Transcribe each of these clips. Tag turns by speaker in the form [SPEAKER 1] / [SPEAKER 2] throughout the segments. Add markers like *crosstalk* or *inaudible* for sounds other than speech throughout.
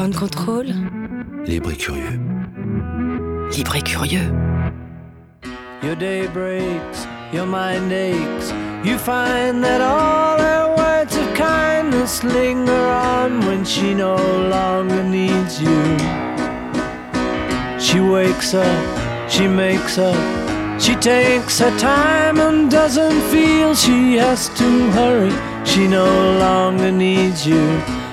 [SPEAKER 1] Ground Control.
[SPEAKER 2] Libre et curieux.
[SPEAKER 1] Libre et curieux.
[SPEAKER 3] Your day breaks, your mind aches. You find that all her words of kindness linger on when she no longer needs you. She wakes up, she makes up, she takes her time and doesn't feel she has to hurry. She no longer needs you.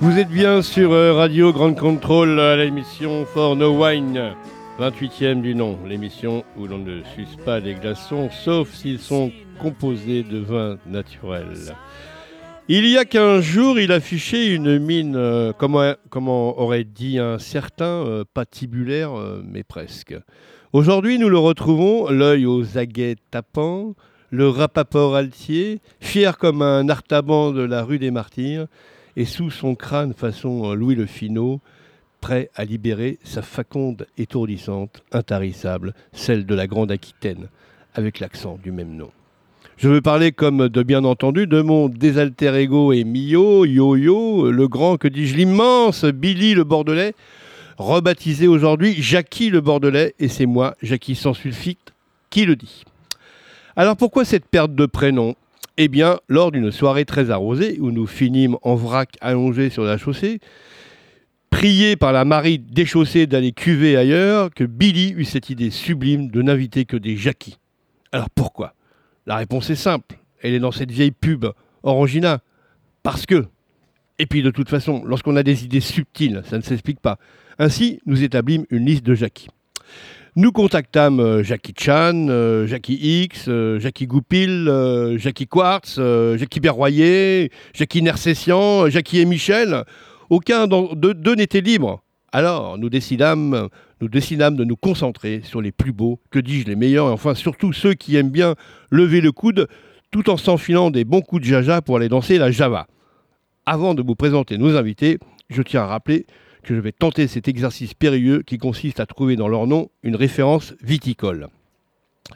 [SPEAKER 4] Vous êtes bien sur euh, Radio Grand Control à l'émission For No Wine, 28e du nom, l'émission où l'on ne suce pas les glaçons sauf s'ils sont composés de vin naturel. Il y a 15 jours, il affichait une mine, euh, comment aurait dit un certain, euh, pas tibulaire, euh, mais presque. Aujourd'hui, nous le retrouvons, l'œil aux aguets tapants, le rapaport altier, fier comme un artaban de la rue des Martyrs, et sous son crâne façon Louis le Finot, prêt à libérer sa faconde étourdissante, intarissable, celle de la Grande Aquitaine, avec l'accent du même nom. Je veux parler, comme de bien entendu, de mon désalter ego et Mio, Yo-Yo, le grand, que dis-je, l'immense Billy le Bordelais, rebaptisé aujourd'hui Jackie le Bordelais, et c'est moi, Jackie sans sulfite, qui le dit. Alors pourquoi cette perte de prénom eh bien, lors d'une soirée très arrosée, où nous finîmes en vrac allongés sur la chaussée, priés par la Marie déchaussée d'aller cuver ailleurs, que Billy eut cette idée sublime de n'inviter que des Jackies. Alors pourquoi? La réponse est simple. Elle est dans cette vieille pub Orangina. Parce que. Et puis de toute façon, lorsqu'on a des idées subtiles, ça ne s'explique pas. Ainsi, nous établîmes une liste de Jackies. Nous contactâmes euh, Jackie Chan, euh, Jackie X, euh, Jackie Goupil, Jackie Quartz, Jackie Berroyer, Jackie Nercessian, Jackie et Michel. Aucun d'eux n'était libre. Alors, nous décidâmes, nous décidâmes de nous concentrer sur les plus beaux, que dis-je, les meilleurs, et enfin surtout ceux qui aiment bien lever le coude tout en s'enfilant des bons coups de jaja pour aller danser la java. Avant de vous présenter nos invités, je tiens à rappeler que je vais tenter cet exercice périlleux qui consiste à trouver dans leur nom une référence viticole.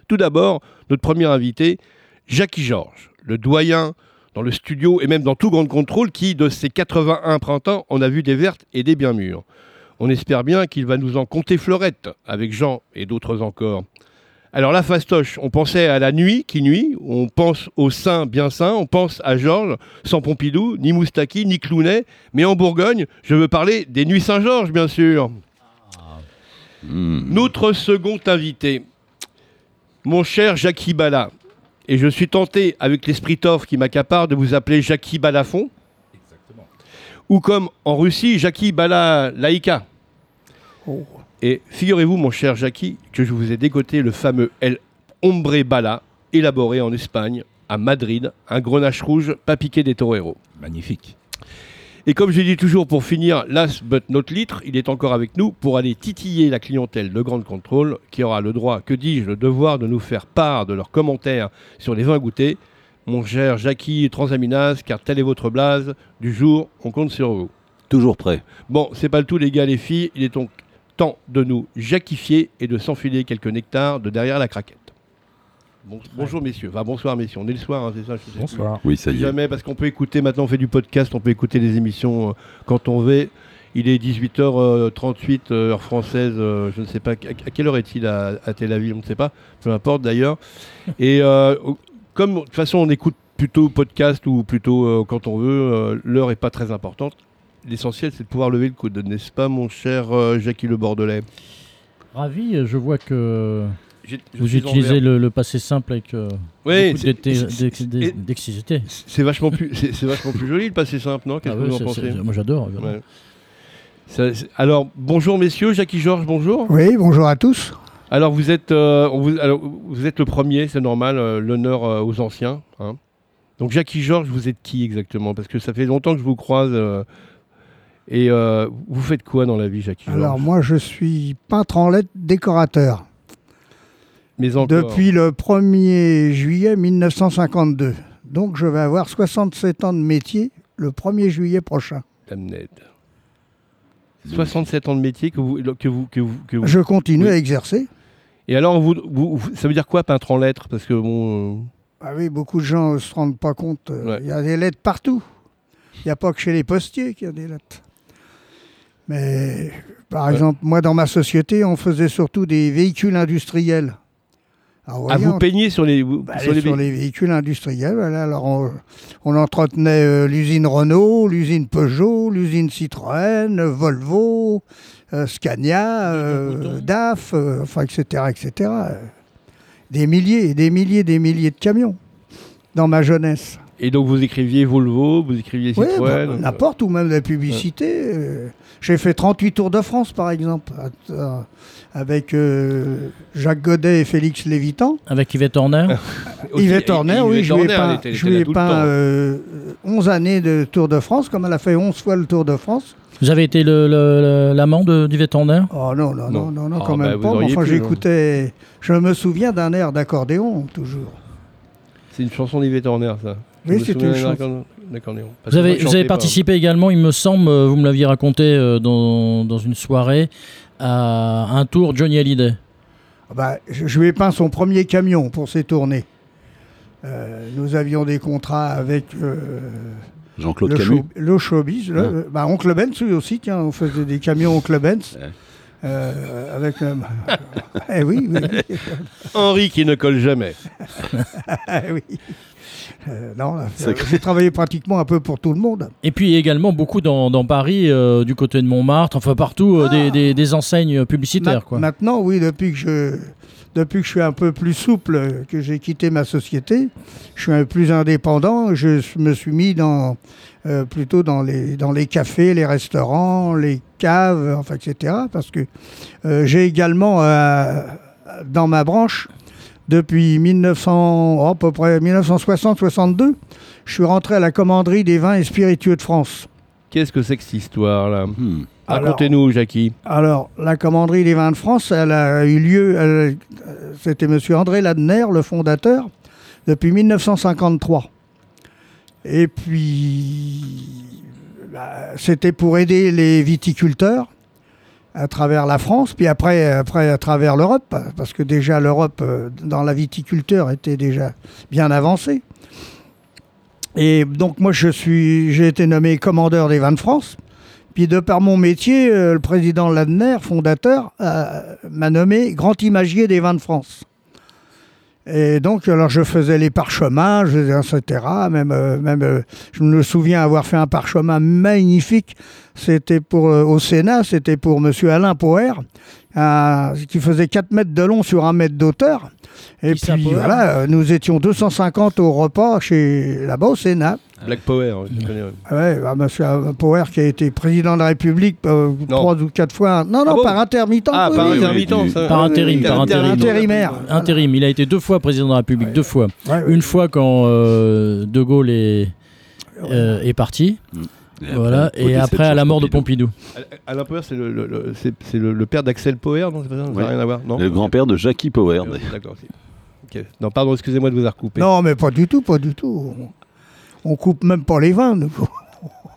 [SPEAKER 4] Tout d'abord, notre premier invité, Jackie Georges, le doyen dans le studio et même dans tout Grand Contrôle qui, de ses 81 printemps, en a vu des vertes et des bien mûres. On espère bien qu'il va nous en compter fleurette avec Jean et d'autres encore. Alors la fastoche, on pensait à la nuit qui nuit, on pense au saint bien saint, on pense à Georges, sans Pompidou, ni Moustaki, ni Clounet, mais en Bourgogne, je veux parler des nuits Saint-Georges, bien sûr. Notre second invité, mon cher Jackie Bala, et je suis tenté, avec l'esprit toff qui m'accapare, de vous appeler Jackie Balafon. Ou comme en Russie, Jackie Bala Laïka. Et figurez-vous, mon cher Jackie, que je vous ai dégoté le fameux El Hombre Bala, élaboré en Espagne, à Madrid, un grenache rouge pas piqué des toreros.
[SPEAKER 5] Magnifique.
[SPEAKER 4] Et comme je dis toujours pour finir, last but not litre, il est encore avec nous pour aller titiller la clientèle de Grande Contrôle qui aura le droit, que dis-je, le devoir de nous faire part de leurs commentaires sur les vins goûtés. Mon cher Jackie Transaminase, car tel est votre blase, du jour, on compte sur vous.
[SPEAKER 5] Toujours prêt.
[SPEAKER 4] Bon, c'est pas le tout les gars, les filles, il est donc temps de nous jacquifier et de s'enfiler quelques nectars de derrière la craquette. Bon- bonjour messieurs, enfin bonsoir messieurs, on est le soir, hein, c'est ça je sais plus.
[SPEAKER 6] Bonsoir.
[SPEAKER 5] Oui, ça y est.
[SPEAKER 4] Jamais, parce qu'on peut écouter, maintenant on fait du podcast, on peut écouter les émissions euh, quand on veut. Il est 18h38, euh, heure française, euh, je ne sais pas, à, à quelle heure est-il à, à Tel Aviv, on ne sait pas, peu importe d'ailleurs. *laughs* Et euh, comme de toute façon on écoute plutôt podcast ou plutôt euh, quand on veut, euh, l'heure n'est pas très importante. L'essentiel c'est de pouvoir lever le coude, n'est-ce pas mon cher euh, Jackie Le Bordelais?
[SPEAKER 6] Ravi, je vois que vous utilisez le, le passé simple avec euh,
[SPEAKER 4] Oui,
[SPEAKER 6] d'excité.
[SPEAKER 4] C'est vachement plus, vachement plus joli le passé simple, non? Qu'est-ce
[SPEAKER 6] Ah
[SPEAKER 4] que
[SPEAKER 6] ouais,
[SPEAKER 4] vous en pensez?
[SPEAKER 6] Moi j'adore.
[SPEAKER 4] Ouais. Ça- alors, bonjour messieurs, Jackie Georges, bonjour.
[SPEAKER 7] Oui, bonjour à tous.
[SPEAKER 4] Alors, vous êtes, euh, vous, alors, vous êtes le premier, c'est normal, euh, l'honneur euh, aux anciens. hein. Donc, Jackie Georges, vous êtes qui exactement? Parce que ça fait longtemps que je vous croise. Et euh, vous faites quoi dans la vie, Jackie
[SPEAKER 5] Alors moi, je suis peintre en lettres, décorateur.
[SPEAKER 4] Mais encore.
[SPEAKER 5] Depuis le 1er juillet 1952. Donc je vais avoir 67 ans de métier le 1er juillet prochain.
[SPEAKER 4] Dame Ned. 67 ans de métier que vous, que vous, que vous, que vous-
[SPEAKER 5] Je continue
[SPEAKER 4] Oui.
[SPEAKER 5] à exercer.
[SPEAKER 4] Et alors, vous, ça veut dire quoi peintre en lettres? Parce que bon. euh,
[SPEAKER 5] Ah oui, beaucoup de gens ne se rendent pas compte. euh,
[SPEAKER 4] Ouais.
[SPEAKER 5] Il y a des lettres partout. Il n'y a pas que chez les postiers qu'il y a des lettres. Mais par
[SPEAKER 4] Ouais.
[SPEAKER 5] exemple, moi dans ma société, on faisait surtout des véhicules industriels. Alors,
[SPEAKER 4] Ah,
[SPEAKER 5] voyez,
[SPEAKER 4] vous peignez sur les. vous-
[SPEAKER 5] bah,
[SPEAKER 4] sur les,
[SPEAKER 5] sur les véhicules industriels. voilà. Alors on, on entretenait euh, l'usine Renault, l'usine Peugeot, l'usine Citroën, Volvo, euh, Scania, euh. DAF, enfin, etc., etc. Des milliers et des milliers des milliers de camions dans ma jeunesse.
[SPEAKER 4] Et donc, vous écriviez Volvo, vous écriviez
[SPEAKER 5] Oui,
[SPEAKER 4] Citroën.
[SPEAKER 5] bah, n'importe, ou même la publicité. euh, J'ai fait 38 Tours de France, par exemple, avec euh, Jacques Godet et Félix Lévitan.
[SPEAKER 6] Avec Yvette Horner. *laughs*
[SPEAKER 5] Yvette
[SPEAKER 4] et-
[SPEAKER 5] Horner, oui,
[SPEAKER 4] Yvette
[SPEAKER 5] je lui ai
[SPEAKER 4] Horner, elle
[SPEAKER 5] peint,
[SPEAKER 4] était- elle
[SPEAKER 5] je
[SPEAKER 4] était
[SPEAKER 5] lui
[SPEAKER 4] là
[SPEAKER 5] ai
[SPEAKER 4] tout le
[SPEAKER 5] peint
[SPEAKER 4] temps.
[SPEAKER 5] euh, 11 années de Tour de France, comme elle a fait 11 fois le Tour de France.
[SPEAKER 6] Vous avez été l'amant de- d'Yvette Horner
[SPEAKER 5] Oh non, non,
[SPEAKER 4] Non.
[SPEAKER 5] non,
[SPEAKER 4] Ah,
[SPEAKER 5] quand
[SPEAKER 4] bah,
[SPEAKER 5] même pas. Enfin,
[SPEAKER 4] hein.
[SPEAKER 5] j'écoutais. Je me souviens d'un air d'accordéon, toujours.
[SPEAKER 4] C'est une chanson d'Yvette Horner, ça.
[SPEAKER 5] Oui,
[SPEAKER 4] souviens
[SPEAKER 5] une chanson.
[SPEAKER 4] d'accordéon.
[SPEAKER 6] Vous avez, vous participé également, il me semble, euh, vous me l'aviez raconté euh, dans, dans une soirée, à un tour Johnny Hallyday.
[SPEAKER 5] Ah bah, je, je lui ai peint son premier camion pour ses tournées. Euh, nous avions des contrats avec euh,
[SPEAKER 2] Jean-Claude
[SPEAKER 5] le,
[SPEAKER 2] Camus.
[SPEAKER 5] show- le showbiz. le-
[SPEAKER 2] Ah.
[SPEAKER 5] bah, Oncle Benz, lui aussi, tiens, on faisait des camions Oncle Benz.
[SPEAKER 2] Ouais.
[SPEAKER 5] Euh, avec. euh, *laughs* eh oui, oui. *laughs*
[SPEAKER 4] Henri qui ne colle jamais.
[SPEAKER 5] Ah *laughs* oui. Euh, non,
[SPEAKER 2] Sacré.
[SPEAKER 5] j'ai travaillé pratiquement un peu pour tout le monde.
[SPEAKER 6] Et puis également beaucoup dans, dans Paris, euh, du côté de Montmartre, enfin partout, euh, des, des- des enseignes publicitaires.
[SPEAKER 5] Ma-
[SPEAKER 6] Quoi.
[SPEAKER 5] Maintenant, oui, depuis que je depuis que je suis un peu plus souple, que j'ai quitté ma société, je suis un peu plus indépendant. Je me suis mis dans euh, plutôt dans les dans les cafés, les restaurants, les caves, enfin etc. Parce que euh, j'ai également euh, dans ma branche depuis 1900, oh, à peu près 1960-62, je suis rentré à la commanderie des vins et spiritueux de France.
[SPEAKER 4] Qu'est-ce que c'est que cette histoire-là?
[SPEAKER 2] Hmm.
[SPEAKER 4] Racontez-nous, Jackie.
[SPEAKER 5] Alors, la commanderie des vins de France, elle a eu lieu, c'était M. André Ladner, le fondateur, depuis 1953. Et puis, bah, c'était pour aider les viticulteurs à travers la France, puis après, à travers l'Europe, parce que déjà l'Europe, euh, dans la viticulture, était déjà bien avancée. Et donc moi, je suis, j'ai été nommé commandeur des vins de France. Puis de par mon métier, euh, le président Ladner, fondateur, euh, m'a nommé grand imagier des vins de France. Et donc, alors je faisais les parchemins, etc. Même, euh, même euh, je me souviens avoir fait un parchemin magnifique. C'était pour euh, au Sénat, c'était pour Monsieur Alain Poher, qui faisait 4 mètres de long sur 1 mètre d'auteur. Et
[SPEAKER 6] Qui
[SPEAKER 5] puis voilà, euh, nous étions 250 au repas chez là-bas au Sénat.
[SPEAKER 4] Black Power, je connais. ouais.
[SPEAKER 5] Bah, monsieur Power qui a été président de la République euh, trois ou quatre fois. Non, non,
[SPEAKER 4] Ah bon
[SPEAKER 5] par intermittent.
[SPEAKER 4] Ah,
[SPEAKER 5] oui,
[SPEAKER 4] par intermittent,
[SPEAKER 2] oui,
[SPEAKER 4] ça.
[SPEAKER 6] Par
[SPEAKER 5] oui,
[SPEAKER 6] intérim, par intérim.
[SPEAKER 5] Intérimaire.
[SPEAKER 6] Intérim, il a été deux fois président de la République, deux fois.
[SPEAKER 5] Ouais, ouais.
[SPEAKER 6] Une fois quand euh, De Gaulle est, euh, est parti,
[SPEAKER 2] Et après,
[SPEAKER 6] voilà, et après à la mort de
[SPEAKER 2] Pompidou.
[SPEAKER 4] Alain Power, c'est le, le- le- c'est- c'est le- le père d'Axel Power, non C'est pas ça
[SPEAKER 2] Ouais.
[SPEAKER 4] rien à voir, non
[SPEAKER 2] Le grand-père de Jackie Power. d'ailleurs.
[SPEAKER 4] D'accord. ok. Ok. Non, pardon, excusez-moi de vous avoir coupé.
[SPEAKER 5] Non, mais pas du tout, pas du tout. On coupe même pas les vins, nous.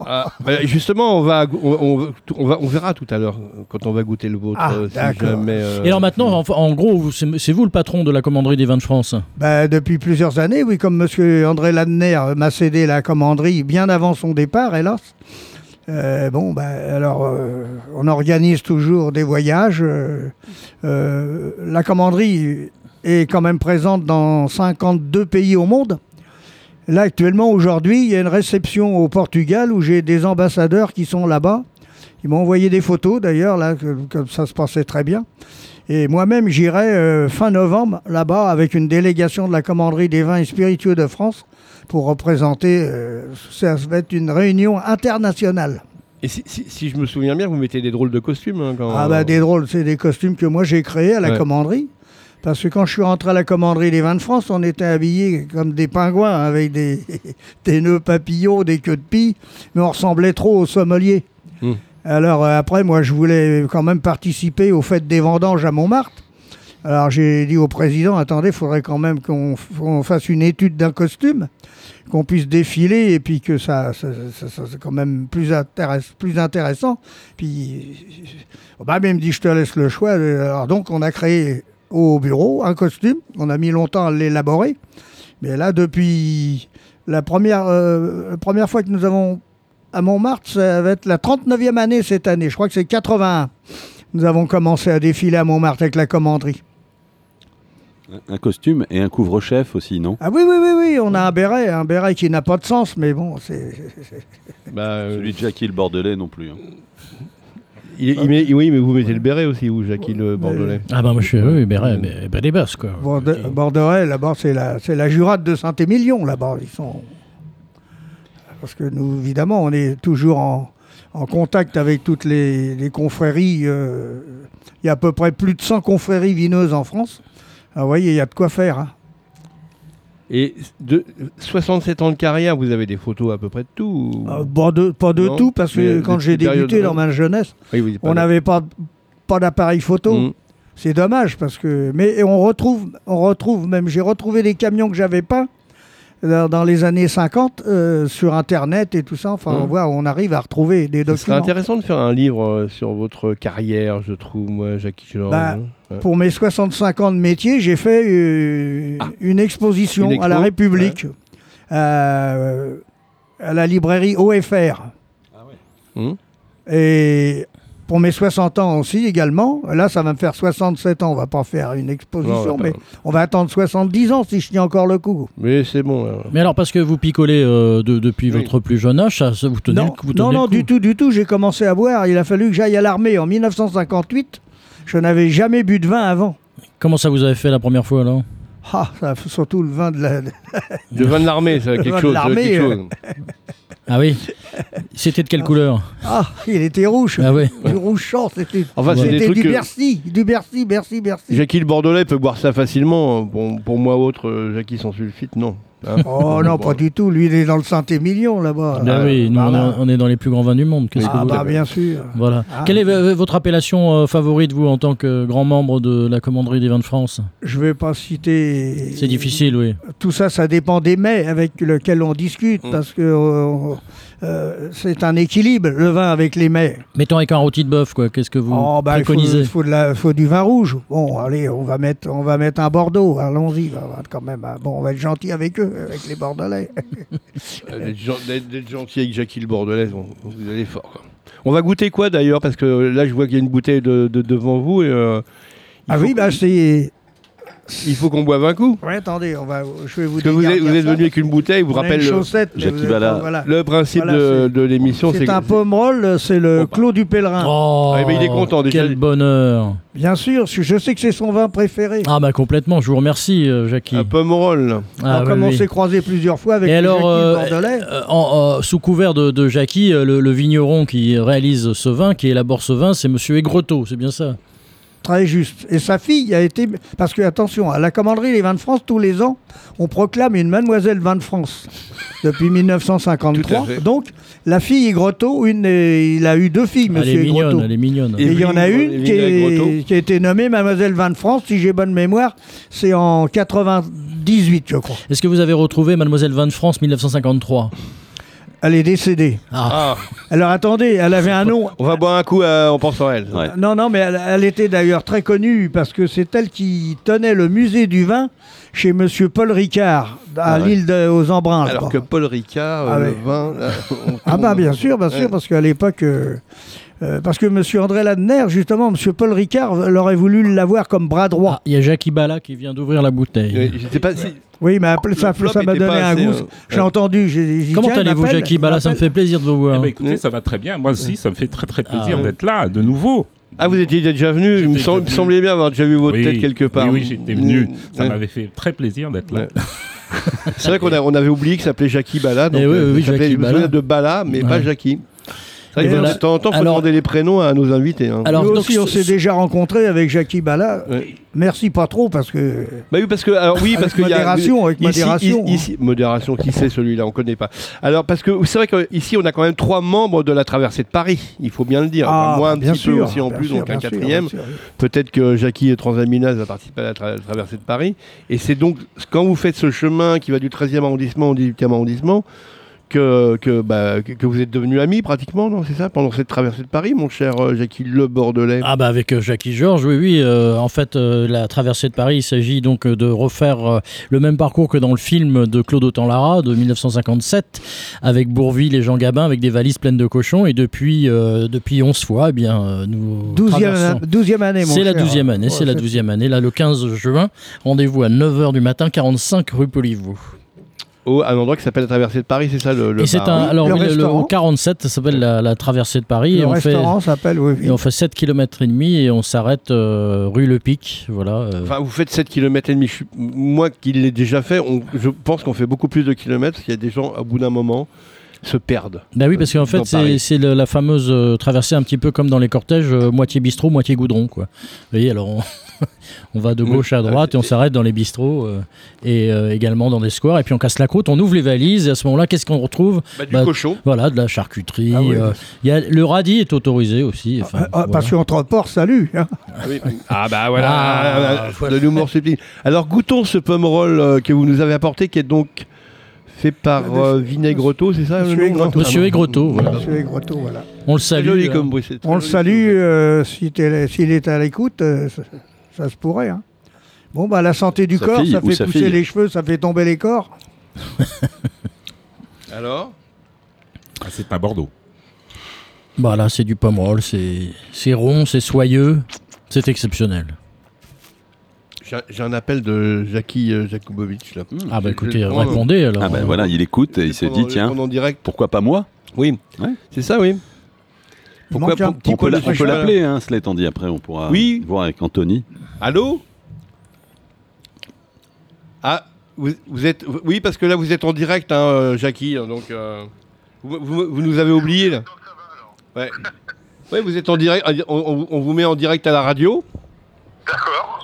[SPEAKER 4] Ah, bah, justement, on va, on, on- on va, on verra tout à l'heure euh, quand on va goûter le vôtre.
[SPEAKER 5] Ah,
[SPEAKER 4] euh, si
[SPEAKER 5] d'accord.
[SPEAKER 4] jamais, euh,
[SPEAKER 6] Et alors maintenant, en, en gros, c'est c'est vous le patron de la commanderie des vins de France
[SPEAKER 5] Ben, depuis plusieurs années, oui, comme monsieur André Ladner m'a cédé la commanderie bien avant son départ, hélas. Euh, bon, ben, alors, euh, on organise toujours des voyages. euh, euh, la commanderie est quand même présente dans 52 pays au monde. Là, actuellement, aujourd'hui, il y a une réception au Portugal où j'ai des ambassadeurs qui sont là-bas. Ils m'ont envoyé des photos, d'ailleurs, là, comme ça se passait très bien. Et moi-même, j'irai euh, fin novembre là-bas avec une délégation de la commanderie des vins et spiritueux de France pour représenter. euh, ça va être une réunion internationale.
[SPEAKER 4] Et si, si- si je me souviens bien, vous mettez des drôles de costumes hein, quand.
[SPEAKER 5] Ah bah des drôles, c'est des costumes que moi j'ai créés à la
[SPEAKER 4] Ouais.
[SPEAKER 5] commanderie. Parce que quand je suis rentré à la commanderie des vins de France, on était habillés comme des pingouins avec des, *laughs* des nœuds papillons, des queues de pie, mais on ressemblait trop aux sommeliers.
[SPEAKER 4] Mm.
[SPEAKER 5] Alors euh, après, moi, je voulais quand même participer aux fêtes des vendanges à Montmartre. Alors j'ai dit au président, attendez, il faudrait quand même qu'on fasse une étude d'un costume, qu'on puisse défiler et puis que ça, ça, ça- ça- c'est quand même plus, intéress- plus intéressant. Puis bah, mais il me dit, je te laisse le choix. Alors donc on a créé au bureau un costume, on a mis longtemps à l'élaborer. Mais là, depuis la première, euh, la première fois que nous avons à Montmartre, ça va être la 39e année cette année. Je crois que c'est 81. Nous avons commencé à défiler à Montmartre avec la commanderie.
[SPEAKER 2] Un costume et un couvre-chef aussi, non?
[SPEAKER 5] Ah oui, oui, oui, oui, on a un béret, un béret qui n'a pas de sens, mais bon, c'est.
[SPEAKER 4] Bah, euh,
[SPEAKER 2] Celui de Jackie le Bordelais non plus. hein.
[SPEAKER 4] Il, il met- oui, mais vous mettez le béret aussi, vous, Jackie le Bordelais.
[SPEAKER 6] Ah bah moi je suis oui, béret, mais, bah, des basses quoi.
[SPEAKER 5] Borde- Bordeaux, là-bas, c'est la, c'est la jurade de Saint-Émilion, là-bas. Ils sont. Parce que nous, évidemment, on est toujours en, en contact avec toutes les, les confréries. euh, Il y a à peu près plus de 100 confréries vineuses en France. Alors, vous voyez, il y a de quoi faire. hein.
[SPEAKER 4] Et de 67 ans de carrière, vous avez des photos à peu près de tout ou-
[SPEAKER 5] Euh, bon, de- pas de
[SPEAKER 4] Non,
[SPEAKER 5] tout, parce
[SPEAKER 4] mais
[SPEAKER 5] que quand j'ai débuté dans ma jeunesse,
[SPEAKER 4] Oui,
[SPEAKER 5] on n'avait pas, pas d'appareil photo.
[SPEAKER 4] Mm.
[SPEAKER 5] C'est dommage parce que. Mais on retrouve, on retrouve même. J'ai retrouvé des camions que j'avais pas dans, dans les années 50 euh, sur Internet et tout ça. Enfin,
[SPEAKER 4] Mhm.
[SPEAKER 5] on voit, on arrive à retrouver des
[SPEAKER 4] Ce serait
[SPEAKER 5] documents.
[SPEAKER 4] intéressant de faire un livre euh, sur votre carrière, je trouve, moi, Jackie Chilor.
[SPEAKER 5] Bah. Pour mes 65 ans de métier, j'ai fait euh,
[SPEAKER 4] Ah.
[SPEAKER 5] une exposition
[SPEAKER 4] Une expo,
[SPEAKER 5] à la République, euh, à la librairie OFR.
[SPEAKER 4] Hum.
[SPEAKER 5] Et pour mes 60 ans aussi également, là ça va me faire 67 ans, on va pas faire une
[SPEAKER 4] Non,
[SPEAKER 5] exposition, mais on va attendre 70 ans si je tiens encore le coup.
[SPEAKER 4] Mais c'est bon. alors.
[SPEAKER 6] Mais alors parce que vous picolez euh, de- depuis
[SPEAKER 4] Oui.
[SPEAKER 6] votre plus jeune âge, ça, vous tenez
[SPEAKER 5] Non,
[SPEAKER 6] le coup- vous
[SPEAKER 5] non,
[SPEAKER 6] tenez
[SPEAKER 5] non,
[SPEAKER 6] le coup.
[SPEAKER 5] du tout, du tout. J'ai commencé à boire. Il a fallu que j'aille à l'armée en 1958. Je n'avais jamais bu de vin avant.
[SPEAKER 6] Comment ça vous avez fait la première fois alors?
[SPEAKER 5] Ah, ça, surtout le vin de la.
[SPEAKER 4] Le vin de l'armée, c'est quelque
[SPEAKER 5] de
[SPEAKER 4] chose.
[SPEAKER 5] l'armée,
[SPEAKER 4] quelque
[SPEAKER 5] euh.
[SPEAKER 4] chose.
[SPEAKER 6] Ah oui? C'était de quelle couleur?
[SPEAKER 5] Ah, il était rouge.
[SPEAKER 6] Ah oui
[SPEAKER 5] Du rouge champ, c'était.
[SPEAKER 4] Enfin, trucs
[SPEAKER 5] du
[SPEAKER 4] que-
[SPEAKER 5] Bercy, du Bercy, Bercy, Bercy.
[SPEAKER 4] Jackie le Bordelais peut boire ça facilement. Pour, pour moi, autre, euh, Jackie sans sulfite, non. Hein
[SPEAKER 5] Oh non, pas du tout. Lui, il est dans le Saint-Émilion là-bas.
[SPEAKER 6] Ah oui, nous on
[SPEAKER 5] voilà.
[SPEAKER 6] est, on est dans les plus grands vins du monde. Qu'est-ce que
[SPEAKER 5] Ah
[SPEAKER 6] vous
[SPEAKER 5] bah bien sûr.
[SPEAKER 6] Voilà.
[SPEAKER 5] Ah.
[SPEAKER 6] Quelle est votre appellation euh, favorite, vous, en tant que grand membre de la commanderie des vins de France?
[SPEAKER 5] Je vais pas citer.
[SPEAKER 6] C'est difficile, oui.
[SPEAKER 5] Tout ça, ça dépend des mets avec lesquels on discute,
[SPEAKER 4] Mm.
[SPEAKER 5] parce que euh, euh, c'est un équilibre, le vin avec les mets.
[SPEAKER 6] Mettons avec un rôti de bœuf, quoi. Qu'est-ce que vous
[SPEAKER 5] Oh, bah, il faut,
[SPEAKER 6] préconisez
[SPEAKER 5] il faut de la- faut du vin rouge. Bon, allez, on va mettre, on va mettre un Bordeaux. Allons-y, on va quand même. Bon, on va être gentil avec eux, avec les Bordelais. *laughs*
[SPEAKER 4] Euh, D'être gen- d'être- d'être gentil avec Jackie le Bordelais, on- vous allez fort. quoi. On va goûter quoi d'ailleurs? Parce que là, je vois qu'il y a une bouteille de, de- devant vous. Et, euh,
[SPEAKER 5] ah oui, bah c'est.
[SPEAKER 4] Il faut qu'on boive un coup.
[SPEAKER 5] Ouais, attendez, on va, je vais vous
[SPEAKER 4] que vous êtes, vous êtes venu avec une bouteille, vous rappelle
[SPEAKER 5] une
[SPEAKER 4] le,
[SPEAKER 2] Bala.
[SPEAKER 5] pas- voilà.
[SPEAKER 4] le principe
[SPEAKER 5] Voilà,
[SPEAKER 4] de, l'émission.
[SPEAKER 5] C'est un pomerol, c'est le
[SPEAKER 4] Oh,
[SPEAKER 5] Clos du Pèlerin.
[SPEAKER 6] Oh,
[SPEAKER 4] Ah, eh ben, il est content, déjà.
[SPEAKER 6] Quel bonheur.
[SPEAKER 5] Bien sûr, je je sais que c'est son vin préféré.
[SPEAKER 6] Ah bah complètement, je vous remercie, euh, Jackie.
[SPEAKER 4] Un pomerol.
[SPEAKER 6] Ah,
[SPEAKER 5] Alors,
[SPEAKER 6] oui,
[SPEAKER 5] comme on
[SPEAKER 6] oui.
[SPEAKER 5] s'est croisé plusieurs fois avec
[SPEAKER 6] Et alors,
[SPEAKER 5] Jackie
[SPEAKER 6] euh,
[SPEAKER 5] Bordelais.
[SPEAKER 6] Euh, en- euh, sous couvert de, de Jackie, euh, le, le vigneron qui réalise ce vin, qui élabore ce vin, c'est Monsieur Aigretot, c'est bien ça?
[SPEAKER 5] Très juste. Et sa fille a été. Parce que, attention, à la commanderie Les Vins de France, tous les ans, on proclame une Mademoiselle Vin de France *laughs* depuis 1953.
[SPEAKER 4] Tout à fait.
[SPEAKER 5] Donc, la fille Aigretot, une, il a eu deux filles,
[SPEAKER 6] Elle est
[SPEAKER 5] Monsieur
[SPEAKER 6] mignonne,
[SPEAKER 5] Aigretot.
[SPEAKER 6] elle est mignonne.
[SPEAKER 5] Et il y en a une qui, est- qui a été nommée Mademoiselle Vin de France, si j'ai bonne mémoire, c'est en 98, je crois.
[SPEAKER 6] Est-ce que vous avez retrouvé Mademoiselle Vin de France 1953
[SPEAKER 5] Elle est décédée.
[SPEAKER 6] Ah,
[SPEAKER 4] Ah,
[SPEAKER 5] Alors attendez, elle avait un nom.
[SPEAKER 4] on va boire un coup euh, en pensant à elle.
[SPEAKER 2] Ouais.
[SPEAKER 5] Non, non, mais elle, elle était d'ailleurs très connue parce que c'est elle qui tenait le musée du vin chez Monsieur Paul Ricard à
[SPEAKER 4] Ah ouais.
[SPEAKER 5] l'île de- aux Embruns. je
[SPEAKER 4] Alors
[SPEAKER 5] crois.
[SPEAKER 4] que Paul Ricard, euh,
[SPEAKER 5] Ah
[SPEAKER 4] le
[SPEAKER 5] ouais.
[SPEAKER 4] vin. là, on
[SPEAKER 5] Ah bah bien sûr, bien sûr,
[SPEAKER 4] Ouais.
[SPEAKER 5] parce qu'à l'époque, euh, euh, parce que Monsieur André Ladner, justement, Monsieur Paul Ricard, elle aurait voulu l'avoir comme bras droit.
[SPEAKER 6] Ah, il y a Jackie Bala qui vient d'ouvrir la bouteille.
[SPEAKER 4] J'étais pas si-
[SPEAKER 5] Oui, mais ça ça m'a donné un goût.
[SPEAKER 4] euh,
[SPEAKER 5] J'ai entendu. j'ai- j'ai dit,
[SPEAKER 6] Comment allez-vous,
[SPEAKER 5] m'appelle,
[SPEAKER 6] Jackie
[SPEAKER 5] il
[SPEAKER 6] Bala Ça me fait plaisir de vous voir.
[SPEAKER 7] Eh ben, écoutez, ça va très bien. Moi aussi, ça me fait très très plaisir
[SPEAKER 6] Ah,
[SPEAKER 7] d'être là, de nouveau.
[SPEAKER 4] Ah, vous étiez déjà venu Il me,
[SPEAKER 7] venu.
[SPEAKER 4] semblait bien avoir déjà vu votre
[SPEAKER 7] Oui,
[SPEAKER 4] tête quelque part.
[SPEAKER 7] Oui, oui, j'étais venu. Ça
[SPEAKER 4] Ouais.
[SPEAKER 7] m'avait fait très plaisir d'être là.
[SPEAKER 4] Ouais. C'est vrai qu'on avait oublié qu'il s'appelait Jackie Bala. Donc
[SPEAKER 6] Eh oui,
[SPEAKER 4] euh,
[SPEAKER 6] oui, Jackie Bala.
[SPEAKER 4] de Bala, mais pas. Jackie. Vrai
[SPEAKER 6] voilà.
[SPEAKER 4] de temps en temps, il faut
[SPEAKER 6] Alors-
[SPEAKER 4] demander les prénoms à nos invités. hein.
[SPEAKER 6] Alors,
[SPEAKER 5] Nous
[SPEAKER 6] donc,
[SPEAKER 5] aussi, on s'est déjà rencontrés avec Jackie Bala.
[SPEAKER 4] Ouais.
[SPEAKER 5] Merci pas trop parce que.
[SPEAKER 4] Bah oui, parce que alors oui,
[SPEAKER 5] Avec
[SPEAKER 4] parce qu'il y a
[SPEAKER 5] modération, avec
[SPEAKER 4] ici-
[SPEAKER 5] modération, hein.
[SPEAKER 4] Ici, modération, qui c'est celui-là On connaît pas. Alors parce que c'est vrai qu'ici on a quand même trois membres de la traversée de Paris. Il faut bien le dire. Enfin, moi un
[SPEAKER 5] Ah, bien
[SPEAKER 4] petit peu
[SPEAKER 5] sûr,
[SPEAKER 4] aussi en plus,
[SPEAKER 5] sûr,
[SPEAKER 4] donc un quatrième. Peut-être que Jackie et Transaminaz va participer à la tra- traversée de Paris. Et c'est donc quand vous faites ce chemin qui va du 13e arrondissement au 18e arrondissement que, que, bah, que, que vous êtes devenus amis pratiquement, non C'est ça Pendant cette traversée de Paris, mon cher euh, Jackie Le Bordelais.
[SPEAKER 6] Ah bah avec euh, Jackie Georges, oui, oui. euh, en fait, euh, la traversée de Paris, il s'agit donc de refaire euh, le même parcours que dans le film de Claude Autant-Lara de 1957, avec Bourville et Jean Gabin, avec des valises pleines de cochons. Et depuis, euh, depuis 11 fois, eh bien, euh, nous
[SPEAKER 5] 12e,
[SPEAKER 6] traversons.
[SPEAKER 5] 12e année, mon
[SPEAKER 6] C'est la
[SPEAKER 5] cher.
[SPEAKER 6] douzième année,
[SPEAKER 5] Ouais,
[SPEAKER 6] c'est la douzième année. Là, le 15 juin, rendez-vous à 9h du matin, 45 rue Poliveau.
[SPEAKER 4] Au, à un endroit qui s'appelle la traversée de Paris, c'est ça le, le
[SPEAKER 6] Et c'est
[SPEAKER 4] bar,
[SPEAKER 6] un,
[SPEAKER 4] hein?
[SPEAKER 6] alors
[SPEAKER 5] Le
[SPEAKER 6] oui, le, au 47, ça s'appelle la, la traversée de Paris.
[SPEAKER 5] Le
[SPEAKER 6] et on fait,
[SPEAKER 5] restaurant s'appelle, oui, oui.
[SPEAKER 6] et on fait 7 km et demi et on s'arrête euh, rue Le Pic, voilà. euh,
[SPEAKER 4] Enfin, vous faites 7 km et demi. Moi qui l'ai déjà fait, on- je pense qu'on fait beaucoup plus de kilomètres parce qu'il y a des gens, au bout d'un moment, se perdent.
[SPEAKER 6] Bah oui, parce qu'en fait, c'est la fameuse euh, traversée un petit peu comme dans les cortèges, euh, moitié bistrot, moitié goudron, quoi. Vous voyez, alors on, on va de gauche à droite et on s'arrête dans les bistrots euh, et euh, également dans des squares. Et puis on casse la croûte, on ouvre les valises et à ce moment-là, qu'est-ce qu'on retrouve
[SPEAKER 4] Bah, du
[SPEAKER 6] Bah,
[SPEAKER 4] cochon.
[SPEAKER 6] Voilà, de la charcuterie.
[SPEAKER 5] Ah oui.
[SPEAKER 6] euh, il y a, le radis est autorisé aussi.
[SPEAKER 5] Ah,
[SPEAKER 6] voilà.
[SPEAKER 5] Parce qu'entre ports, salut. hein.
[SPEAKER 4] Oui. Ah bah voilà,
[SPEAKER 6] Ah,
[SPEAKER 4] de l'humour subtil. Alors goûtons ce pomme roll euh, que vous nous avez apporté, qui est donc fait par euh, Vinaigreto, c'est ça
[SPEAKER 5] Monsieur Aigretot.
[SPEAKER 6] Monsieur
[SPEAKER 4] Ah.
[SPEAKER 6] Aigretot, voilà. On le salue.
[SPEAKER 4] joli comme bruit. c'est très
[SPEAKER 5] On le salue, si s'il est à l'écoute, euh, ça, se pourrait. hein. Bon, bah, la santé du
[SPEAKER 2] Sa
[SPEAKER 5] corps,
[SPEAKER 2] fille
[SPEAKER 5] ça fait pousser
[SPEAKER 2] fille
[SPEAKER 5] les cheveux, ça fait tomber les corps. *laughs*
[SPEAKER 4] Alors?
[SPEAKER 7] Ah, c'est un Bordeaux.
[SPEAKER 6] Voilà, c'est du pomme roll, c'est rond, c'est soyeux, c'est exceptionnel.
[SPEAKER 4] J'ai un appel de Jackie euh, Jakubowicz là.
[SPEAKER 2] Mmh.
[SPEAKER 6] Ah bah écoutez, répondez alors.
[SPEAKER 2] Ah ben
[SPEAKER 6] euh,
[SPEAKER 2] voilà, il écoute et il s'est dit tiens,
[SPEAKER 4] pendant en direct.
[SPEAKER 2] pourquoi pas moi?
[SPEAKER 4] Oui,
[SPEAKER 2] Ouais.
[SPEAKER 4] c'est ça, oui.
[SPEAKER 5] Un
[SPEAKER 4] pour-
[SPEAKER 5] petit
[SPEAKER 2] On peut l'appeler, hein, cela étant dit. Après, on pourra
[SPEAKER 4] Oui.
[SPEAKER 2] voir avec Anthony.
[SPEAKER 4] Allô Ah, vous, vous êtes. Oui, parce que là, vous êtes en direct, hein, euh, Jackie. hein, Donc, euh, vous, vous- vous nous avez oublié, là. Ouais. Ouais, vous êtes en direct. On, on- vous met en direct à la radio.
[SPEAKER 8] D'accord.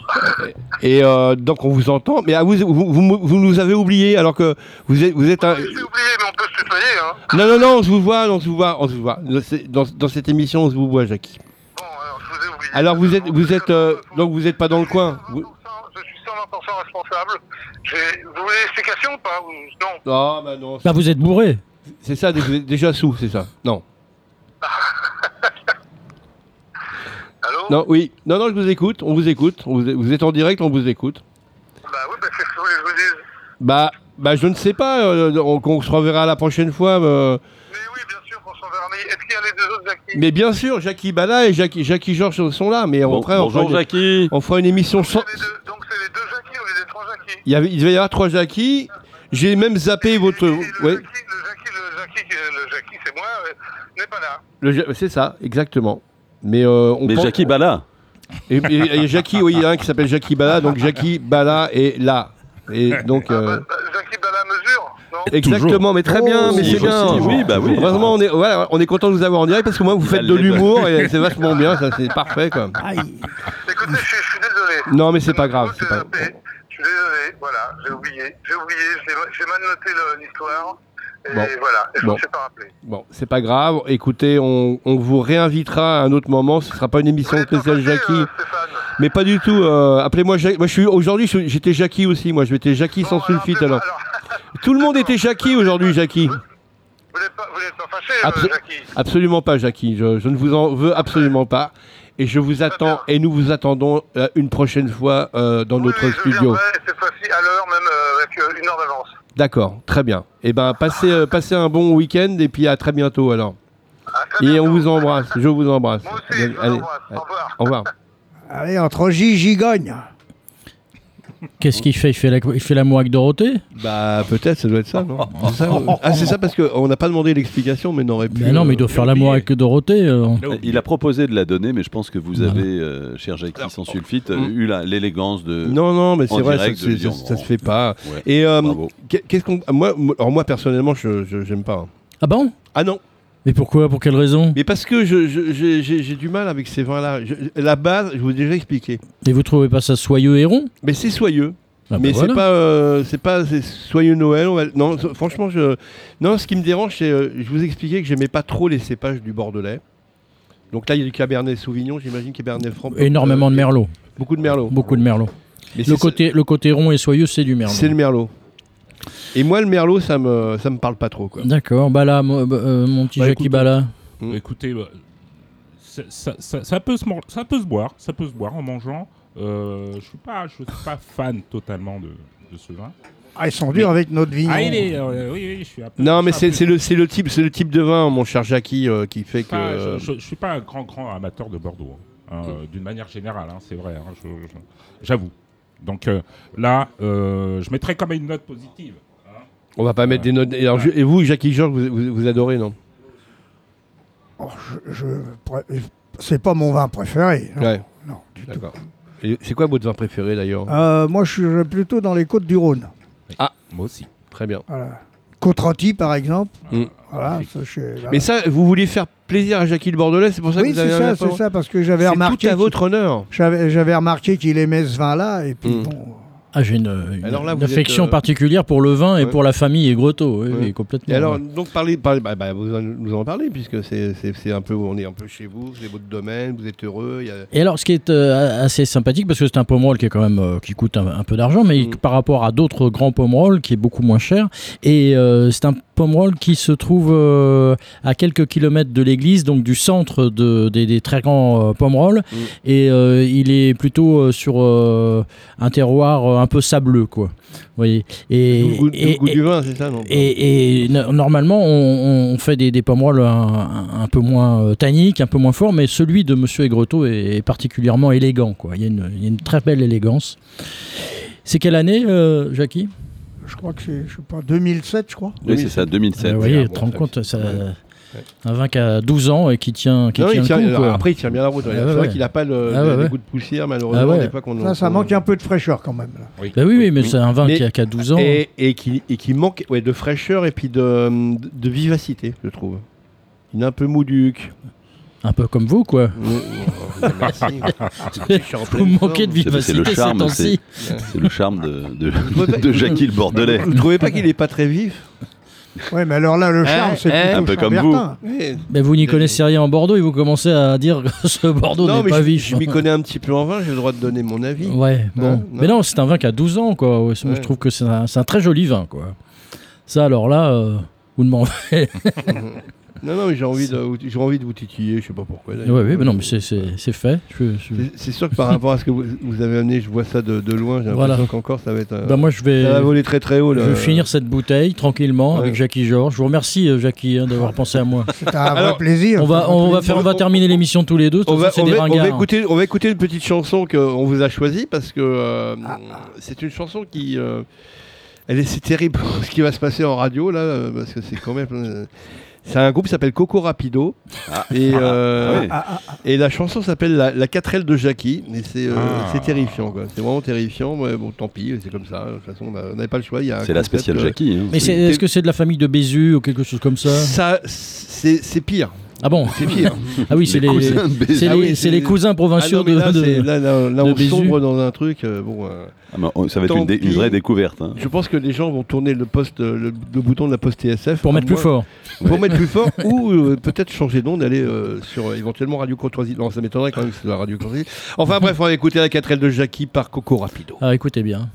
[SPEAKER 4] Et euh, donc, on vous entend. Mais ah, vous, vous, vous- vous nous avez oublié, alors que vous êtes, vous êtes un.
[SPEAKER 8] J'ai oublié, mais on peut se tutoyer. Hein.
[SPEAKER 4] Non, non, non, on se vous voit, on se vous voit, on se vous voit. Dans- dans cette émission, on se vous voit, Jackie.
[SPEAKER 8] Alors vous
[SPEAKER 4] êtes, vous êtes, euh, donc vous êtes pas dans le coin. Vous-
[SPEAKER 8] Je suis 120% responsable. J'ai- Vous voulez l'explication ou pas Non?
[SPEAKER 4] Non, bah non.
[SPEAKER 6] Bah vous êtes bourré.
[SPEAKER 4] C'est ça, vous êtes déjà sous, c'est ça. Non. *laughs*
[SPEAKER 8] Allô?
[SPEAKER 4] Non, oui. Non, non, je vous écoute. On vous écoute. On vous, vous êtes en direct, on vous écoute.
[SPEAKER 8] Bah oui, bah, c'est ce que vous voulez que je vous dise.
[SPEAKER 4] Bah, bah, je ne sais pas. euh, on, on se reverra la prochaine fois. euh.
[SPEAKER 8] Mais oui, bien sûr qu'on s'en verra. Mais est-ce qu'il y a les deux autres Jackie
[SPEAKER 4] Mais bien sûr, Jackie Bala et Jackie, Jackie Georges sont là. Mais
[SPEAKER 2] Bon,
[SPEAKER 4] après, on, fera une, on fera une émission sans.
[SPEAKER 8] Donc c'est les deux Jackie ou les trois Jackie
[SPEAKER 4] Il, y avait, il devait y avoir trois Jackie. J'ai même zappé votre.
[SPEAKER 8] Et le
[SPEAKER 4] Ouais,
[SPEAKER 8] Jackie, le Jackie, le Jackie, le Jackie, c'est moi, euh, n'est pas là.
[SPEAKER 4] le Ja- c'est ça, exactement. Mais euh, on
[SPEAKER 2] Mais
[SPEAKER 4] pense-
[SPEAKER 2] Jackie Bala.
[SPEAKER 4] Et, et- et Jackie, oui, il y a un qui s'appelle Jackie Bala. Donc Jackie Bala est là. Et donc.
[SPEAKER 8] Ah,
[SPEAKER 4] euh,
[SPEAKER 8] bah, bah, Jackie dans la mesure, non
[SPEAKER 4] Exactement, mais très bien,
[SPEAKER 5] Oh,
[SPEAKER 4] mais c'est bien.
[SPEAKER 2] aussi, oui, bah oui.
[SPEAKER 4] Vraiment, on est, voilà, on est content de vous avoir en direct parce que moi, vous faites de l'humour et c'est vachement bien, ça c'est parfait quoi.
[SPEAKER 5] Aïe.
[SPEAKER 8] Écoutez, je, suis- je suis désolé.
[SPEAKER 4] Non, mais c'est pas grave, c'est pas.
[SPEAKER 8] Je suis désolé, voilà, j'ai oublié. J'ai oublié, j'ai mal noté l'histoire. Et
[SPEAKER 4] Bon.
[SPEAKER 8] voilà, et je ne pas rappelé.
[SPEAKER 4] Bon, c'est pas grave. Écoutez, on, on vous réinvitera à un autre moment. Ce sera pas une émission spéciale Jackie,
[SPEAKER 8] euh, Stéphane
[SPEAKER 4] mais pas du tout. euh, Appelez-moi Jackie. Moi, je suis aujourd'hui, j'étais Jackie aussi. Moi, je m'étais Jackie sans
[SPEAKER 8] Bon,
[SPEAKER 4] sulfite. Alors, tout le monde était Jackie aujourd'hui, Jackie.
[SPEAKER 8] Vous n'êtes pas, pas fâché, euh, Jackie
[SPEAKER 4] Absolument pas, Jackie. Je, je ne vous en veux absolument pas. Et je vous attends, et nous vous attendons euh, une prochaine fois euh, dans
[SPEAKER 8] Oui,
[SPEAKER 4] notre
[SPEAKER 8] je
[SPEAKER 4] studio.
[SPEAKER 8] viendrai cette fois-ci à l'heure, même avec une heure d'avance.
[SPEAKER 4] D'accord, très bien. Eh ben, passez, euh, passez un bon week-end et puis à très bientôt alors.
[SPEAKER 8] À très
[SPEAKER 4] Et
[SPEAKER 8] bientôt.
[SPEAKER 4] on vous embrasse. Je vous embrasse.
[SPEAKER 8] Moi aussi, je vous
[SPEAKER 4] Allez.
[SPEAKER 8] Au revoir.
[SPEAKER 4] au revoir.
[SPEAKER 5] Allez, entre Gigi gagne.
[SPEAKER 6] Qu'est-ce qu'il fait? Il fait, la, il fait l'amour avec Dorothée
[SPEAKER 4] Bah peut-être, ça doit être ça, non? *laughs* C'est ça, euh, Ah c'est ça parce qu'on n'a pas demandé l'explication, mais on aurait pu.
[SPEAKER 6] Mais non, mais il doit
[SPEAKER 4] euh,
[SPEAKER 6] faire l'amour avec Dorothée. euh.
[SPEAKER 2] Il a proposé de la donner, mais je pense que vous
[SPEAKER 6] Voilà.
[SPEAKER 2] avez, euh, cher Jackie
[SPEAKER 4] Alors,
[SPEAKER 2] sans sulfite, euh,
[SPEAKER 4] mm.
[SPEAKER 2] eu la- l'élégance de.
[SPEAKER 4] Non, non, mais
[SPEAKER 2] en
[SPEAKER 4] c'est vrai, ça,
[SPEAKER 2] direct de
[SPEAKER 4] c'est-
[SPEAKER 2] lui dire,
[SPEAKER 4] ça- ça se fait pas.
[SPEAKER 2] Ouais,
[SPEAKER 4] Et euh,
[SPEAKER 2] bravo.
[SPEAKER 4] qu'est- qu'est-ce qu'on, moi, moi- alors moi personnellement, je je- j'aime pas. hein.
[SPEAKER 6] Ah bon?
[SPEAKER 4] Ah non,
[SPEAKER 6] Mais pourquoi? Pour quelle raison?
[SPEAKER 4] Mais parce que j'ai du mal avec ces vins-là. La base, je vous ai déjà expliqué.
[SPEAKER 6] Et vous trouvez pas ça soyeux et rond?
[SPEAKER 4] Mais c'est soyeux.
[SPEAKER 6] Ah bah
[SPEAKER 4] mais
[SPEAKER 6] voilà.
[SPEAKER 4] c'est pas, euh, c'est pas soyeux Noël. on va- Non, franchement, je, non, ce qui me dérange, c'est, euh, je vous expliquais que j'aimais pas trop les cépages du Bordelais. Donc là, il y a du Cabernet Sauvignon, j'imagine Cabernet Franc.
[SPEAKER 6] Énormément de merlot.
[SPEAKER 4] Beaucoup de Merlot.
[SPEAKER 6] Beaucoup de merlot.
[SPEAKER 4] Mais
[SPEAKER 6] Le côté, le côté rond et soyeux, c'est du merlot.
[SPEAKER 4] c'est le Merlot. Et moi, le Merlot, ça me, ça me parle pas trop, quoi.
[SPEAKER 6] D'accord. Bah là, mo- bah, euh, mon petit
[SPEAKER 4] Bah,
[SPEAKER 6] Jackie
[SPEAKER 4] écoute,
[SPEAKER 6] Bala.
[SPEAKER 4] Mm.
[SPEAKER 7] Écoutez, bah, ça, ça- ça- ça peut se, mor- ça peut se boire, ça peut se boire en mangeant. Euh, je suis pas, je suis pas fan totalement de, de ce vin.
[SPEAKER 5] Ah, ils sont durs avec notre vignon.
[SPEAKER 7] Ah, il est, euh, oui, oui, je suis un peu.
[SPEAKER 4] Non, mais
[SPEAKER 7] je suis un
[SPEAKER 4] c'est
[SPEAKER 7] peu-
[SPEAKER 4] le, c'est le type, c'est le type de vin, mon cher Jackie, euh, qui fait que.
[SPEAKER 7] je, je- je suis pas un grand, grand amateur de Bordeaux, hein, euh, d'une manière générale, hein, c'est vrai, hein, je- je- j'avoue. Donc euh, là, euh, je mettrais quand même une note positive. hein.
[SPEAKER 4] On va pas mettre des notes. Et, alors, je- et vous, Jackie Georges, vous, vous, vous adorez, non?
[SPEAKER 5] Oh, je, c'est pas mon vin préféré. non.
[SPEAKER 4] Ouais.
[SPEAKER 5] Non, du tout.
[SPEAKER 4] C'est quoi votre vin préféré d'ailleurs?
[SPEAKER 5] Euh, moi, je suis plutôt dans les côtes du Rhône.
[SPEAKER 7] Moi aussi.
[SPEAKER 4] Très bien.
[SPEAKER 5] Voilà. Côte-Rôtie, par exemple.
[SPEAKER 4] Mm.
[SPEAKER 5] Voilà, ça, je- voilà.
[SPEAKER 4] Mais ça, vous vouliez faire plaisir à Jackie le Bordelais, c'est pour ça
[SPEAKER 5] oui,
[SPEAKER 4] que vous avez
[SPEAKER 5] c'est ça, c'est ça, parce que j'avais remarqué.
[SPEAKER 4] tout à votre honneur.
[SPEAKER 5] J'avais, j'avais remarqué qu'il aimait ce vin-là, et puis
[SPEAKER 4] Mm.
[SPEAKER 5] bon.
[SPEAKER 6] Ah, j'ai une, une-
[SPEAKER 4] Alors là,
[SPEAKER 6] une
[SPEAKER 4] vous êtes,
[SPEAKER 6] affection
[SPEAKER 4] euh,
[SPEAKER 6] particulière pour le vin et
[SPEAKER 4] ouais.
[SPEAKER 6] pour la famille et Grotto. Oui,
[SPEAKER 4] Ouais.
[SPEAKER 6] complètement.
[SPEAKER 4] Et alors,
[SPEAKER 6] ouais.
[SPEAKER 4] donc parlez, parlez bah, bah, vous en- nous en parlez puisque c'est, un peu, on est un peu chez vous, c'est votre domaine, vous êtes heureux. il y a-
[SPEAKER 6] Et alors, ce qui est euh, assez sympathique, parce que c'est un pomerol qui est quand même euh, qui coûte un, un peu d'argent, mais
[SPEAKER 4] Mm.
[SPEAKER 6] par rapport à d'autres grands pomerol qui est beaucoup moins cher. Et c'est un pomerol qui se trouve euh, à quelques kilomètres de l'église, donc du centre de, des, des très grands euh, pomerols.
[SPEAKER 4] Mm.
[SPEAKER 6] Et euh, il est plutôt sur un terroir un peu sableux, quoi. Vous voyez. Et,
[SPEAKER 4] le goût,
[SPEAKER 6] et-
[SPEAKER 4] le goût
[SPEAKER 6] et-
[SPEAKER 4] du vin, c'est ça, non?
[SPEAKER 6] et, et no- normalement, on, on fait des, des pommerolles un, un- peu moins tanniques, un peu moins forts, mais celui de Monsieur Aigretot est, est particulièrement élégant. Quoi. Il, y a une, il y a une très belle élégance. C'est quelle année, euh, Jackie?
[SPEAKER 5] Je crois que c'est, je sais pas, 2007, je crois.
[SPEAKER 2] Oui, c'est ça, 2007.
[SPEAKER 6] Euh, Vous voyez,
[SPEAKER 4] ah,
[SPEAKER 6] tu te rends compte, ça,
[SPEAKER 4] ouais.
[SPEAKER 6] un vin qui a 12 ans et qui tient, qui
[SPEAKER 4] Non,
[SPEAKER 6] tient
[SPEAKER 4] il tient-
[SPEAKER 6] le coup. quoi.
[SPEAKER 4] Après, il tient bien la route.
[SPEAKER 6] Ah,
[SPEAKER 4] c'est
[SPEAKER 6] ouais,
[SPEAKER 4] vrai qu'il n'a pas le,
[SPEAKER 6] Ah, ouais,
[SPEAKER 4] goûts de poussière, malheureusement.
[SPEAKER 6] Ah,
[SPEAKER 5] Ça, manque un peu de fraîcheur quand même. là.
[SPEAKER 7] Oui.
[SPEAKER 6] Bah oui, oui, mais c'est un vin
[SPEAKER 4] Mais-
[SPEAKER 6] qui, a, qui a 12 ans.
[SPEAKER 4] Et, et qui, et qui manque ouais, de fraîcheur et puis de, de vivacité, je trouve. Il est un peu mouduc.
[SPEAKER 6] Un peu comme vous, quoi.
[SPEAKER 4] Merci. *laughs* Je suis en
[SPEAKER 6] Vous manquez de vivacité
[SPEAKER 2] le
[SPEAKER 6] ces
[SPEAKER 2] charme,
[SPEAKER 6] temps-ci.
[SPEAKER 2] C'est le charme de, de, Jackie le Bordelais.
[SPEAKER 4] Vous ne trouvez pas qu'il est pas très vif?
[SPEAKER 5] Ouais, mais alors là, le
[SPEAKER 4] Eh,
[SPEAKER 5] charme, c'est
[SPEAKER 4] eh,
[SPEAKER 2] un peu comme
[SPEAKER 5] Chambertin.
[SPEAKER 4] Ouais.
[SPEAKER 6] Mais vous n'y connaissez rien en Bordeaux et vous commencez à dire que *laughs* ce Bordeaux
[SPEAKER 4] Non,
[SPEAKER 6] n'est
[SPEAKER 4] mais
[SPEAKER 6] pas
[SPEAKER 4] je,
[SPEAKER 6] vif.
[SPEAKER 4] je m'y connais un petit peu en vin, j'ai le droit de donner mon avis.
[SPEAKER 6] Ouais, bon.
[SPEAKER 4] Hein, non.
[SPEAKER 6] mais non, c'est un vin qui a 12 ans, quoi. Ouais, moi,
[SPEAKER 4] Ouais.
[SPEAKER 6] Je trouve que c'est un, c'est un très joli vin, quoi. Ça, alors là, euh, vous demandez. *laughs*
[SPEAKER 4] Non, non, mais j'ai envie, de, j'ai envie de vous titiller, je sais pas pourquoi. D'ailleurs.
[SPEAKER 6] ouais, mais non, mais c'est- c'est c'est fait. Je- je-
[SPEAKER 4] C'est- C'est sûr que par rapport à ce que vous, vous avez amené, je vois ça de, de loin, j'ai
[SPEAKER 6] Voilà.
[SPEAKER 4] l'impression qu'encore ça va être. euh,
[SPEAKER 6] Bah, moi, je vais,
[SPEAKER 4] ça va voler très très haut.
[SPEAKER 6] je vais finir cette bouteille tranquillement
[SPEAKER 4] Ouais.
[SPEAKER 6] avec Jackie Georges. Je vous remercie, euh, Jackie, hein, d'avoir pensé à moi.
[SPEAKER 5] C'est un
[SPEAKER 4] Alors,
[SPEAKER 5] vrai plaisir.
[SPEAKER 6] On va, on va, faire, on va terminer l'émission tous les deux.
[SPEAKER 4] On va,
[SPEAKER 6] façon,
[SPEAKER 4] on,
[SPEAKER 6] des
[SPEAKER 4] va, on va
[SPEAKER 6] ringards.
[SPEAKER 4] écouter, on va écouter une petite chanson qu'on vous a choisie parce que euh,
[SPEAKER 6] Ah.
[SPEAKER 4] c'est une chanson qui. euh, elle est, c'est terrible *laughs* ce qui va se passer en radio là, parce que c'est quand même. C'est un groupe qui s'appelle Coco Rapido et, euh,
[SPEAKER 2] Ah
[SPEAKER 4] et la chanson s'appelle la, la 4L de Jackie. Et c'est, euh,
[SPEAKER 7] Ah.
[SPEAKER 4] c'est terrifiant quoi. C'est vraiment terrifiant. Ouais, bon, tant pis, c'est comme ça. De toute façon, on n'avait pas le choix. il y a un
[SPEAKER 2] C'est la spéciale
[SPEAKER 4] euh,
[SPEAKER 2] Jackie. hein.
[SPEAKER 6] Mais c'est- est-ce que c'est de la famille de Bézu ou quelque chose comme ça?
[SPEAKER 4] Ça, c'est, c'est pire.
[SPEAKER 6] Ah bon
[SPEAKER 4] C'est pire. *laughs*
[SPEAKER 6] Ah oui, c'est les,
[SPEAKER 2] cousins de Bézu.
[SPEAKER 6] c'est
[SPEAKER 4] Ah
[SPEAKER 6] les,
[SPEAKER 4] oui,
[SPEAKER 6] c'est
[SPEAKER 4] c'est-
[SPEAKER 6] les cousins
[SPEAKER 4] Ah
[SPEAKER 6] provinciaux
[SPEAKER 4] non,
[SPEAKER 6] de,
[SPEAKER 4] là,
[SPEAKER 6] de-
[SPEAKER 4] c'est- là, là, là,
[SPEAKER 6] de
[SPEAKER 4] on
[SPEAKER 6] Bézu.
[SPEAKER 4] sombre dans un truc. euh, bon. euh,
[SPEAKER 2] Ah, mais, ça va être une, dé- une
[SPEAKER 4] pis.
[SPEAKER 2] vraie découverte. hein.
[SPEAKER 4] Je pense que les gens vont tourner le poste, euh, le, le bouton de la poste TSF
[SPEAKER 6] pour mettre plus fort.
[SPEAKER 4] Pour mettre plus fort ou euh, peut-être changer d'onde, aller euh, sur euh, éventuellement Radio Courtoisie. Non, ça m'étonnerait quand même que ce soit Radio Courtoisie. Enfin bref, on va écouter la 4L de Jackie par Coco Rapido.
[SPEAKER 6] Alors écoutez bien.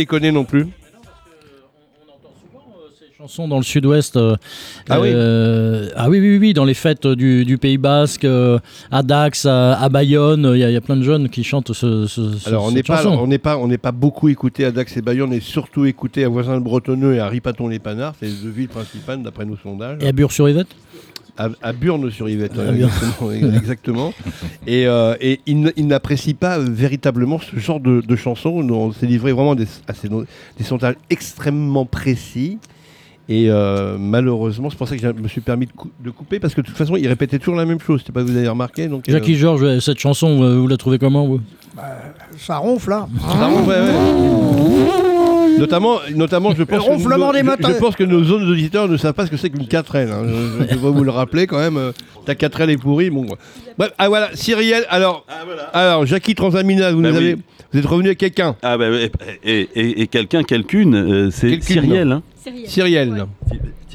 [SPEAKER 4] Déconner non plus.
[SPEAKER 6] chansons dans le sud-ouest. euh,
[SPEAKER 4] Ah oui.
[SPEAKER 6] euh, ah oui, oui, oui, dans les fêtes du, du Pays Basque, euh, à Dax, à, à Bayonne, il y, a- il y a plein de jeunes qui chantent ce, ce,
[SPEAKER 4] Alors on n'est pas, on n'est pas, on n'est pas beaucoup écouté à Dax et Bayonne, on est surtout écouté à Voisin le Bretonneux et à Ripaton-les-Panards, c'est les deux villes principales d'après nos sondages.
[SPEAKER 6] Et à Bure-sur-Yvette?
[SPEAKER 4] À, à Burne-sur-Yvette,
[SPEAKER 6] Burne.
[SPEAKER 4] exactement. *laughs* exactement. Et, euh, et il, n'apprécie pas euh, véritablement ce genre de, de chansons. On s'est livré vraiment des, à ces des sondages extrêmement précis. Et euh, malheureusement, c'est pour ça que je me suis permis de, cou- de couper, parce que de toute façon, il répétait toujours la même chose. Je sais pas si vous avez remarqué. Donc, euh,
[SPEAKER 6] Jackie Georges, cette chanson, euh, vous la trouvez comment vous?
[SPEAKER 5] Ça ronfle, là.
[SPEAKER 4] Ah, ouais, ouais. Notamment, notamment, je pense, que
[SPEAKER 5] des
[SPEAKER 4] je- pense que nos zones auditeurs ne savent pas ce que c'est qu'une 4L. hein. Je, je dois vous le rappeler quand même. euh, Ta 4L est pourrie. Bon, Bref, ah voilà, Cyrielle. Alors, alors Jackie Transamina, vous,
[SPEAKER 2] Bah
[SPEAKER 4] nous
[SPEAKER 2] oui.
[SPEAKER 4] avez, vous êtes revenu avec quelqu'un.
[SPEAKER 2] Ah bah, et, et, et- et quelqu'un, quelqu'une, euh, c'est Cyrielle. Hein.
[SPEAKER 4] Cyrielle.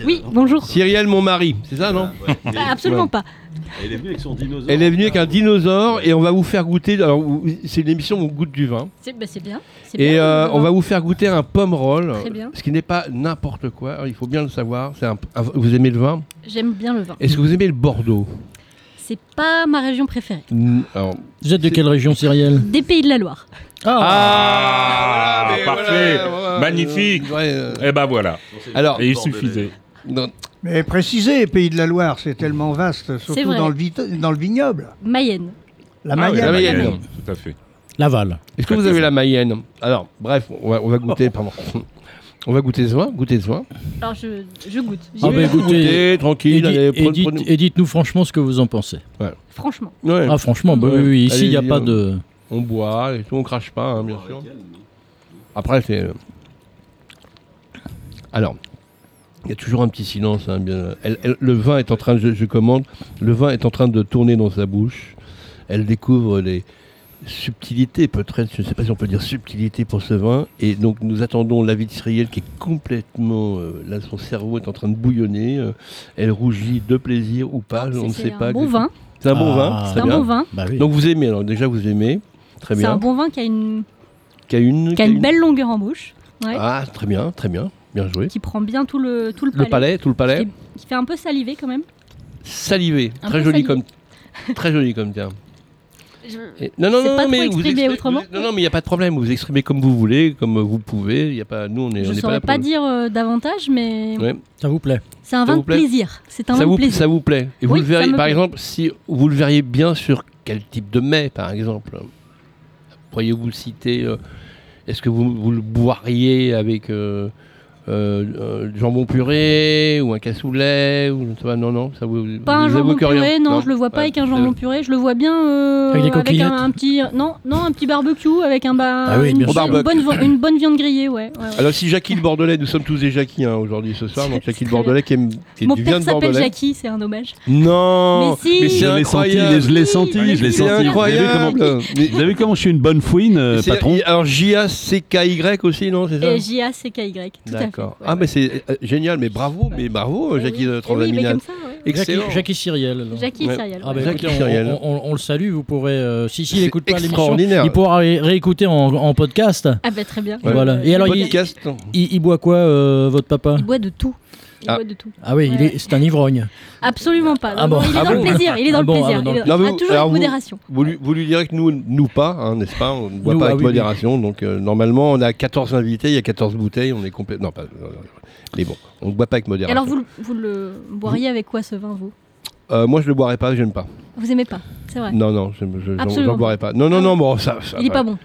[SPEAKER 9] Oui, bonjour.
[SPEAKER 4] Cyrielle, mon mari, c'est ça, non
[SPEAKER 9] Ah, absolument
[SPEAKER 4] Ouais.
[SPEAKER 9] pas.
[SPEAKER 2] Elle est venue avec son dinosaure.
[SPEAKER 4] Elle est venue avec un dinosaure et on va vous faire goûter. Alors, c'est une émission où on goûte du vin.
[SPEAKER 9] C'est bah, bien.
[SPEAKER 4] Et
[SPEAKER 9] bien,
[SPEAKER 4] euh, on va vous faire goûter un pomme roll,
[SPEAKER 9] Très bien.
[SPEAKER 4] ce qui n'est pas n'importe quoi. Alors, il faut bien le savoir. C'est un- un- vous aimez le vin?
[SPEAKER 9] J'aime bien le vin.
[SPEAKER 4] Est-ce que vous aimez le Bordeaux?
[SPEAKER 9] C'est pas ma région préférée.
[SPEAKER 4] Alors,
[SPEAKER 6] Vous êtes de quelle région, Cyrielle?
[SPEAKER 9] Des pays de la Loire.
[SPEAKER 7] Ah,
[SPEAKER 4] mais
[SPEAKER 7] parfait,
[SPEAKER 4] voilà,
[SPEAKER 7] magnifique.
[SPEAKER 4] ouais, euh,
[SPEAKER 7] Et ben voilà.
[SPEAKER 4] Alors,
[SPEAKER 7] Et il suffisait.
[SPEAKER 4] non,
[SPEAKER 5] Mais précisez, Pays de la Loire, c'est tellement vaste, surtout dans le, vit- dans le vignoble.
[SPEAKER 9] Mayenne.
[SPEAKER 5] La
[SPEAKER 7] Ah
[SPEAKER 5] Mayenne.
[SPEAKER 4] la Mayenne.
[SPEAKER 7] Mayenne, Tout à fait.
[SPEAKER 6] Laval.
[SPEAKER 4] est-ce que vous avez la Mayenne? Alors, bref, on va, on va goûter. Pardon. On va goûter ce vin, goûter vin.
[SPEAKER 9] Alors je, je goûte.
[SPEAKER 6] Ah
[SPEAKER 9] vais.
[SPEAKER 6] bah écoutez,
[SPEAKER 4] Goûtez, tranquille.
[SPEAKER 6] et,
[SPEAKER 4] allez,
[SPEAKER 6] dites- et
[SPEAKER 4] prenez-
[SPEAKER 6] dites-
[SPEAKER 4] prenez-
[SPEAKER 6] et dites-nous franchement ce que vous en pensez.
[SPEAKER 9] Franchement.
[SPEAKER 4] Ouais,
[SPEAKER 6] Ah franchement, bah
[SPEAKER 4] Ouais.
[SPEAKER 6] oui, oui, ici il n'y a pas de...
[SPEAKER 4] On boit et tout, on crache pas, hein, bien sûr. Après, c'est. euh, Alors, il y a toujours un petit silence. hein, bien- elle- elle- le vin est en train, de, je, je commande, le vin est en train de tourner dans sa bouche. Elle découvre les subtilités, peut-être, je ne sais pas si on peut dire subtilité pour ce vin. Et donc, nous attendons la vie de Cyrielle qui est complètement. euh, là, son cerveau est en train de bouillonner. euh, elle rougit de plaisir ou pas, on ne
[SPEAKER 9] C'est
[SPEAKER 4] sait
[SPEAKER 9] un
[SPEAKER 4] pas.
[SPEAKER 9] bon vin.
[SPEAKER 4] C'est un bon
[SPEAKER 6] Ah.
[SPEAKER 4] vin,
[SPEAKER 9] C'est un bon vin.
[SPEAKER 6] Bah oui.
[SPEAKER 4] Donc, vous aimez, alors déjà, vous aimez. Très
[SPEAKER 9] C'est
[SPEAKER 4] bien.
[SPEAKER 9] un bon vin qui a une,
[SPEAKER 4] Qui a une,
[SPEAKER 9] qui a une belle longueur en bouche. Ouais.
[SPEAKER 4] Ah, très bien, très bien. Bien joué.
[SPEAKER 9] Qui prend bien tout le, tout le
[SPEAKER 4] Le
[SPEAKER 9] palais.
[SPEAKER 4] palais, tout le palais.
[SPEAKER 9] Qui, qui fait un peu saliver quand même.
[SPEAKER 4] Salivé.
[SPEAKER 9] Un
[SPEAKER 4] Très joli
[SPEAKER 9] salivé.
[SPEAKER 4] comme. Très joli comme terme.
[SPEAKER 9] Je-
[SPEAKER 4] Et- Non, non,
[SPEAKER 9] C'est
[SPEAKER 4] non,
[SPEAKER 9] pas
[SPEAKER 4] non, mais vous exprimez-
[SPEAKER 9] autrement
[SPEAKER 4] vous- Non, non, mais il n'y a pas de problème. Vous vous exprimez comme vous voulez, comme vous pouvez. Il y a pas, nous, on est,
[SPEAKER 9] Je ne saurais pas dire euh, davantage, mais
[SPEAKER 4] Ouais.
[SPEAKER 6] Ça vous plaît
[SPEAKER 9] c'est un
[SPEAKER 4] Ça
[SPEAKER 9] vin
[SPEAKER 4] vous
[SPEAKER 9] de
[SPEAKER 4] plaît
[SPEAKER 9] plaisir. C'est un
[SPEAKER 4] Ça
[SPEAKER 9] vin
[SPEAKER 4] vous,
[SPEAKER 9] de plaisir.
[SPEAKER 4] ça vous plaît. Et vous le verriez, par
[SPEAKER 9] plaît.
[SPEAKER 4] exemple, si vous le verriez bien sur quel type de mets, par exemple Pourriez-vous citer euh, Est-ce que vous, vous le boiriez avec euh, euh, du jambon puré ou un cassoulet ou je sais pas, Non, non, ça vous.
[SPEAKER 9] Pas un jambon
[SPEAKER 4] rien
[SPEAKER 9] puré, non, je le vois pas
[SPEAKER 4] Ouais,
[SPEAKER 9] avec un
[SPEAKER 4] c'est-
[SPEAKER 9] jambon puré. Je le vois bien euh,
[SPEAKER 6] Avec des
[SPEAKER 9] avec un, petit, non, non, un petit barbecue avec un ba-
[SPEAKER 6] Ah oui,
[SPEAKER 9] une, bonne,
[SPEAKER 4] Au barbecue.
[SPEAKER 9] bonne, une bonne viande grillée, ouais. ouais, ouais.
[SPEAKER 4] Alors si Jackie le Bordelais, nous sommes tous des Jackie hein, aujourd'hui ce soir, *laughs* donc Jackie le Bordelais qui aime qui
[SPEAKER 9] Mon père s'appelle. Jackie, c'est un dommage.
[SPEAKER 4] Non,
[SPEAKER 9] Mais si.
[SPEAKER 4] c'est
[SPEAKER 2] Je l'ai senti,
[SPEAKER 4] incroyable.
[SPEAKER 2] je l'ai senti, je l'ai
[SPEAKER 4] C'est
[SPEAKER 2] senti. Vous avez vu
[SPEAKER 4] incroyable.
[SPEAKER 2] comment-
[SPEAKER 4] Mais-
[SPEAKER 2] Vous avez vu comment je suis une bonne fouine, euh,
[SPEAKER 4] c'est-
[SPEAKER 2] patron
[SPEAKER 4] Alors J-A-C-K-Y aussi, non C'est ça
[SPEAKER 9] Et J-A-C-K-Y, tout à fait.
[SPEAKER 4] D'accord.
[SPEAKER 9] ouais,
[SPEAKER 4] Ah
[SPEAKER 9] ouais.
[SPEAKER 4] mais c'est euh, génial, mais bravo, mais bravo
[SPEAKER 9] Eh
[SPEAKER 4] Jackie
[SPEAKER 9] oui,
[SPEAKER 4] de
[SPEAKER 9] eh oui.
[SPEAKER 4] Excellent.
[SPEAKER 6] Jackie, alors.
[SPEAKER 9] Jackie. Cériel.
[SPEAKER 6] Ah bah.
[SPEAKER 4] Jackie
[SPEAKER 6] écoutez, on, on- on le salue, vous pourrez... euh, si s'il
[SPEAKER 4] C'est
[SPEAKER 6] n'écoute pas l'émission, il pourra ré- réécouter en, en podcast.
[SPEAKER 9] Ah bah très bien.
[SPEAKER 4] Ouais.
[SPEAKER 6] Voilà. Et alors, il, il- il boit quoi, euh, votre papa?
[SPEAKER 9] Il boit de tout. Il
[SPEAKER 4] Ah.
[SPEAKER 9] boit de tout.
[SPEAKER 6] Ah oui, il
[SPEAKER 9] Ouais.
[SPEAKER 6] est- c'est un ivrogne.
[SPEAKER 9] Absolument pas. Non,
[SPEAKER 6] Ah bon.
[SPEAKER 9] non, il est
[SPEAKER 4] Ah
[SPEAKER 9] dans
[SPEAKER 4] bon
[SPEAKER 9] le plaisir. Il est dans
[SPEAKER 6] Ah
[SPEAKER 9] le
[SPEAKER 6] bon,
[SPEAKER 9] plaisir.
[SPEAKER 6] ah non.
[SPEAKER 9] Il est-
[SPEAKER 4] Non, vous-
[SPEAKER 9] toujours avec
[SPEAKER 4] vous-
[SPEAKER 9] modération.
[SPEAKER 4] Vous lui, vous lui direz que nous, nous pas, hein, n'est-ce pas? On ne boit
[SPEAKER 6] Nous,
[SPEAKER 4] pas
[SPEAKER 6] ah
[SPEAKER 4] avec
[SPEAKER 6] oui, oui.
[SPEAKER 4] modération. Donc euh, normalement, on a 14 invités, il y a 14 bouteilles, on est complet. Non, pas. non, non, non. Mais bon, on ne boit pas avec
[SPEAKER 9] Et
[SPEAKER 4] modération.
[SPEAKER 9] alors vous, le- vous le boiriez avec quoi ce vin, vous?
[SPEAKER 4] Euh, moi, je le boirais pas, j'aime pas.
[SPEAKER 9] Vous aimez pas C'est vrai.
[SPEAKER 4] Non, non, je je- j'en boirais pas. Non, non, non, bon, ça. ça
[SPEAKER 9] Il est
[SPEAKER 4] va.
[SPEAKER 9] pas bon.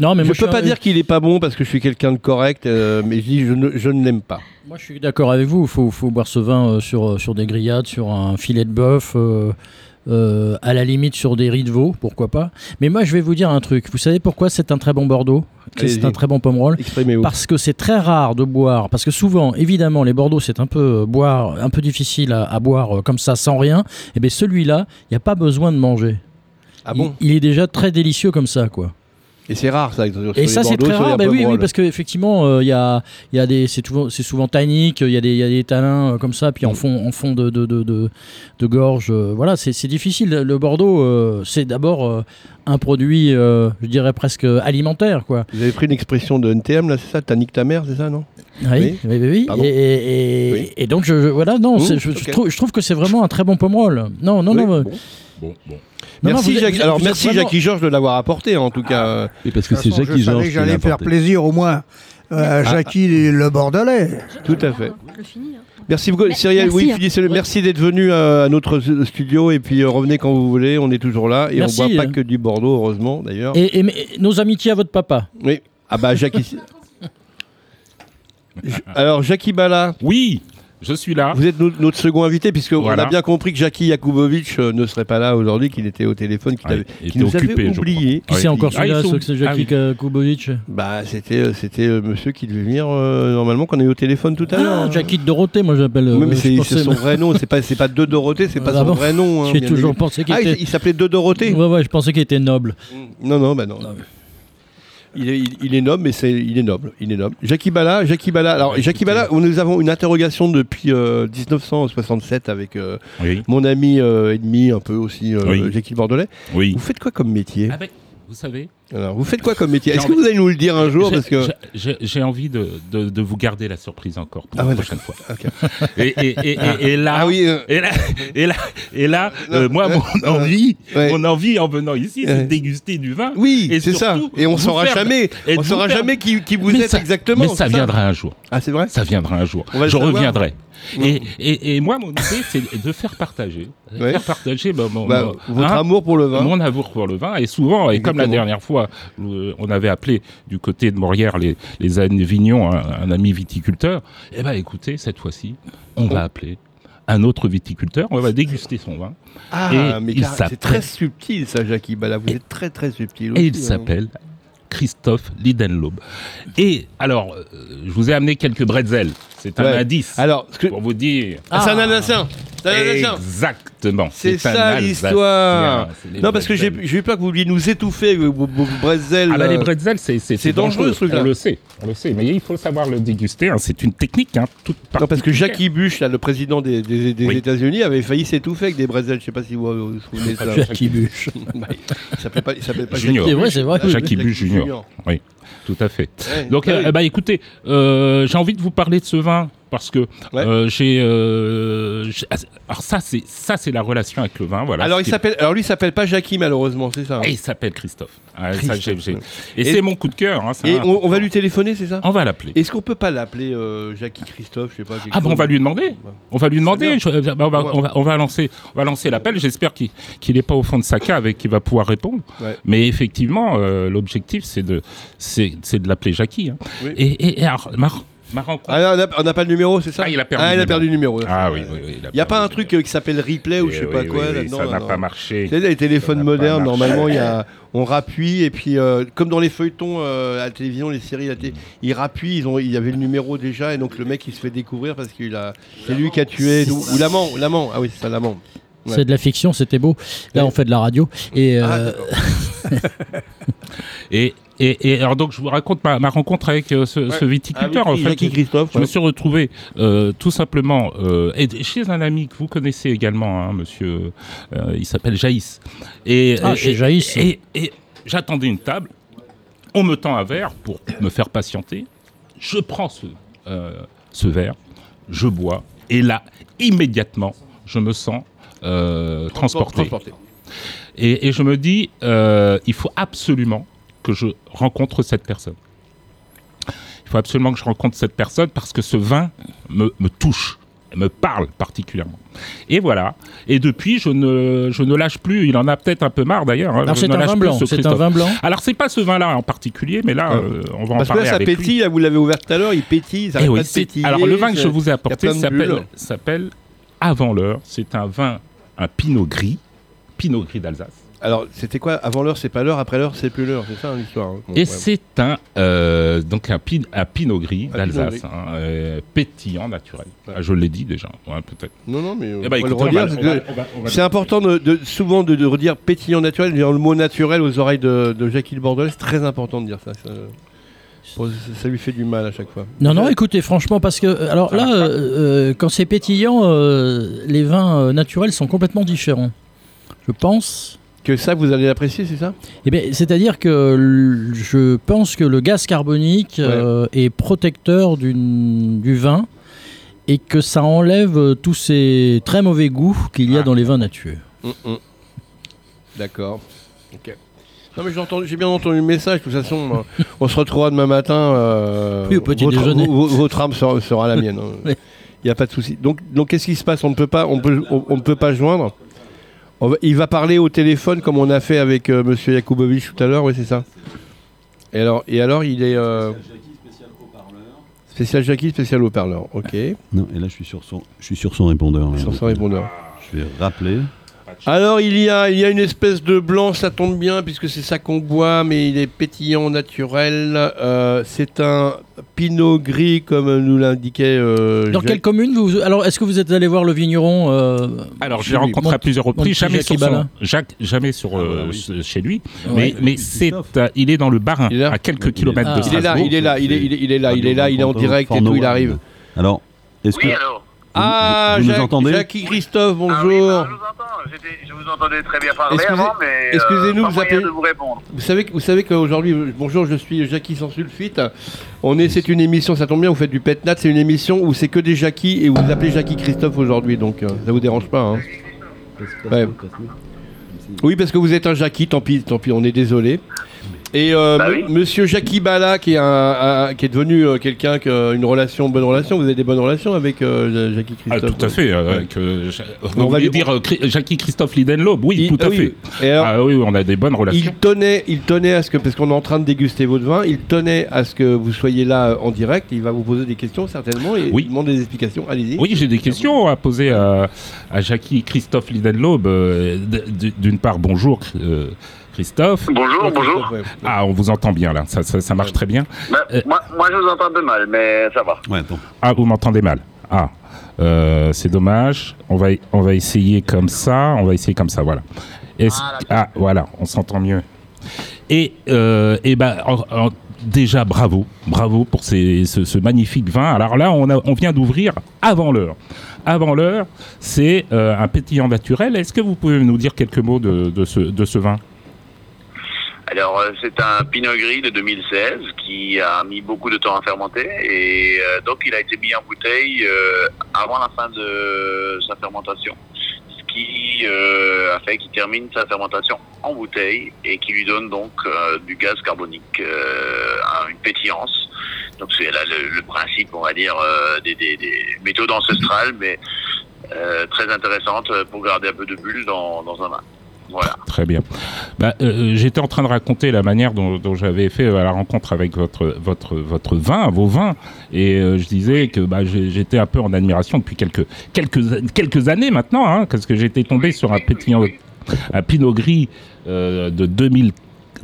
[SPEAKER 6] Non, mais
[SPEAKER 4] je
[SPEAKER 6] moi,
[SPEAKER 4] peux pas
[SPEAKER 6] un-
[SPEAKER 4] dire qu'il est pas bon parce que je suis quelqu'un de correct, euh, mais je dis je ne, je ne l'aime pas.
[SPEAKER 6] Moi, je suis d'accord avec vous. Il faut, faut boire ce vin euh, sur, euh, sur des grillades, sur un filet de bœuf, euh, à la limite sur des riz de veau, pourquoi pas. Mais moi, je vais vous dire un truc. Vous savez pourquoi c'est un très bon Bordeaux? C'est un très bon
[SPEAKER 4] Exprimez-vous.
[SPEAKER 6] parce que c'est très rare de boire. Parce que souvent, évidemment, les Bordeaux, c'est un peu euh, boire, un peu difficile à, à boire euh, comme ça, sans rien. Et bien celui-là, il n'y a pas besoin de manger.
[SPEAKER 4] Ah bon?
[SPEAKER 6] Il, il est déjà très délicieux comme ça, quoi.
[SPEAKER 4] Et c'est rare ça. sur
[SPEAKER 6] Et ça, c'est très rare. Bah oui, oui,
[SPEAKER 4] Pomerol.
[SPEAKER 6] parce qu'effectivement, il y, a, y a des, c'est souvent, c'est souvent tannique, il y, a des- y a des talins euh, comme ça, puis en fond, en fond de, de, de, gorge. euh, voilà, c'est c'est difficile. Le Bordeaux, euh, c'est d'abord euh, un produit, euh, je dirais presque alimentaire, quoi.
[SPEAKER 4] Vous avez pris une expression de NTM, là, c'est ça T'as nique ta mère, c'est ça, non?
[SPEAKER 6] Oui,
[SPEAKER 4] Oui.
[SPEAKER 6] oui. Et, et- et-
[SPEAKER 4] Oui.
[SPEAKER 6] et donc, je, je- voilà, non,
[SPEAKER 4] Mmh,
[SPEAKER 6] je, trouve, je trouve que c'est vraiment un très bon pomerol. Non, non, non. euh,
[SPEAKER 4] bon.
[SPEAKER 7] Bon, bon.
[SPEAKER 6] Non, non,
[SPEAKER 4] Merci,
[SPEAKER 6] vous
[SPEAKER 4] Jacques-
[SPEAKER 6] vous
[SPEAKER 4] Alors, merci
[SPEAKER 6] vraiment-
[SPEAKER 4] Jackie Georges de l'avoir apporté, en tout cas.
[SPEAKER 2] Et parce que c'est Jackie Georges
[SPEAKER 5] j'allais faire plaisir au moins euh, à Jackie le Bordelais.
[SPEAKER 4] Tout à fait.
[SPEAKER 9] Je finis. hein.
[SPEAKER 4] Merci beaucoup, Cyril.
[SPEAKER 9] merci,
[SPEAKER 4] Oui,
[SPEAKER 9] hein.
[SPEAKER 4] finissez-le. Merci d'être venu euh, à notre studio et puis euh, revenez quand vous voulez. On est toujours là et
[SPEAKER 6] Merci,
[SPEAKER 4] on boit pas
[SPEAKER 6] hein.
[SPEAKER 4] que du Bordeaux, heureusement d'ailleurs.
[SPEAKER 6] Et, et- mais- nos amitiés à votre papa.
[SPEAKER 4] Oui. Ah bah Jackie. J- *laughs* Alors Jackie Bala,
[SPEAKER 7] Oui, je suis là.
[SPEAKER 4] vous êtes no- notre second invité puisque on
[SPEAKER 7] Voilà.
[SPEAKER 4] a bien compris que Jackie Yakubovic euh, ne serait pas là aujourd'hui, qu'il était au téléphone, qu'il
[SPEAKER 7] Ah,
[SPEAKER 4] avait- nous avait
[SPEAKER 7] occupé,
[SPEAKER 4] oublié.
[SPEAKER 6] Qui
[SPEAKER 7] Ouais.
[SPEAKER 6] c'est encore
[SPEAKER 7] Ah,
[SPEAKER 6] celui-là,
[SPEAKER 7] sont-
[SPEAKER 6] ceux que c'est
[SPEAKER 7] Ah
[SPEAKER 6] Jackie Kubovic
[SPEAKER 4] Bah c'était euh, c'était euh, monsieur qui devait venir euh, normalement qu'on a eu au téléphone tout à l'heure.
[SPEAKER 6] Ah, Jackie de Dorothée, moi j'appelle.
[SPEAKER 4] Oui, mais c'est son vrai nom, c'est pas c'est pas De Dorothée, c'est pas
[SPEAKER 6] Ah
[SPEAKER 4] son vrai nom. hein,
[SPEAKER 6] J'ai toujours pensé qu'il
[SPEAKER 4] Ah, il,
[SPEAKER 6] était.
[SPEAKER 4] il s'appelait De Dorothée.
[SPEAKER 6] Ouais, ouais, je pensais qu'il était noble.
[SPEAKER 4] Non, non, bah non. Il est, il, il est noble, mais c'est, il est noble. Il est noble. Jackie Bala, Jackie Bala. Alors,
[SPEAKER 7] Ouais,
[SPEAKER 4] Jackie. Bala, nous avons une interrogation depuis euh, 1967 avec euh,
[SPEAKER 7] Oui,
[SPEAKER 4] mon ami euh, ennemi, un peu aussi, euh,
[SPEAKER 7] Oui.
[SPEAKER 4] Jackie Bordelais.
[SPEAKER 7] oui.
[SPEAKER 4] Vous faites quoi comme métier?
[SPEAKER 7] Ah ben, vous savez,
[SPEAKER 4] Alors, Vous faites quoi comme métier? Est-ce que vous allez nous le dire un jour
[SPEAKER 7] j'ai-
[SPEAKER 4] parce que...
[SPEAKER 7] j'ai- envie de, de, de vous garder la surprise encore pour
[SPEAKER 4] Ah
[SPEAKER 7] la prochaine fois. *laughs* Et, et, et, et, et là,
[SPEAKER 4] Ah oui. euh,
[SPEAKER 7] et là, et là, et là,
[SPEAKER 4] Non,
[SPEAKER 7] euh, moi,
[SPEAKER 4] euh,
[SPEAKER 7] mon envie,
[SPEAKER 4] ouais.
[SPEAKER 7] mon envie en venant ici, c'est de déguster du vin.
[SPEAKER 4] Oui, c'est ça. Et on saura
[SPEAKER 7] faire-
[SPEAKER 4] jamais. On saura
[SPEAKER 7] faire-
[SPEAKER 4] jamais qui, qui vous
[SPEAKER 7] Mais
[SPEAKER 4] êtes
[SPEAKER 7] ça-
[SPEAKER 4] exactement.
[SPEAKER 7] Mais ça
[SPEAKER 4] c'est
[SPEAKER 7] viendra un jour.
[SPEAKER 4] Ah, c'est vrai?
[SPEAKER 7] Ça viendra un jour. Je reviendrai.
[SPEAKER 4] Mm.
[SPEAKER 7] Et, et, et moi, mon idée, c'est de faire partager,
[SPEAKER 4] Ouais.
[SPEAKER 7] faire partager bah, mon,
[SPEAKER 4] Bah,
[SPEAKER 7] mon-
[SPEAKER 4] Votre
[SPEAKER 7] hein,
[SPEAKER 4] amour pour le vin.
[SPEAKER 7] mon amour pour le vin. Et souvent, et comme la dernière fois, euh, on avait appelé du côté de Morière les, les Anne Vignon, un, un ami viticulteur, eh ben écoutez, cette fois-ci, on va appeler un autre viticulteur, on va déguster son vin.
[SPEAKER 4] Ah,
[SPEAKER 7] Et
[SPEAKER 4] mais c'est très subtil ça, Jackie Bala. Vous êtes très très subtil.
[SPEAKER 7] Et il
[SPEAKER 4] hein.
[SPEAKER 7] s'appelle Christophe Lidenlob. Et alors, euh, je vous ai amené quelques bretzels. C'est un
[SPEAKER 4] Ouais.
[SPEAKER 7] indice
[SPEAKER 4] Alors, que-
[SPEAKER 7] pour vous dire.
[SPEAKER 4] Ah, c'est un Alsacien. C'est un Alsacien.
[SPEAKER 7] Exactement.
[SPEAKER 4] C'est
[SPEAKER 7] un
[SPEAKER 4] ça l'histoire. Non, parce que j'ai eu peur que vous vouliez nous étouffer vos, bretzels.
[SPEAKER 7] Ah bah, les
[SPEAKER 4] euh,
[SPEAKER 7] bretzels, c'est
[SPEAKER 4] dangereux, ce truc-là.
[SPEAKER 7] On le sait, on le sait. Mais il faut savoir le déguster. hein. C'est une technique hein, toute
[SPEAKER 4] Non, parce que. Jackie Bush, là, le président des, des- des
[SPEAKER 7] Oui.
[SPEAKER 4] États-Unis, avait failli s'étouffer avec des bretzels. Je sais pas si vous vous souvenez de ça.
[SPEAKER 6] Jackie Bush. *laughs*
[SPEAKER 4] Il s'appelait pas, il pas
[SPEAKER 7] Junior.
[SPEAKER 6] C'est vrai, c'est vrai.
[SPEAKER 4] Jackie
[SPEAKER 7] Jackie Bush Junior. Oui, tout à fait.
[SPEAKER 4] Ouais,
[SPEAKER 7] Donc,
[SPEAKER 4] ouais.
[SPEAKER 7] euh, ben, écoutez, euh, j'ai envie de vous parler de ce vin parce que
[SPEAKER 4] Ouais.
[SPEAKER 7] euh, j'ai. euh, j'ai- alors ça, c'est ça, c'est la relation avec le vin. Voilà.
[SPEAKER 4] alors, il s'appelle, alors lui, s'appelle pas Jackie, malheureusement, c'est ça. hein
[SPEAKER 7] Et il s'appelle Christophe. Ah, ça. Et,
[SPEAKER 4] Et-
[SPEAKER 7] c'est mon coup de cœur. hein,
[SPEAKER 4] Et on, on va lui téléphoner, c'est ça?
[SPEAKER 7] On va l'appeler.
[SPEAKER 4] Est-ce qu'on peut pas l'appeler euh, Jackie Christophe, je sais pas.
[SPEAKER 7] Ah bon, on
[SPEAKER 4] chose
[SPEAKER 7] va lui demander. On va lui demander. Je- bah, on, va,
[SPEAKER 4] Ouais.
[SPEAKER 7] on va- on va lancer, on va lancer l'appel. J'espère qu'il qu'il n'est pas au fond de sa cave et qu'il va pouvoir répondre.
[SPEAKER 4] Ouais.
[SPEAKER 7] Mais effectivement, l'objectif, c'est de, c'est, c'est de l'appeler Jackie. hein.
[SPEAKER 4] Oui.
[SPEAKER 7] Et, et- et alors, ma, ma rencontre.
[SPEAKER 4] Ah, non, on n'a pas le numéro, c'est ça
[SPEAKER 7] Ah, il a perdu
[SPEAKER 4] Ah,
[SPEAKER 7] le
[SPEAKER 4] il a
[SPEAKER 7] numéro.
[SPEAKER 4] perdu le numéro.
[SPEAKER 7] Ah oui, oui, oui,
[SPEAKER 4] Il n'y a pas un truc euh, qui s'appelle replay ou je sais pas quoi
[SPEAKER 7] Ça
[SPEAKER 4] là,
[SPEAKER 7] n'a pas marché.
[SPEAKER 4] Les téléphones modernes, normalement, il y a, on rappuie et puis, euh, comme dans les feuilletons euh, à la télévision, les séries, à la télé, ils rappuient, ils ont, il y avait le numéro déjà et donc le mec il se fait découvrir parce qu'il a, c'est lui qui a tué, ou, ou l'amant, l'amant, ah oui c'est ça l'amant. Ouais.
[SPEAKER 6] C'est de la fiction, c'était beau. Là, on fait de la radio. Et
[SPEAKER 4] Ah,
[SPEAKER 6] euh. *laughs*
[SPEAKER 7] Et, et, et alors donc je vous raconte ma, ma rencontre avec euh, ce, ce
[SPEAKER 4] Ah
[SPEAKER 7] viticulteur.
[SPEAKER 4] oui,
[SPEAKER 7] en fait,
[SPEAKER 4] Jackie Christophe.
[SPEAKER 7] Je me suis retrouvé euh, tout simplement euh, chez un ami que vous connaissez également, hein, monsieur. euh, il s'appelle Jaïs. Et,
[SPEAKER 6] Ah,
[SPEAKER 7] et-
[SPEAKER 6] Jaïs.
[SPEAKER 7] Et, et j'attendais une table. On me tend un verre pour me faire patienter. Je prends ce, euh, ce verre, je bois, et là, immédiatement, je me sens euh, transporté.
[SPEAKER 4] Transporté.
[SPEAKER 7] Et, et je me dis, euh, il faut absolument que je rencontre cette personne. Il faut absolument que je rencontre cette personne parce que ce vin me, me touche, me parle particulièrement. Et voilà. Et depuis, je ne, je ne lâche plus. Il en a peut-être un peu marre d'ailleurs. hein.
[SPEAKER 6] c'est un vin blanc.
[SPEAKER 7] ce
[SPEAKER 6] C'est un vin blanc.
[SPEAKER 7] Alors c'est pas ce vin-là en particulier, mais là,
[SPEAKER 4] Ouais.
[SPEAKER 7] euh, on va en
[SPEAKER 4] Parce que là
[SPEAKER 7] parler
[SPEAKER 4] ça
[SPEAKER 7] avec lui.
[SPEAKER 4] pétille, là vous l'avez ouvert tout à l'heure, il pétille, ça
[SPEAKER 7] Eh oui,
[SPEAKER 4] pas de
[SPEAKER 7] c'est-
[SPEAKER 4] pétiller.
[SPEAKER 7] alors le vin que je vous ai apporté s'appelle Avant l'heure. C'est un vin, un pinot gris, pinot gris d'Alsace.
[SPEAKER 4] Alors, c'était quoi Avant l'heure, c'est pas l'heure. Après l'heure, c'est plus l'heure. C'est ça hein, l'histoire. hein. Bon,
[SPEAKER 7] Et
[SPEAKER 4] ouais.
[SPEAKER 7] c'est un, euh, donc un, pin, un pinot gris d'Alsace, hein, euh, pétillant naturel.
[SPEAKER 4] Ouais.
[SPEAKER 7] Ah, je l'ai dit déjà, ouais, peut-être.
[SPEAKER 4] Non, non, mais euh,
[SPEAKER 7] Eh ben, écoutez, va-
[SPEAKER 4] C'est important de, de- souvent de, de redire pétillant naturel, dire le mot naturel aux oreilles de, de Jackie le Bordelais. C'est très important de dire ça. Ça, pour- ça lui fait du mal à chaque fois.
[SPEAKER 6] Non, non, écoutez, franchement, parce que, alors là, euh, quand c'est pétillant, euh, les vins euh, naturels sont complètement différents. Je pense.
[SPEAKER 4] Que ça, vous allez l'apprécier, c'est ça?
[SPEAKER 6] Eh bien, c'est-à-dire que je pense que le gaz carbonique euh, est protecteur du vin et que ça enlève euh, tous ces très mauvais goûts qu'il y a
[SPEAKER 7] Ah.
[SPEAKER 6] dans les vins naturels.
[SPEAKER 4] Hum, hum. D'accord. Ok. Non mais j'ai entendu- j'ai bien entendu le message. De toute façon, *laughs* on se retrouvera demain matin. euh,
[SPEAKER 6] Oui, au petit
[SPEAKER 4] votre,
[SPEAKER 6] déjeuner.
[SPEAKER 4] vo- vo- votre âme sera, sera la mienne. *laughs* Il
[SPEAKER 6] Oui.
[SPEAKER 4] n'y a pas de souci. Donc, donc qu'est-ce qui se passe? On ne peut pas, on peut, on, on ne peut pas joindre? On va- il va parler au téléphone comme on a fait avec euh, Monsieur Yakubovich tout à l'heure. Oui, c'est ça. Et alors, et alors, il est euh, spécial Jackie, spécial haut-parleur. Ok.
[SPEAKER 2] Non, et là, je suis sur son, je suis sur son répondeur.
[SPEAKER 4] Sur son répondeur.
[SPEAKER 2] Je vais rappeler.
[SPEAKER 4] Alors il y a, il y a une espèce de blanc, ça tombe bien puisque c'est ça qu'on boit, mais il est pétillant, naturel. Euh, c'est un pinot gris comme nous l'indiquait. euh,
[SPEAKER 6] Dans
[SPEAKER 4] Jacques.
[SPEAKER 6] quelle commune vous Alors, est-ce que vous êtes allé voir le vigneron euh,
[SPEAKER 7] Alors, l'ai rencontré à plusieurs reprises, jamais, sur son-. Jacques- jamais sur,
[SPEAKER 2] Ah,
[SPEAKER 7] euh,
[SPEAKER 2] oui.
[SPEAKER 7] ce- chez lui,
[SPEAKER 6] Ouais.
[SPEAKER 7] mais, mais c'est, euh, il est dans le Barin,
[SPEAKER 4] là
[SPEAKER 7] à quelques kilomètres
[SPEAKER 6] Ah.
[SPEAKER 7] de
[SPEAKER 4] Il est là,
[SPEAKER 7] Strasbourg.
[SPEAKER 4] il est là, il est, il est, il est là, il est là, il est en direct et tout, il arrive.
[SPEAKER 2] Alors, est-ce que
[SPEAKER 8] Oui, alors
[SPEAKER 4] Ah,
[SPEAKER 2] vous nous
[SPEAKER 4] Jacques-
[SPEAKER 2] entendez
[SPEAKER 4] Jackie Christophe,
[SPEAKER 8] Ah oui,
[SPEAKER 4] bonjour.
[SPEAKER 8] bah, je vous entends. J'étais- Je vous entendais très bien parler
[SPEAKER 4] Excusez-
[SPEAKER 8] avant, mais
[SPEAKER 4] excusez-nous,
[SPEAKER 8] euh,
[SPEAKER 4] vous appelez-
[SPEAKER 8] de vous répondre.
[SPEAKER 4] Vous savez, vous savez qu'aujourd'hui, euh, bonjour, je suis Jackie sans sulfite. On est, c'est une émission, ça tombe bien, vous faites du pet nat, c'est une émission où c'est que des Jackie et vous vous appelez Jackie Christophe aujourd'hui, donc euh, ça vous dérange pas. Hein Ouais. Oui, parce que vous êtes un Jackie, tant pis, tant pis, on est désolé. Et euh,
[SPEAKER 8] Bah oui.
[SPEAKER 4] Monsieur Jackie Bala, qui est, un, un- qui est devenu euh, quelqu'un qui a une relation, bonne relation, vous avez des bonnes relations avec euh, Jackie
[SPEAKER 7] Ah,
[SPEAKER 4] Christophe
[SPEAKER 7] tout à fait. euh,
[SPEAKER 4] On
[SPEAKER 7] on
[SPEAKER 4] va lui-
[SPEAKER 7] dire euh, Jackie Christophe Lidenlob, oui,
[SPEAKER 4] Il-
[SPEAKER 7] tout à
[SPEAKER 4] oui,
[SPEAKER 7] fait.
[SPEAKER 4] Et alors,
[SPEAKER 7] Ah oui, on a des bonnes relations.
[SPEAKER 4] il tenait, il tenait à ce que, parce qu'on est en train de déguster votre vin, il tenait à ce que vous soyez là euh, en direct. Il va vous poser des questions certainement et
[SPEAKER 7] Oui.
[SPEAKER 4] demander des explications. Allez-y.
[SPEAKER 7] Oui, j'ai des questions à poser à, à Jackie Christophe Lidenlob. euh, D'une part, bonjour euh, Christophe.
[SPEAKER 8] Bonjour, bonjour.
[SPEAKER 7] Ah, on vous entend bien là, ça, ça, ça marche très bien.
[SPEAKER 8] Bah,
[SPEAKER 7] Euh.
[SPEAKER 8] moi, moi, je vous entends de mal, mais ça va.
[SPEAKER 2] Ouais.
[SPEAKER 7] Ah, vous m'entendez mal. Ah, euh, c'est dommage. On va, on va essayer comme ça. On va essayer comme ça, voilà. Est-ce- ah, voilà, on s'entend mieux. Et, euh, et ben, en- en- déjà, bravo, bravo pour ces- ce, ce magnifique vin. Alors là, on, a- on vient d'ouvrir avant l'heure. Avant l'heure, c'est euh, un pétillant naturel. Est-ce que vous pouvez nous dire quelques mots de, de ce, de ce vin?
[SPEAKER 8] Alors, euh, c'est un Pinot Gris de 2016 qui a mis beaucoup de temps à fermenter et euh, donc il a été mis en bouteille euh, avant la fin de sa fermentation, ce qui euh, a fait qu'il termine sa fermentation en bouteille et qui lui donne donc euh, du gaz carbonique, euh, une pétillance. Donc c'est là le, le principe, on va dire, des, des- des méthodes ancestrales, mais très intéressantes pour garder un peu de bulle dans, dans un vin. Voilà.
[SPEAKER 7] Très bien. Bah, euh, J'étais en train de raconter la manière dont, dont j'avais fait euh, la rencontre avec votre, votre, votre vin, vos vins, et euh, je disais que bah, j'étais un peu en admiration depuis quelques, quelques, quelques années maintenant, hein, parce que j'étais tombé sur un pinot gris euh, de 2000.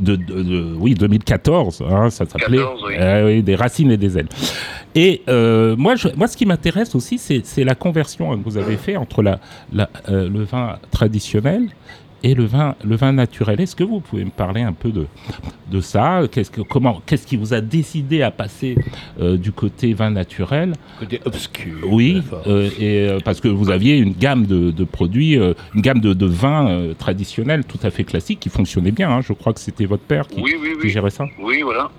[SPEAKER 7] De, de- de- oui, 2014, hein, ça s'appelait
[SPEAKER 8] 14, oui.
[SPEAKER 7] Euh, oui, des racines et des ailes. Et euh, moi, je- moi, ce qui m'intéresse aussi, c'est c'est la conversion que vous avez fait entre la, la, euh, le vin traditionnel et le vin, le vin naturel. Est-ce que vous pouvez me parler un peu de, de ça? Qu'est-ce que, comment, qu'est-ce qui vous a décidé à passer euh, du côté vin naturel?
[SPEAKER 4] Côté obscur.
[SPEAKER 7] Oui, euh, et euh, parce que vous aviez une gamme de, de produits, euh, une gamme de, de vins traditionnels tout à fait classiques qui fonctionnaient bien. hein. Je crois que c'était votre père qui,
[SPEAKER 8] Oui, oui,
[SPEAKER 7] qui
[SPEAKER 8] oui.
[SPEAKER 7] gérait ça.
[SPEAKER 8] Oui, voilà.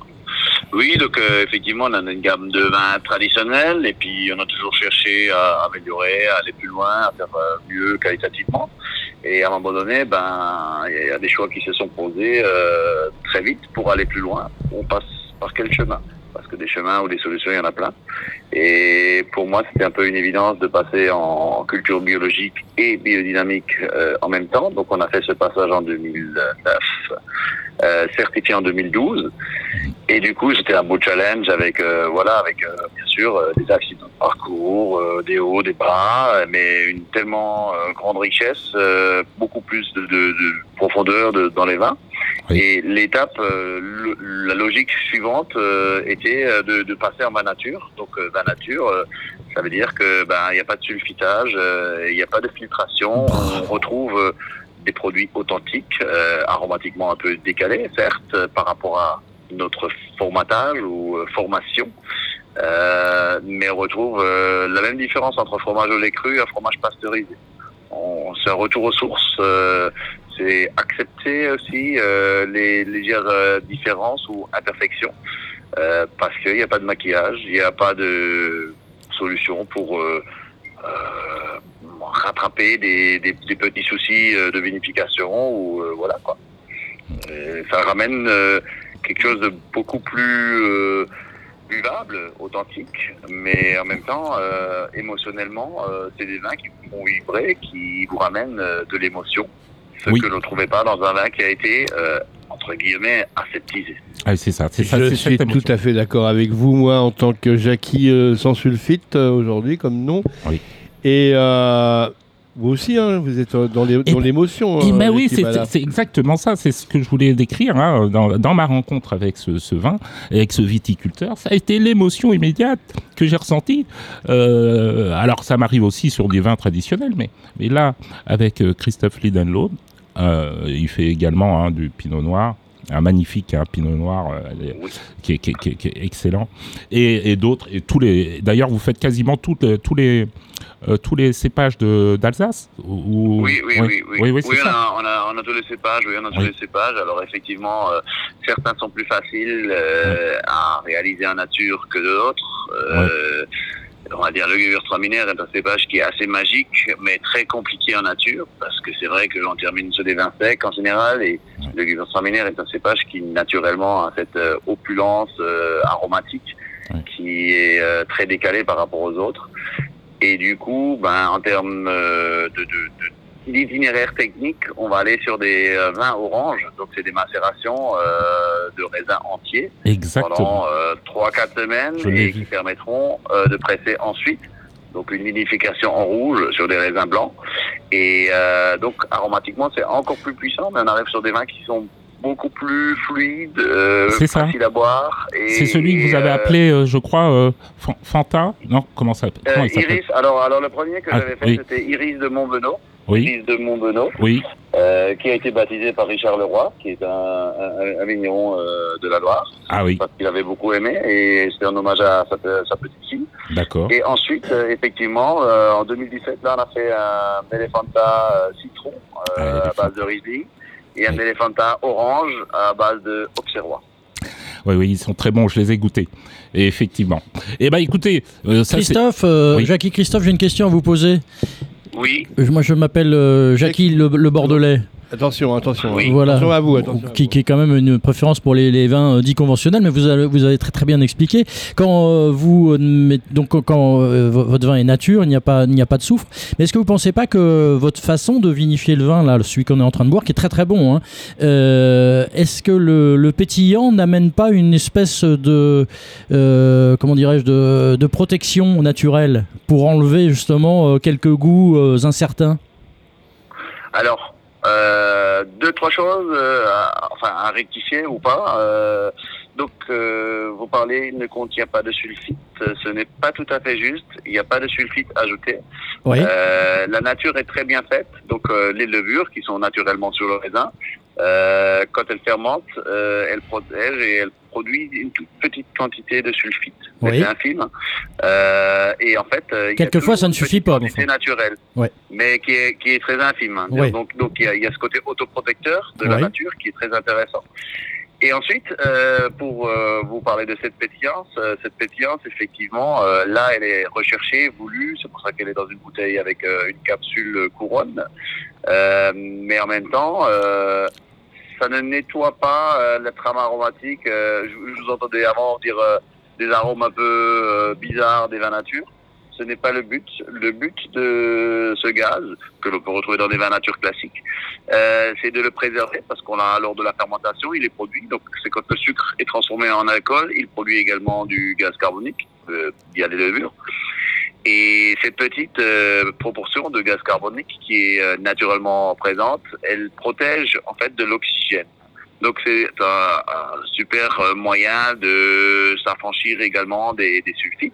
[SPEAKER 8] Oui, donc euh, effectivement, on a une gamme de vins traditionnels et puis on a toujours cherché à améliorer, à aller plus loin, à faire euh, mieux qualitativement. Et à un moment donné, ben, il y a des choix qui se sont posés euh, très vite pour aller plus loin. On passe par quel chemin? Parce que des chemins ou des solutions, il y en a plein. Et pour moi, c'était un peu une évidence de passer en culture biologique et biodynamique euh, en même temps. Donc on a fait ce passage en 2009 euh, certifié en 2012. Et du coup, c'était un beau challenge avec, euh, voilà, avec bien sûr des accidents de parcours, des hauts, des bas, mais une tellement grande richesse, beaucoup plus de, de- de profondeur de- dans les vins.
[SPEAKER 7] Oui.
[SPEAKER 8] Et l'étape, euh, la logique suivante euh, était euh, de, de passer en vin nature. Donc vin nature, ça veut dire que ben il n'y a pas de sulfitage, il n'y a pas de filtration. On retrouve des produits authentiques, aromatiquement un peu décalés, certes, par rapport à notre formatage ou formation. Euh, mais on retrouve euh, la même différence entre fromage au lait cru et un fromage pasteurisé. C'est un retour aux sources. euh, c'est accepter aussi euh, les légères euh, différences ou imperfections euh, parce qu'il n'y a pas de maquillage, il n'y a pas de solution pour rattraper des, petits soucis de vinification ça ramène quelque chose de beaucoup plus buvable, authentique, mais en même temps, émotionnellement, c'est des vins qui vous font vibrer, qui vous ramènent de l'émotion, ce
[SPEAKER 7] Oui.
[SPEAKER 8] que l'on ne trouvait pas dans un vin qui a été, euh, entre guillemets, aseptisé.
[SPEAKER 7] Ah, c'est ça, c'est ça.
[SPEAKER 4] Je
[SPEAKER 7] c'est
[SPEAKER 4] suis tout à fait d'accord avec vous, moi, en tant que Jackie euh, sans sulfite euh, aujourd'hui, comme nom.
[SPEAKER 7] Oui.
[SPEAKER 4] Et euh, vous aussi, hein, vous êtes euh, dans l'émotion. Hein,
[SPEAKER 7] ben oui, c'est exactement ça. C'est ce que je voulais décrire hein, dans, dans ma rencontre avec ce, ce vin, avec ce viticulteur. Ça a été l'émotion immédiate que j'ai ressentie. Euh, alors, ça m'arrive aussi sur des vins traditionnels, mais, mais là, avec euh, Christophe Lidenloh, euh, il fait également hein, du pinot noir. Un magnifique hein, pinot noir euh, qui, est, qui est- qui est- qui est excellent. Et, et d'autres. Et tous les. D'ailleurs, vous faites quasiment toutes tous les euh, tous les cépages de- d'Alsace. ou- ou-
[SPEAKER 8] Oui, oui, oui, oui.
[SPEAKER 7] oui,
[SPEAKER 8] on, a, on, a, on a tous les cépages, oui, on a tous les cépages. Alors effectivement, euh, certains sont plus faciles euh, à réaliser en nature que d'autres. On va dire le Gewürztraminer est un cépage qui est assez magique, mais très compliqué en nature, parce que c'est vrai que l'on termine sur des vins secs en général, et le Gewürztraminer est un cépage qui naturellement a cette euh, opulence euh, aromatique, qui est euh, très décalée par rapport aux autres. Et du coup, ben, en termes euh, de, de, de d'itinéraire technique, on va aller sur des euh, vins oranges, donc c'est des macérations euh, de raisins entiers
[SPEAKER 7] Exactement.
[SPEAKER 8] pendant euh, 3-4 semaines
[SPEAKER 7] Je
[SPEAKER 8] et qui
[SPEAKER 7] vu.
[SPEAKER 8] permettront euh, de presser ensuite. Donc une vinification en rouge sur des raisins blancs. Et euh, donc aromatiquement c'est encore plus puissant, mais on arrive sur des vins qui sont beaucoup plus fluides, euh,
[SPEAKER 7] ça.
[SPEAKER 8] faciles à boire.
[SPEAKER 7] C'est celui que vous avez
[SPEAKER 8] euh,
[SPEAKER 7] appelé, euh, je crois, euh, Fan- Fanta Non, comment ça
[SPEAKER 8] euh,
[SPEAKER 7] comment il s'appelle
[SPEAKER 8] Iris, alors, alors le premier que
[SPEAKER 7] Ah,
[SPEAKER 8] j'avais fait,
[SPEAKER 7] oui.
[SPEAKER 8] c'était Iris de Montbenoît.
[SPEAKER 7] Oui,
[SPEAKER 8] Iris de Montbenoît.
[SPEAKER 7] oui,
[SPEAKER 8] euh, qui a été baptisé par Richard Leroy, qui est un, un, un vigneron euh, de la Loire,
[SPEAKER 7] ah oui,
[SPEAKER 8] parce qu'il avait beaucoup aimé, et c'était un hommage à sa, sa petite fille.
[SPEAKER 7] d'accord.
[SPEAKER 8] Et ensuite, euh, effectivement, euh, en 2017, là, on a fait un Elephanta euh, citron
[SPEAKER 7] Ah,
[SPEAKER 8] euh, à base de Riesling, et un
[SPEAKER 7] Oui.
[SPEAKER 8] Elephanta orange à base de Auxerrois.
[SPEAKER 7] Oui, oui, ils sont très bons, je les ai goûtés. Et effectivement. Eh ben, écoutez, euh, ça c'est...
[SPEAKER 6] Christophe, euh,
[SPEAKER 7] Oui.
[SPEAKER 6] Jackie Christophe, j'ai une question à vous poser.
[SPEAKER 8] Oui,
[SPEAKER 6] Euh, Moi, je m'appelle euh, Jackie le, le Bordelais.
[SPEAKER 4] Attention, attention.
[SPEAKER 8] Oui.
[SPEAKER 6] Voilà.
[SPEAKER 4] Attention à vous, attention. à
[SPEAKER 6] Qui,
[SPEAKER 4] vous.
[SPEAKER 6] qui est quand même une préférence pour les, les vins euh, dits conventionnels, mais vous avez, vous avez très très bien expliqué. Quand euh, vous euh, met- donc quand- quand euh, vo- votre vin est nature, il n'y a pas il n'y a pas de soufre. Mais est-ce que vous pensez pas que votre façon de vinifier le vin là, celui qu'on est en train de boire, qui est très très bon, hein, euh, est-ce que le, le pétillant n'amène pas une espèce de euh, comment dirais-je de, de protection naturelle pour enlever justement euh, quelques goûts euh, incertains?
[SPEAKER 8] Alors, deux, trois choses, euh, à- enfin, à rectifier ou pas. Euh, donc, euh, vous parlez, il ne contient pas de sulfite. Ce n'est pas tout à fait juste. Il n'y a pas de sulfite ajouté.
[SPEAKER 6] Oui.
[SPEAKER 8] Euh, la nature est très bien faite. Donc, euh, les levures qui sont naturellement sur le raisin, euh, quand elles fermentent, euh, elles protègent et elles produisent une toute petite quantité de sulfite.
[SPEAKER 6] Oui.
[SPEAKER 8] C'est infime. Euh, et en fait, euh,
[SPEAKER 6] Quelquefois, ça ne suffit pas, enfin.
[SPEAKER 8] naturelle,
[SPEAKER 6] Ouais.
[SPEAKER 8] mais qui est, qui est très infime. hein.
[SPEAKER 6] Ouais.
[SPEAKER 8] Donc, donc il y a, y a ce côté autoprotecteur de la nature qui est très intéressant. Et ensuite, euh, pour euh, vous parler de cette pétillance, euh, cette pétillance, effectivement, euh, là, elle est recherchée, voulue. C'est pour ça qu'elle est dans une bouteille avec euh, une capsule couronne. Euh, mais en même temps, ça ne nettoie pas la trame aromatique. Je, je vous entendais avant dire des arômes un peu bizarres des vins nature. Ce n'est pas le but. Le but de ce gaz, que l'on peut retrouver dans des vins nature classiques, euh, c'est de le préserver parce qu'on a lors de la fermentation, il est produit. Donc c'est quand le sucre est transformé en alcool, il produit également du gaz carbonique euh, via les levures. Et cette petite euh, proportion de gaz carbonique qui est naturellement présente, elle protège en fait de l'oxygène. Donc c'est un, super moyen de s'affranchir également des, des sulfites.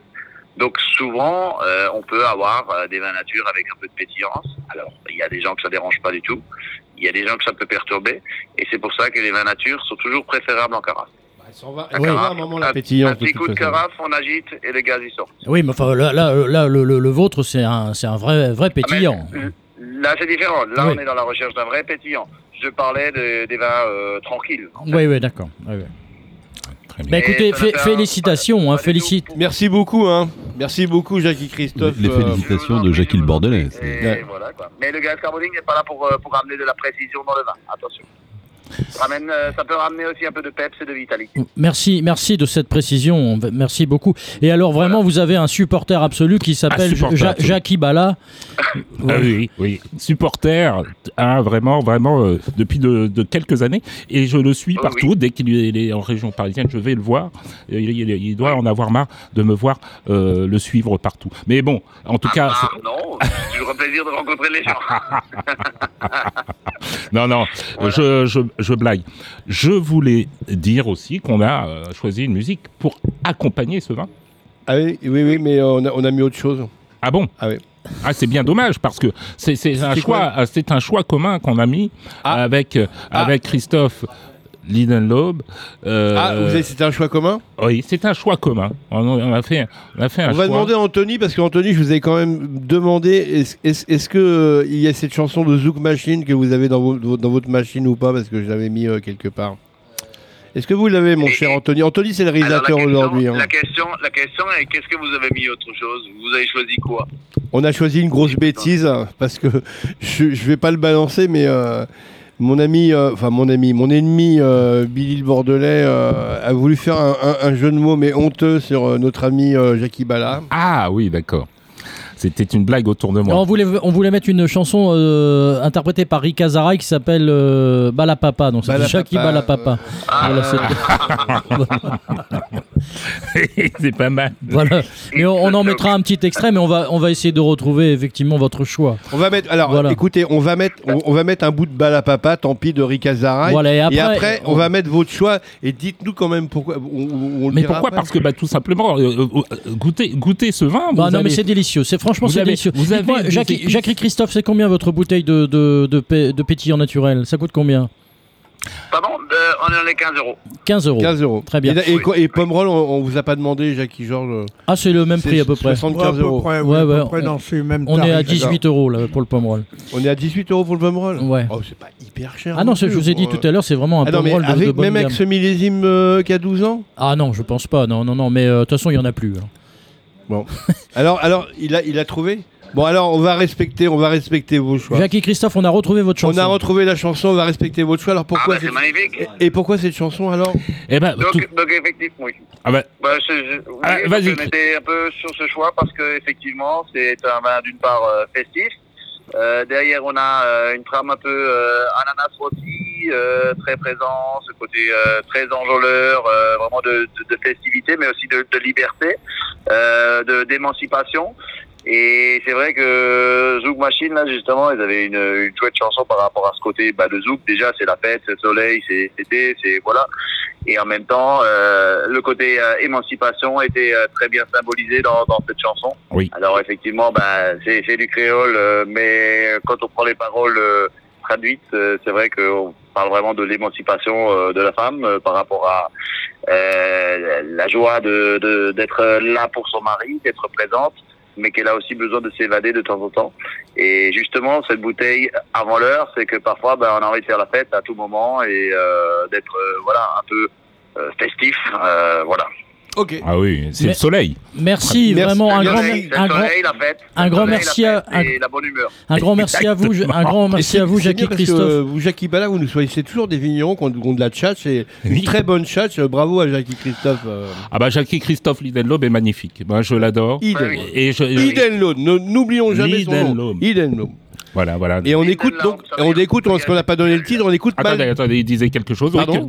[SPEAKER 8] Donc souvent, euh, on peut avoir euh, des vins nature avec un peu de pétillance. Alors, il y a des gens que ça dérange pas du tout. Il y a des gens que ça peut perturber. Et c'est pour ça que les vins nature sont toujours préférables en carafe.
[SPEAKER 4] S'en va,
[SPEAKER 8] La carafe,
[SPEAKER 4] un moment
[SPEAKER 8] un-
[SPEAKER 4] la pétillance.
[SPEAKER 8] Un petit coup de carafe, on agite et le gaz il sort.
[SPEAKER 6] Oui, mais enfin, là, là, là, le, le- le vôtre, c'est un, c'est un vrai, vrai pétillant.
[SPEAKER 8] Ah, mais, Là, c'est différent. Là,
[SPEAKER 6] Oui.
[SPEAKER 8] on est dans la recherche d'un vrai pétillant. Je parlais de- des vins euh, tranquilles.
[SPEAKER 6] Oui, oui, d'accord. Oui, oui.
[SPEAKER 7] Très bien.
[SPEAKER 6] Bah, écoutez, félicitations, hein, félicite.
[SPEAKER 4] Merci beaucoup, hein. Merci beaucoup, Jackie Christophe.
[SPEAKER 2] Les félicitations. De Jackie le. Bordelais,
[SPEAKER 8] Et
[SPEAKER 2] c'est-
[SPEAKER 4] Ouais.
[SPEAKER 8] voilà, quoi. Mais le gaz carbonique n'est pas là pour, euh, pour amener de la précision dans le vin. Attention. Ramène, euh, ça peut ramener aussi un peu de peps et de vitalité.
[SPEAKER 6] Merci, merci de cette précision. Merci beaucoup. Et alors, vraiment, vous avez un supporter absolu qui s'appelle Ja-. Jackie Bala.
[SPEAKER 7] Ah oui, oui, supporter, hein, vraiment, vraiment, euh, depuis de, de quelques années, et je le suis
[SPEAKER 8] Oh,
[SPEAKER 7] partout.
[SPEAKER 8] oui.
[SPEAKER 7] Dès qu'il est en région parisienne, je vais le voir. Euh, Il, il- il doit en avoir marre de me voir euh, le suivre partout. Mais bon, en tout cas,
[SPEAKER 8] Ah, non, toujours un plaisir de rencontrer les gens. *laughs*
[SPEAKER 7] non, non,
[SPEAKER 8] Voilà.
[SPEAKER 7] je, je, je blague. Je voulais dire aussi qu'on a euh, choisi une musique pour accompagner ce vin.
[SPEAKER 4] Ah oui, oui, oui, mais on a, on a mis autre chose.
[SPEAKER 7] Ah bon?
[SPEAKER 4] Ah oui.
[SPEAKER 7] Ah, c'est bien dommage parce que c'est un choix, euh, c'est un choix commun qu'on a mis
[SPEAKER 4] Ah.
[SPEAKER 7] avec euh,
[SPEAKER 4] Ah.
[SPEAKER 7] avec Christophe Lidenlob. Euh,
[SPEAKER 4] Ah, vous avez- c'était un choix commun
[SPEAKER 7] Oui, c'est un choix commun. On, on a fait, on a fait un
[SPEAKER 4] On
[SPEAKER 7] choix.
[SPEAKER 4] va demander à Anthony, parce qu'Anthony, je vous ai quand même demandé, est-ce est-ce- est-ce que euh, il y a cette chanson de Zouk Machine que vous avez dans, vos- dans votre machine ou pas, parce que je l'avais mis euh, quelque part. Est-ce que vous l'avez, mon
[SPEAKER 8] Et-
[SPEAKER 4] cher Anthony? Anthony, c'est le réalisateur
[SPEAKER 8] question-
[SPEAKER 4] aujourd'hui. hein.
[SPEAKER 8] La question, la question est qu'est-ce que vous avez mis autre chose? Vous avez choisi quoi?
[SPEAKER 4] On a choisi une grosse bêtise, parce que je, je vais pas le balancer, mais euh, mon ami, euh, enfin mon ami, mon ennemi euh, Billy le Bordelais euh, a voulu faire un, un- un jeu de mots, mais honteux, sur euh, notre ami euh, Jackie Bala.
[SPEAKER 7] Ah oui, d'accord. C'était une blague autour de moi.
[SPEAKER 6] On voulait, on voulait mettre une chanson euh, interprétée par Rick Azaray qui s'appelle euh, Balapapa. Donc c'est
[SPEAKER 4] Balapapa,
[SPEAKER 6] Jackie Balapapa.
[SPEAKER 8] Ah,
[SPEAKER 6] Voilà, c'est- *laughs* *laughs* *laughs*
[SPEAKER 7] c'est pas mal.
[SPEAKER 6] voilà. Mais on, on en mettra un petit extrait, mais on va, on va essayer de retrouver effectivement votre choix.
[SPEAKER 4] On va mettre, alors,
[SPEAKER 6] Voilà.
[SPEAKER 4] écoutez, on va mettre, on, on va mettre un bout de balle à papa, tant pis de Rick Azaray.
[SPEAKER 6] Voilà, et après,
[SPEAKER 4] on... va mettre votre choix et dites-nous quand même pourquoi. on- on-
[SPEAKER 7] Mais pourquoi
[SPEAKER 4] après.
[SPEAKER 7] Parce que bah, tout simplement, euh, euh, euh, goûtez, goûtez ce vin.
[SPEAKER 6] Bah
[SPEAKER 7] vous
[SPEAKER 6] non, mais c'est délicieux. C'est franchement
[SPEAKER 7] Vous
[SPEAKER 6] c'est
[SPEAKER 7] avez-
[SPEAKER 6] délicieux.
[SPEAKER 7] vous avez épices.
[SPEAKER 6] Jackie Christophe, c'est combien votre bouteille de de, de, de pétillant naturel? Ça coûte combien?
[SPEAKER 8] Pardon euh, On est dans les 15 euros.
[SPEAKER 6] 15 euros.
[SPEAKER 4] 15 euros.
[SPEAKER 6] Très bien.
[SPEAKER 4] Et, et, Pomerol, on, on vous a pas demandé, Jackie Georges.
[SPEAKER 6] Ah, c'est le même prix à peu près.
[SPEAKER 4] 75
[SPEAKER 5] Ouais, à peu
[SPEAKER 4] euros.
[SPEAKER 5] près, oui,
[SPEAKER 6] Ouais,
[SPEAKER 5] à peu
[SPEAKER 6] ouais,
[SPEAKER 5] près
[SPEAKER 6] on-
[SPEAKER 5] dans
[SPEAKER 6] est à
[SPEAKER 5] tarifs.
[SPEAKER 6] 18 euros là, pour le pomerol.
[SPEAKER 4] On est à 18 euros pour le Pomerol?
[SPEAKER 6] Ouais.
[SPEAKER 4] Oh, c'est pas hyper cher.
[SPEAKER 6] Ah non,
[SPEAKER 4] plus,
[SPEAKER 6] je vous ai dit tout à l'heure, c'est vraiment un
[SPEAKER 4] Ah non,
[SPEAKER 6] pomerol de,
[SPEAKER 4] avec,
[SPEAKER 6] de bonne
[SPEAKER 4] même avec ce millésime euh, qui a 12 ans?
[SPEAKER 6] Ah non, je pense pas. Non, non, non. Mais euh, de toute façon, il y en a plus. hein.
[SPEAKER 4] Alors, alors il, a, il a trouvé? Bon, alors, on va respecter, on va respecter vos choix.
[SPEAKER 6] Jackie Christophe, on a retrouvé votre chanson.
[SPEAKER 4] On a retrouvé la chanson, on va respecter votre choix. Alors, pourquoi
[SPEAKER 8] ah, bah, c'est magnifique.
[SPEAKER 4] Et, et pourquoi cette chanson alors
[SPEAKER 7] Eh ben,
[SPEAKER 8] Donc,
[SPEAKER 7] tout-
[SPEAKER 8] donc effectivement, oui.
[SPEAKER 7] ah bah,
[SPEAKER 8] Bah, je, je- oui,
[SPEAKER 7] Ah,
[SPEAKER 8] on était un peu sur ce choix parce que effectivement, c'est un vin d'une part euh, festif. Euh, derrière, on a euh, une trame un peu euh, ananas rôti, euh, très présent, ce côté euh, très enjôleur, euh, vraiment de, de, de festivité, mais aussi de, de liberté, euh, de d'émancipation. Et c'est vrai que Zouk Machine, là, justement, ils avaient une, une chouette chanson par rapport à ce côté bah, de Zouk. Déjà, c'est la fête, c'est le soleil, c'est l'été, c'est voilà. Et en même temps, euh, le côté euh, émancipation était euh, très bien symbolisé dans, dans cette chanson.
[SPEAKER 7] Oui.
[SPEAKER 8] Alors effectivement, bah, c'est du créole, euh, mais quand on prend les paroles euh, traduites, euh, c'est vrai qu'on parle vraiment de l'émancipation euh, de la femme euh, par rapport à euh, la joie de de- d'être là pour son mari, d'être présente, mais qu'elle a aussi besoin de s'évader de temps en temps. Et justement, cette bouteille avant l'heure, c'est que parfois, ben, on a envie de faire la fête à tout moment et euh, d'être euh, voilà un peu euh, festif, euh, voilà.
[SPEAKER 4] Ok.
[SPEAKER 10] Ah oui, c'est
[SPEAKER 6] Mais-
[SPEAKER 10] le soleil.
[SPEAKER 6] Merci,
[SPEAKER 4] Merci.
[SPEAKER 6] vraiment un grand,
[SPEAKER 8] soleil,
[SPEAKER 6] un grand,
[SPEAKER 8] soleil,
[SPEAKER 6] un grand merci à-
[SPEAKER 8] fête et la bonne humeur.
[SPEAKER 6] un grand merci à vous, un grand merci
[SPEAKER 4] c'est-
[SPEAKER 6] à vous,
[SPEAKER 4] c'est
[SPEAKER 6] Jackie
[SPEAKER 4] que,
[SPEAKER 6] Christophe.
[SPEAKER 4] euh, vous, Jackie Ballard, vous nous choisissez toujours des vignerons qui ont, de la tchatch et une
[SPEAKER 10] Oui.
[SPEAKER 4] très bonne tchatch. Euh, Bravo à Jackie Christophe. Euh,
[SPEAKER 10] Ah bah Jackie Christophe Lidenlob est magnifique. Moi je l'adore.
[SPEAKER 4] Iden.
[SPEAKER 8] oui.
[SPEAKER 10] Et je,
[SPEAKER 4] n'oublions jamais son nom.
[SPEAKER 10] Lidenlo. Voilà, voilà.
[SPEAKER 4] Et on écoute donc, on écoute, parce qu'on n'a pas donné le titre, on écoute
[SPEAKER 10] Attendez,
[SPEAKER 4] mal.
[SPEAKER 10] attendez, il disait quelque chose. Oui,
[SPEAKER 4] Pardon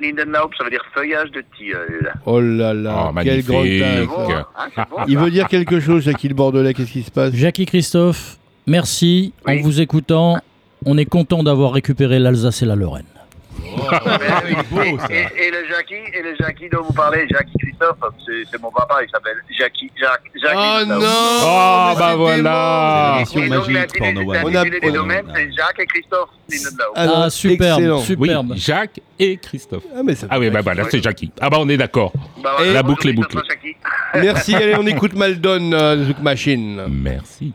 [SPEAKER 8] Lindenlaub, ça veut dire feuillage de tilleul.
[SPEAKER 4] Oh là là,
[SPEAKER 10] Oh,
[SPEAKER 4] quel
[SPEAKER 10] magnifique.
[SPEAKER 4] grand
[SPEAKER 8] C'est
[SPEAKER 4] tasse.
[SPEAKER 8] bon, hein bon,
[SPEAKER 4] Il veut dire quelque chose, Jackie le Bordelais, qu'est-ce qui se passe?
[SPEAKER 6] Jackie Christophe, merci.
[SPEAKER 8] Oui.
[SPEAKER 6] En vous écoutant, on est content d'avoir récupéré l'Alsace et la Lorraine.
[SPEAKER 8] Oui. Et, et- et le Jackie, et le Jackie dont vous parlez, Jackie Christophe, c'est mon papa, il s'appelle Jackie, Jacques, Jackie.
[SPEAKER 4] Oh
[SPEAKER 8] Christophe.
[SPEAKER 4] non
[SPEAKER 10] Oh, bah voilà.
[SPEAKER 4] On a-
[SPEAKER 8] des
[SPEAKER 4] on a-
[SPEAKER 8] domaines, c'est Jacques et Christophe.
[SPEAKER 4] Alors,
[SPEAKER 6] ah, superbe, superbe.
[SPEAKER 10] Jacques et Christophe.
[SPEAKER 4] Ah, mais ça
[SPEAKER 10] Ah oui, bah voilà, c'est Jackie. Ah bah on est d'accord.
[SPEAKER 8] Bah,
[SPEAKER 10] La boucle est bouclée.
[SPEAKER 4] Merci, allez, on écoute Maldon euh, Zouk Machine.
[SPEAKER 10] Merci.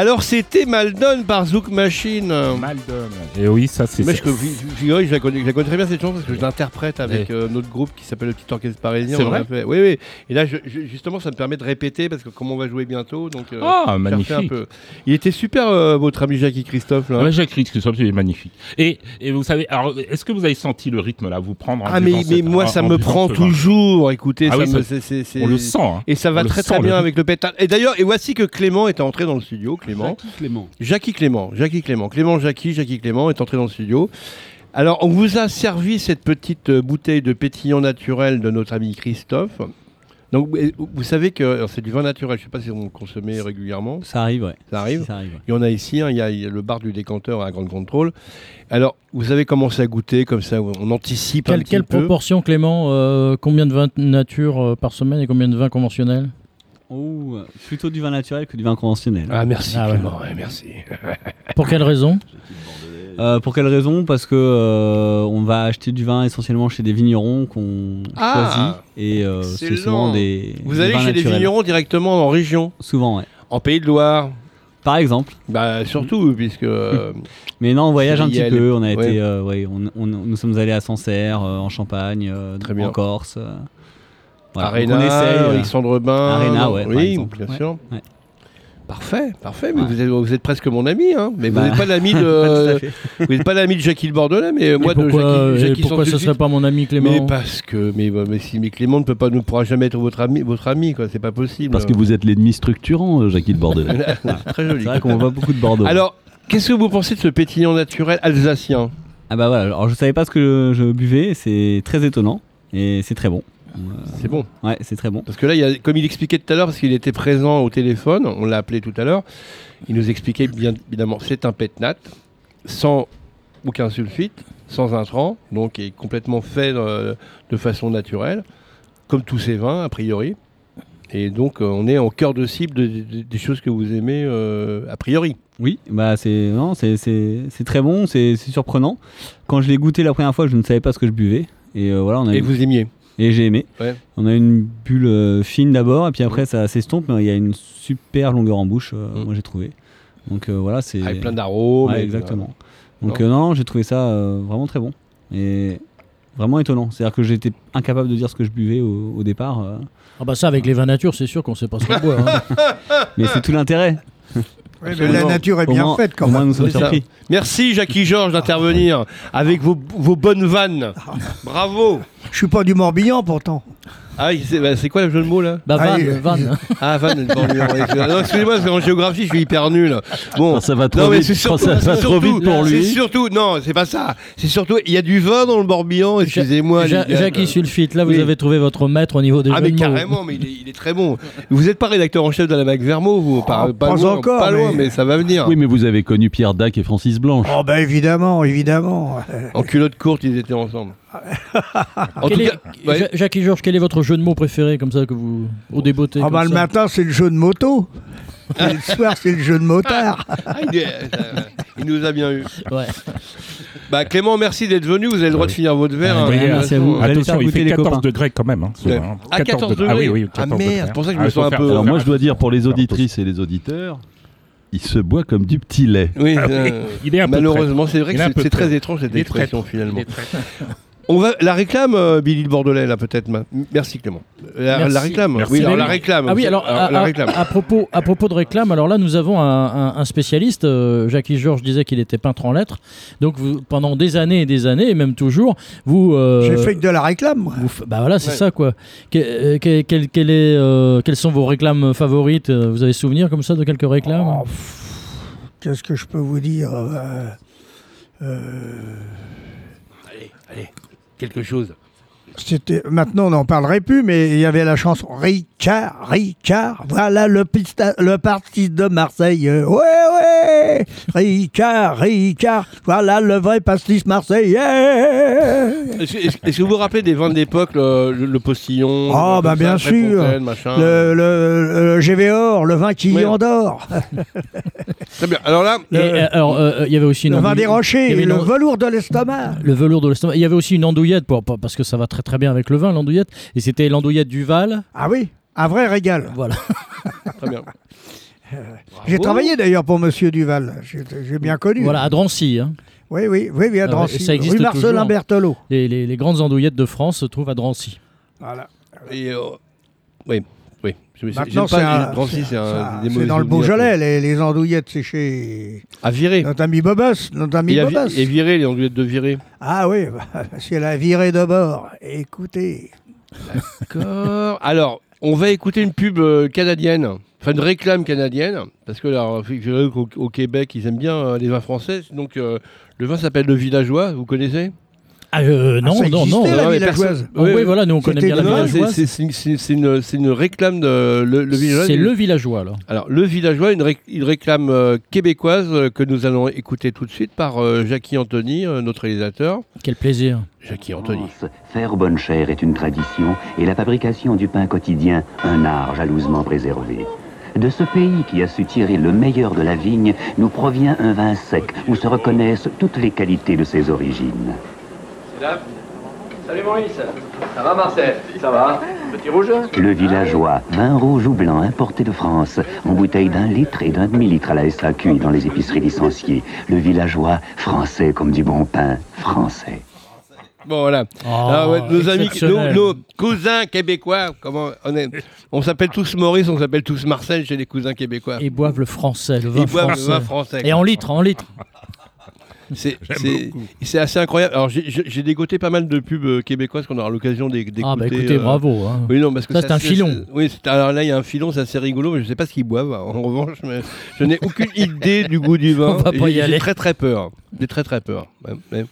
[SPEAKER 4] Alors, c'était Maldon par Zouk Machine.
[SPEAKER 7] Maldon. Et oui, ça c'est.
[SPEAKER 4] Mais je, je- je- je la connais, je la connais très bien cette chanson parce que je l'interprète avec
[SPEAKER 7] Ouais.
[SPEAKER 4] euh, notre groupe qui s'appelle le Petit Orchestre Parisien.
[SPEAKER 7] C'est vrai
[SPEAKER 4] fait- Oui, oui. Et là, je- je- justement, ça me permet de répéter parce que comme on va jouer bientôt, donc. euh,
[SPEAKER 7] Ah, magnifique.
[SPEAKER 4] un peu. Il était super, euh, votre ami Jackie Christophe. Là.
[SPEAKER 7] Ah ouais, j'ai écrit Christophe, il est magnifique. Et, et vous savez, alors, est-ce que vous avez senti le rythme là, vous prendre en
[SPEAKER 4] ah, mais,
[SPEAKER 7] buvant
[SPEAKER 4] mais
[SPEAKER 7] cette-
[SPEAKER 4] moi,
[SPEAKER 7] en-
[SPEAKER 4] ça
[SPEAKER 7] en
[SPEAKER 4] me prend toujours. Écoutez,
[SPEAKER 7] Ah
[SPEAKER 4] ça
[SPEAKER 7] oui,
[SPEAKER 4] me-
[SPEAKER 7] ça- On le sent. hein.
[SPEAKER 4] Et ça va
[SPEAKER 7] On
[SPEAKER 4] très très bien avec le pétale. Et d'ailleurs, et voici que Clément est entré dans le studio. Clément.
[SPEAKER 2] Clément.
[SPEAKER 4] Jackie Clément, Jackie Clément, Clément Jackie, Jackie Clément est entré dans le studio. Alors, on vous a servi cette petite euh, bouteille de pétillant naturel de notre ami Christophe. Donc, vous savez que c'est du vin naturel. Je ne sais pas si vous le consommez régulièrement.
[SPEAKER 11] Ça arrive, ouais.
[SPEAKER 4] Ça arrive.
[SPEAKER 11] Ça arrive. ouais.
[SPEAKER 4] Il y en a ici. hein, il, y a, il y a le bar du décanteur à Grande Contrôle. Alors, vous avez commencé à goûter comme ça. On anticipe un
[SPEAKER 6] Quelle,
[SPEAKER 4] petit
[SPEAKER 6] quelle
[SPEAKER 4] peu.
[SPEAKER 6] proportion, Clément euh, Combien de vins nature euh, par semaine et combien de vins conventionnels?
[SPEAKER 11] Oh, plutôt du vin naturel que du vin conventionnel.
[SPEAKER 4] Ah, merci
[SPEAKER 6] Ah ouais.
[SPEAKER 4] Clément. ouais, merci. *laughs*
[SPEAKER 6] Pour quelle raison?
[SPEAKER 11] Euh, pour quelle raison? Parce que euh, on va acheter du vin essentiellement chez des vignerons qu'on
[SPEAKER 4] Ah,
[SPEAKER 11] choisit et euh, c'est
[SPEAKER 4] excellent.
[SPEAKER 11] souvent des.
[SPEAKER 4] Vous
[SPEAKER 11] des
[SPEAKER 4] allez
[SPEAKER 11] vins
[SPEAKER 4] chez les
[SPEAKER 11] naturels.
[SPEAKER 4] vignerons directement en région,
[SPEAKER 11] Souvent, ouais.
[SPEAKER 4] en Pays de Loire?
[SPEAKER 11] Par exemple.
[SPEAKER 4] Bah, surtout, puisque. euh,
[SPEAKER 11] Mais non, on voyage un petit peu. On a
[SPEAKER 4] ouais.
[SPEAKER 11] été, euh, ouais, on, on- nous sommes allés à Sancerre, euh, en Champagne, euh,
[SPEAKER 4] Très bien.
[SPEAKER 11] en Corse. euh, voilà. Donc
[SPEAKER 4] Arena,
[SPEAKER 11] on essaye, euh,
[SPEAKER 4] Alexandre Bain.
[SPEAKER 11] Arena, ouais, par
[SPEAKER 4] Oui,
[SPEAKER 11] exemple.
[SPEAKER 4] bien
[SPEAKER 11] Ouais,
[SPEAKER 4] sûr.
[SPEAKER 11] ouais.
[SPEAKER 4] Parfait, parfait. Mais
[SPEAKER 11] Ouais.
[SPEAKER 4] vous, êtes, vous êtes presque mon ami, hein. Mais
[SPEAKER 11] Bah,
[SPEAKER 4] vous n'êtes pas l'ami *laughs* de. vous n'êtes pas l'ami de Jackie Bordelais, mais moi
[SPEAKER 6] pourquoi,
[SPEAKER 4] de Jackie. Jackie
[SPEAKER 6] pourquoi ce serait pas mon ami Clément
[SPEAKER 4] Mais parce que, mais, mais si, mais Clément ne peut pas, ne pourra jamais être votre ami, votre ami, quoi. C'est pas possible.
[SPEAKER 2] Parce que vous êtes l'ennemi structurant, euh, Jackie Bordelais.
[SPEAKER 4] C'est *laughs* très joli.
[SPEAKER 11] C'est vrai qu'on voit beaucoup de Bordeaux.
[SPEAKER 4] Alors, qu'est-ce que vous pensez de ce pétillant naturel alsacien?
[SPEAKER 11] Ah bah voilà, alors je savais pas ce que je, je buvais, c'est très étonnant et c'est très bon.
[SPEAKER 4] C'est bon.
[SPEAKER 11] Ouais, c'est très bon.
[SPEAKER 4] Parce que là, il y a, comme il expliquait tout à l'heure, parce qu'il était présent au téléphone, on l'a appelé tout à l'heure, il nous expliquait bien évidemment, c'est un pétnat, sans aucun sulfite, sans intrants, donc est complètement fait euh, de façon naturelle, comme tous ces vins, a priori. Et donc, euh, on est en cœur de cible de- de- des choses que vous aimez, euh, a priori.
[SPEAKER 11] Oui, bah c'est non, c'est c'est c'est très bon, c'est c'est surprenant. Quand je l'ai goûté la première fois, je ne savais pas ce que je buvais et voilà, on a
[SPEAKER 4] Et
[SPEAKER 11] eu-
[SPEAKER 4] vous aimiez
[SPEAKER 11] et j'ai aimé.
[SPEAKER 4] Ouais.
[SPEAKER 11] On a une bulle euh, fine d'abord et puis après ça s'estompe, mais il y a une super longueur en bouche, euh,
[SPEAKER 4] Mm.
[SPEAKER 11] moi j'ai trouvé. Donc euh, voilà, c'est
[SPEAKER 4] Avec plein d'arômes.
[SPEAKER 11] Ouais, exactement. Donc
[SPEAKER 4] Non.
[SPEAKER 11] euh, non, j'ai trouvé ça euh, vraiment très bon et vraiment étonnant. C'est-à-dire que j'étais incapable de dire ce que je buvais au, au départ, euh,
[SPEAKER 6] Ah bah ça, avec les vins nature, c'est sûr qu'on sait pas ce qu'on boit. hein. *laughs*
[SPEAKER 11] mais c'est tout l'intérêt.
[SPEAKER 5] Mais la nature est bien
[SPEAKER 11] moins-
[SPEAKER 5] faite quand même.
[SPEAKER 4] Merci Jackie Georges d'intervenir avec vos, vos bonnes vannes. Bravo.
[SPEAKER 5] Je suis pas du Morbihan pourtant.
[SPEAKER 4] Ah, c'est bah, c'est quoi le jeu de mots là
[SPEAKER 6] Bah
[SPEAKER 5] Ah,
[SPEAKER 6] Van,
[SPEAKER 5] il-
[SPEAKER 6] Van.
[SPEAKER 4] Ah, Van, non, excusez- non, excusez-moi, parce qu'en géographie, je suis hyper nul. Bon,
[SPEAKER 2] ça va trop
[SPEAKER 4] non, mais
[SPEAKER 2] vite,
[SPEAKER 4] c'est
[SPEAKER 2] quand
[SPEAKER 4] surtout,
[SPEAKER 2] ça va
[SPEAKER 4] c'est
[SPEAKER 2] trop
[SPEAKER 4] surtout-
[SPEAKER 2] vite pour lui.
[SPEAKER 4] C'est surtout, non, c'est pas ça. C'est surtout, il y a du vin dans le Morbihan, excusez-moi.
[SPEAKER 6] Ja-
[SPEAKER 4] les gars.
[SPEAKER 6] Jackie Sulfite, là vous
[SPEAKER 4] Oui.
[SPEAKER 6] avez trouvé votre maître au niveau des
[SPEAKER 4] Ah,
[SPEAKER 6] jeux
[SPEAKER 4] mais
[SPEAKER 6] de mots.
[SPEAKER 4] carrément, mais il est, il est très bon. Vous n'êtes pas rédacteur en chef de la Mac Vermo, vous Pas,
[SPEAKER 5] Oh,
[SPEAKER 4] pas
[SPEAKER 5] pas
[SPEAKER 4] loin,
[SPEAKER 5] encore,
[SPEAKER 4] pas loin,
[SPEAKER 5] mais-
[SPEAKER 4] mais ça va venir.
[SPEAKER 2] Oui, mais vous avez connu Pierre Dac et Francis Blanche.
[SPEAKER 5] Oh ben évidemment, évidemment.
[SPEAKER 4] En culotte courte, ils étaient ensemble. En
[SPEAKER 6] Quel
[SPEAKER 4] tout
[SPEAKER 6] est-
[SPEAKER 4] cas, ouais.
[SPEAKER 6] Ja- Jackie Georges, quel est votre jeu de mots préféré comme ça que vous au débeauté
[SPEAKER 5] Ah bah le matin c'est le jeu de moto. Et le soir c'est le jeu de motard.
[SPEAKER 4] Ah, il, est- euh, il nous a bien eu.
[SPEAKER 6] Ouais.
[SPEAKER 4] Bah, Clément, merci d'être venu. Vous avez le droit de finir votre verre.
[SPEAKER 7] Ah,
[SPEAKER 4] hein,
[SPEAKER 11] merci à vous.
[SPEAKER 7] Attention, il fait
[SPEAKER 11] les
[SPEAKER 7] 14
[SPEAKER 11] copains.
[SPEAKER 7] degrés quand même. hein, ce
[SPEAKER 4] Ouais.
[SPEAKER 7] vin, hein.
[SPEAKER 4] Ah, 14 degrés.
[SPEAKER 7] Ah oui, oui,
[SPEAKER 4] Ah,
[SPEAKER 7] 14
[SPEAKER 4] merde, c'est pour ça que je
[SPEAKER 7] Ah,
[SPEAKER 4] me sens un peu-
[SPEAKER 2] Alors
[SPEAKER 7] faire-
[SPEAKER 2] moi, je dois dire pour les auditrices et les auditeurs, il se boit comme du petit lait.
[SPEAKER 4] Oui,
[SPEAKER 7] Ah oui,
[SPEAKER 4] euh,
[SPEAKER 7] il est un peu
[SPEAKER 4] malheureusement, c'est vrai que c'est très étrange cette expression finalement. *laughs* On va la réclame, euh, Billy le Bordelais là peut-être. ma- Merci Clément. La,
[SPEAKER 6] Merci.
[SPEAKER 4] la réclame.
[SPEAKER 7] Merci.
[SPEAKER 4] Oui, alors la réclame.
[SPEAKER 6] Ah oui, alors à,
[SPEAKER 4] la
[SPEAKER 6] à-
[SPEAKER 4] réclame.
[SPEAKER 6] à propos, à propos de réclame, alors là nous avons un, un- un spécialiste. euh, Jackie Georges disait qu'il était peintre en lettres. Donc vous, pendant des années et des années, et même toujours, vous. euh,
[SPEAKER 5] J'ai fait que de la réclame. moi.
[SPEAKER 6] vous f- bah voilà, c'est
[SPEAKER 4] Ouais.
[SPEAKER 6] ça quoi. Que- euh, que- quel- quel est, euh, quelles sont vos réclames favorites euh, Vous avez souvenir comme ça de quelques réclames?
[SPEAKER 5] Oh, pff, Qu'est-ce que je peux vous dire euh, euh,
[SPEAKER 4] Allez, allez, quelque chose.
[SPEAKER 5] C'était maintenant on n'en parlerait plus, mais il y avait la chanson Ricard, Ricard, voilà le, pista- le parti de Marseille. Euh, Ricard, Ricard, voilà le vrai pastis marseillais.
[SPEAKER 4] Est-ce que- vous vous rappelez des vins d'époque, le, le- le postillon
[SPEAKER 5] Ah,
[SPEAKER 4] le-
[SPEAKER 5] bah, bien
[SPEAKER 4] ça,
[SPEAKER 5] sûr. Le, le, le GVOR, le vin qui
[SPEAKER 4] Ouais.
[SPEAKER 5] endort. *laughs*
[SPEAKER 4] Très bien. Alors là,
[SPEAKER 6] Et, euh, alors, euh, il y avait aussi une
[SPEAKER 5] Le vin des rochers, le velours de l'estomac.
[SPEAKER 6] le velours de l'estomac. Il y avait aussi une andouillette pour, pour- parce que ça va très très bien avec le vin, l'andouillette. Et c'était l'andouillette du Val.
[SPEAKER 5] Ah oui, un vrai régal.
[SPEAKER 6] Voilà.
[SPEAKER 4] très bien. *laughs* *laughs*
[SPEAKER 5] J'ai travaillé d'ailleurs pour Monsieur Duval. J'ai bien connu.
[SPEAKER 6] Voilà, à Drancy. hein.
[SPEAKER 5] Oui, oui, oui, oui, à
[SPEAKER 6] Ah ouais,
[SPEAKER 5] Drancy.
[SPEAKER 6] ça existe
[SPEAKER 5] rue Marcelin
[SPEAKER 6] toujours.
[SPEAKER 5] Berthelot.
[SPEAKER 6] Les, les- les grandes andouillettes de France se trouvent à Drancy.
[SPEAKER 5] Voilà.
[SPEAKER 4] Et, euh, oui, oui.
[SPEAKER 5] Maintenant, c'est
[SPEAKER 4] pas
[SPEAKER 5] un-
[SPEAKER 4] Drancy,
[SPEAKER 5] c'est- ça- dans le Beaujolais, les, les andouillettes, c'est chez.
[SPEAKER 4] À virer.
[SPEAKER 5] notre ami Bobos. Notre ami
[SPEAKER 4] Et,
[SPEAKER 5] Bobos.
[SPEAKER 4] et virer, les andouillettes de virer.
[SPEAKER 5] Ah oui, bah, *laughs* c'est la virée de bord. Écoutez,
[SPEAKER 4] D'accord. Alors, on va écouter une pub euh, canadienne, enfin une réclame canadienne, parce que là, au Québec, ils aiment bien euh, les vins français. Donc, euh, le vin s'appelle le Villageois, vous connaissez?
[SPEAKER 6] Ah, euh, non,
[SPEAKER 5] ça
[SPEAKER 6] non, non.
[SPEAKER 5] existait, la
[SPEAKER 4] Ouais,
[SPEAKER 5] villageoise.
[SPEAKER 6] Oh, oui, voilà, nous on connaît bien la
[SPEAKER 4] Non,
[SPEAKER 6] villageoise.
[SPEAKER 4] c'est- une, c'est une réclame de le, le villageois.
[SPEAKER 6] C'est le villageois, alors.
[SPEAKER 4] Alors, le villageois, une, ré- une réclame euh, québécoise euh, que nous allons écouter tout de suite par euh, Jackie Anthony, euh, notre réalisateur.
[SPEAKER 6] Quel plaisir.
[SPEAKER 4] Jackie Anthony.
[SPEAKER 12] Faire bonne chère est une tradition et la fabrication du pain quotidien un art jalousement préservé. De ce pays qui a su tirer le meilleur de la vigne, nous provient un vin sec où se reconnaissent toutes les qualités de ses origines.
[SPEAKER 13] Salut Maurice, ça va Marcel? Ça va? Petit rouge?
[SPEAKER 12] Le villageois, vin rouge ou blanc importé de France, en bouteille d'un litre et d'un demi-litre à la SAQ dans les épiceries licenciées. Le villageois, français comme du bon pain, français.
[SPEAKER 4] Bon, voilà. Ah ouais, nos amis, nos, nos cousins québécois, comment on est On s'appelle tous Maurice, on s'appelle tous Marcel chez les cousins québécois.
[SPEAKER 6] Ils boivent le français, le vin
[SPEAKER 4] Ils boivent le vin français.
[SPEAKER 6] Et en litre, en litre. *laughs*
[SPEAKER 4] C'est c'est- c'est assez incroyable. Alors j'ai- dégoté pas mal de pubs euh, québécoises qu'on aura l'occasion d'é- d'écouter.
[SPEAKER 6] Ah, bah, écoutez, bravo, hein.
[SPEAKER 4] Oui, non, parce que
[SPEAKER 6] Ça, c'est un filon.
[SPEAKER 4] c'est- Oui, c'est- alors là, il y a un filon, c'est assez rigolo, mais je sais pas ce qu'ils boivent. En revanche, mais je n'ai aucune idée du goût du *laughs* vin.
[SPEAKER 6] On va pas y
[SPEAKER 4] j'ai-
[SPEAKER 6] aller.
[SPEAKER 4] J'ai très très peur. J'ai très très peur. Ouais, ouais.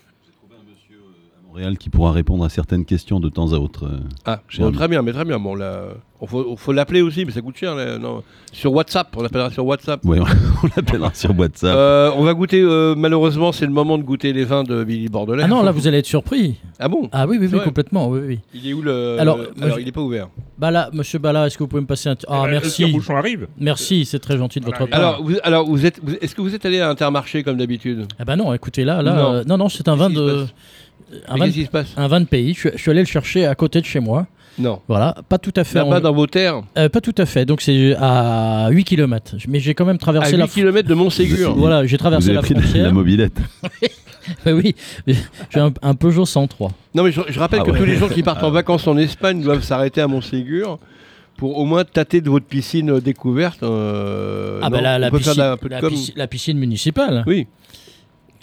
[SPEAKER 2] Montréal qui pourra répondre à certaines questions de temps à autre. euh,
[SPEAKER 4] Ah, bon, très bien, mais très bien. Bon, là, il faut, faut l'appeler aussi, mais ça coûte cher. là, non. Sur WhatsApp, on l'appellera sur WhatsApp.
[SPEAKER 2] Ouais, *laughs* on l'appellera sur WhatsApp.
[SPEAKER 4] Euh, on va goûter, euh, malheureusement, c'est le moment de goûter les vins de Billy Bordelais.
[SPEAKER 6] Ah non, là, vous allez être surpris.
[SPEAKER 4] Ah bon?
[SPEAKER 6] Ah oui, oui, oui, complètement. Oui, oui.
[SPEAKER 4] Il est où le.
[SPEAKER 6] Alors,
[SPEAKER 4] le- il n'est pas ouvert.
[SPEAKER 6] Bala, monsieur Bala, est-ce que vous pouvez me passer un. Ah,
[SPEAKER 7] ben, le
[SPEAKER 6] merci.
[SPEAKER 7] tire-bouchon arrive.
[SPEAKER 6] Merci, c'est très gentil de votre part.
[SPEAKER 4] Alors, vous, alors vous êtes, vous- est-ce que vous êtes allé à Intermarché comme d'habitude?
[SPEAKER 6] Ah bah non, écoutez, là, là,
[SPEAKER 4] Non.
[SPEAKER 6] euh, non, non, c'est un vin de. Un
[SPEAKER 4] Mais
[SPEAKER 6] vin,
[SPEAKER 4] qu'est-ce qui se passe?
[SPEAKER 6] un vin de pays. Je, suis- je suis allé le chercher à côté de chez moi.
[SPEAKER 4] Non.
[SPEAKER 6] Voilà, pas tout à fait.
[SPEAKER 4] Là-bas
[SPEAKER 6] en-
[SPEAKER 4] dans vos terres?
[SPEAKER 6] Euh, pas tout à fait, donc c'est à 8 km. Mais j'ai quand même
[SPEAKER 4] À
[SPEAKER 6] traversé
[SPEAKER 4] 8
[SPEAKER 6] la
[SPEAKER 4] km de Montségur.
[SPEAKER 6] Voilà, j'ai
[SPEAKER 2] Vous
[SPEAKER 6] traversé
[SPEAKER 2] avez
[SPEAKER 6] la
[SPEAKER 2] pris
[SPEAKER 6] frontière.
[SPEAKER 2] la mobilette.
[SPEAKER 6] Bah *laughs* oui, j'ai un, un Peugeot 103.
[SPEAKER 4] Non, mais je, je rappelle
[SPEAKER 2] Ah
[SPEAKER 4] que
[SPEAKER 2] ouais.
[SPEAKER 4] tous les gens qui partent en vacances en Espagne doivent s'arrêter à Montségur pour au moins tâter de votre piscine découverte. euh,
[SPEAKER 6] ah bah
[SPEAKER 4] non
[SPEAKER 6] la, piscine,
[SPEAKER 4] la
[SPEAKER 6] piscine municipale.
[SPEAKER 4] Oui.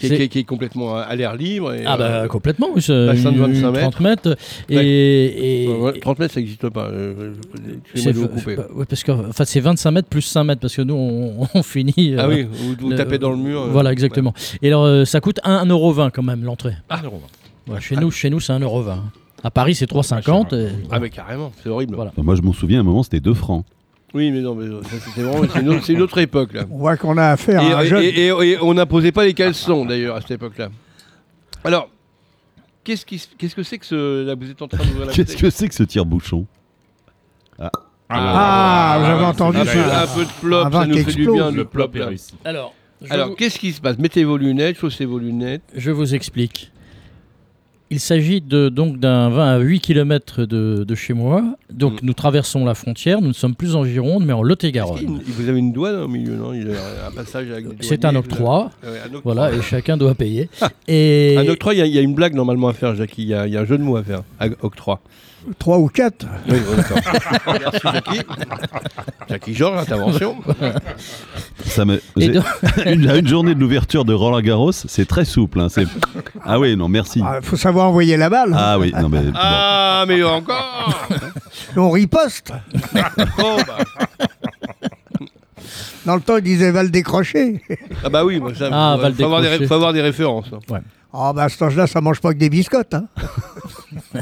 [SPEAKER 4] Qui est,
[SPEAKER 6] C'est-
[SPEAKER 4] qui est- qui est complètement à l'air libre. et,
[SPEAKER 6] Ah bah
[SPEAKER 4] euh,
[SPEAKER 6] complètement, oui, c'est
[SPEAKER 4] bassin de
[SPEAKER 6] une-
[SPEAKER 4] 25 mètres.
[SPEAKER 6] 30 mètres. Et,
[SPEAKER 4] Ouais.
[SPEAKER 6] et-
[SPEAKER 4] ouais, ouais, 30 mètres, ça n'existe pas. euh, je-
[SPEAKER 6] c'est bah, ouais, parce que enfin, c'est 25 mètres plus 5 mètres parce que nous on, *laughs* on finit.
[SPEAKER 4] Ah
[SPEAKER 6] euh,
[SPEAKER 4] oui, vous, vous tapez dans le mur. euh,
[SPEAKER 6] Voilà exactement. Et alors euh, ça coûte 1,20€ quand même l'entrée.
[SPEAKER 7] Ah,
[SPEAKER 6] Ouais, chez nous chez nous c'est 1,20€. À Paris c'est 3,50. et-
[SPEAKER 4] Ah mais carrément, c'est horrible.
[SPEAKER 6] Voilà.
[SPEAKER 2] Enfin, moi, je m'en souviens, à un moment, c'était 2 francs.
[SPEAKER 4] Oui, mais non, mais c'était vraiment c'est une, autre- c'est une autre époque là.
[SPEAKER 5] on voit qu'on a affaire
[SPEAKER 4] Et,
[SPEAKER 5] à un
[SPEAKER 4] et-
[SPEAKER 5] jeune.
[SPEAKER 4] et- et on n'imposait pas les caleçons d'ailleurs à cette époque-là. Alors, qu'est-ce qui, se- qu'est-ce que c'est que ce là vous êtes en train d'ouvrir la
[SPEAKER 2] Qu'est-ce que c'est que ce tire-bouchon? Ah.
[SPEAKER 5] Ah, vous avez
[SPEAKER 7] ouais,
[SPEAKER 5] entendu
[SPEAKER 4] un
[SPEAKER 7] c'est
[SPEAKER 4] peu,
[SPEAKER 5] ça.
[SPEAKER 4] un peu de plop, ça nous fait du bien
[SPEAKER 7] Le
[SPEAKER 4] le plop.
[SPEAKER 7] est réussi.
[SPEAKER 6] Alors
[SPEAKER 4] Alors,
[SPEAKER 6] vous-
[SPEAKER 4] qu'est-ce qui se passe? Mettez vos lunettes, chaussez vos lunettes.
[SPEAKER 6] Je vous explique. Il s'agit de, donc d'un vin à 8 km de, de chez moi. Donc
[SPEAKER 4] Mm.
[SPEAKER 6] nous traversons la frontière. Nous ne sommes plus en Gironde, mais en Lot-et-Garonne.
[SPEAKER 4] Vous avez une douane au milieu, non? Il y a un passage avec
[SPEAKER 6] C'est un octroi.
[SPEAKER 4] un.
[SPEAKER 6] Voilà, et chacun doit payer. *laughs* et
[SPEAKER 4] Un octroi, il y a- il y, a une blague normalement à faire, Jackie. Il y, a il y a un jeu de mots à faire. Octroi.
[SPEAKER 5] Trois ou quatre.
[SPEAKER 4] Oui, oui, d'accord. *laughs* Merci Jackie. Jackie Georges, intervention.
[SPEAKER 2] Ça me...
[SPEAKER 6] Et
[SPEAKER 2] j'ai-
[SPEAKER 6] donc- *laughs*
[SPEAKER 2] une, à une journée de l'ouverture de Roland Garros, c'est très souple. hein, c'est- Ah oui, non, merci.
[SPEAKER 5] Il faut savoir envoyer la balle.
[SPEAKER 2] Ah oui, non, mais bon.
[SPEAKER 4] Ah, mais encore *laughs*
[SPEAKER 5] On riposte.
[SPEAKER 4] Bon, bah.
[SPEAKER 5] Dans le temps, ils disaient va le décrocher. *laughs*
[SPEAKER 4] Ah bah oui, moi, ça,
[SPEAKER 6] Ah,
[SPEAKER 4] faut,
[SPEAKER 6] va le
[SPEAKER 4] faut avoir des, ré-
[SPEAKER 6] décrocher.
[SPEAKER 4] faut avoir des références. hein.
[SPEAKER 5] Ah bah à cet âge-là, ça mange pas que des biscottes. Hein. *laughs*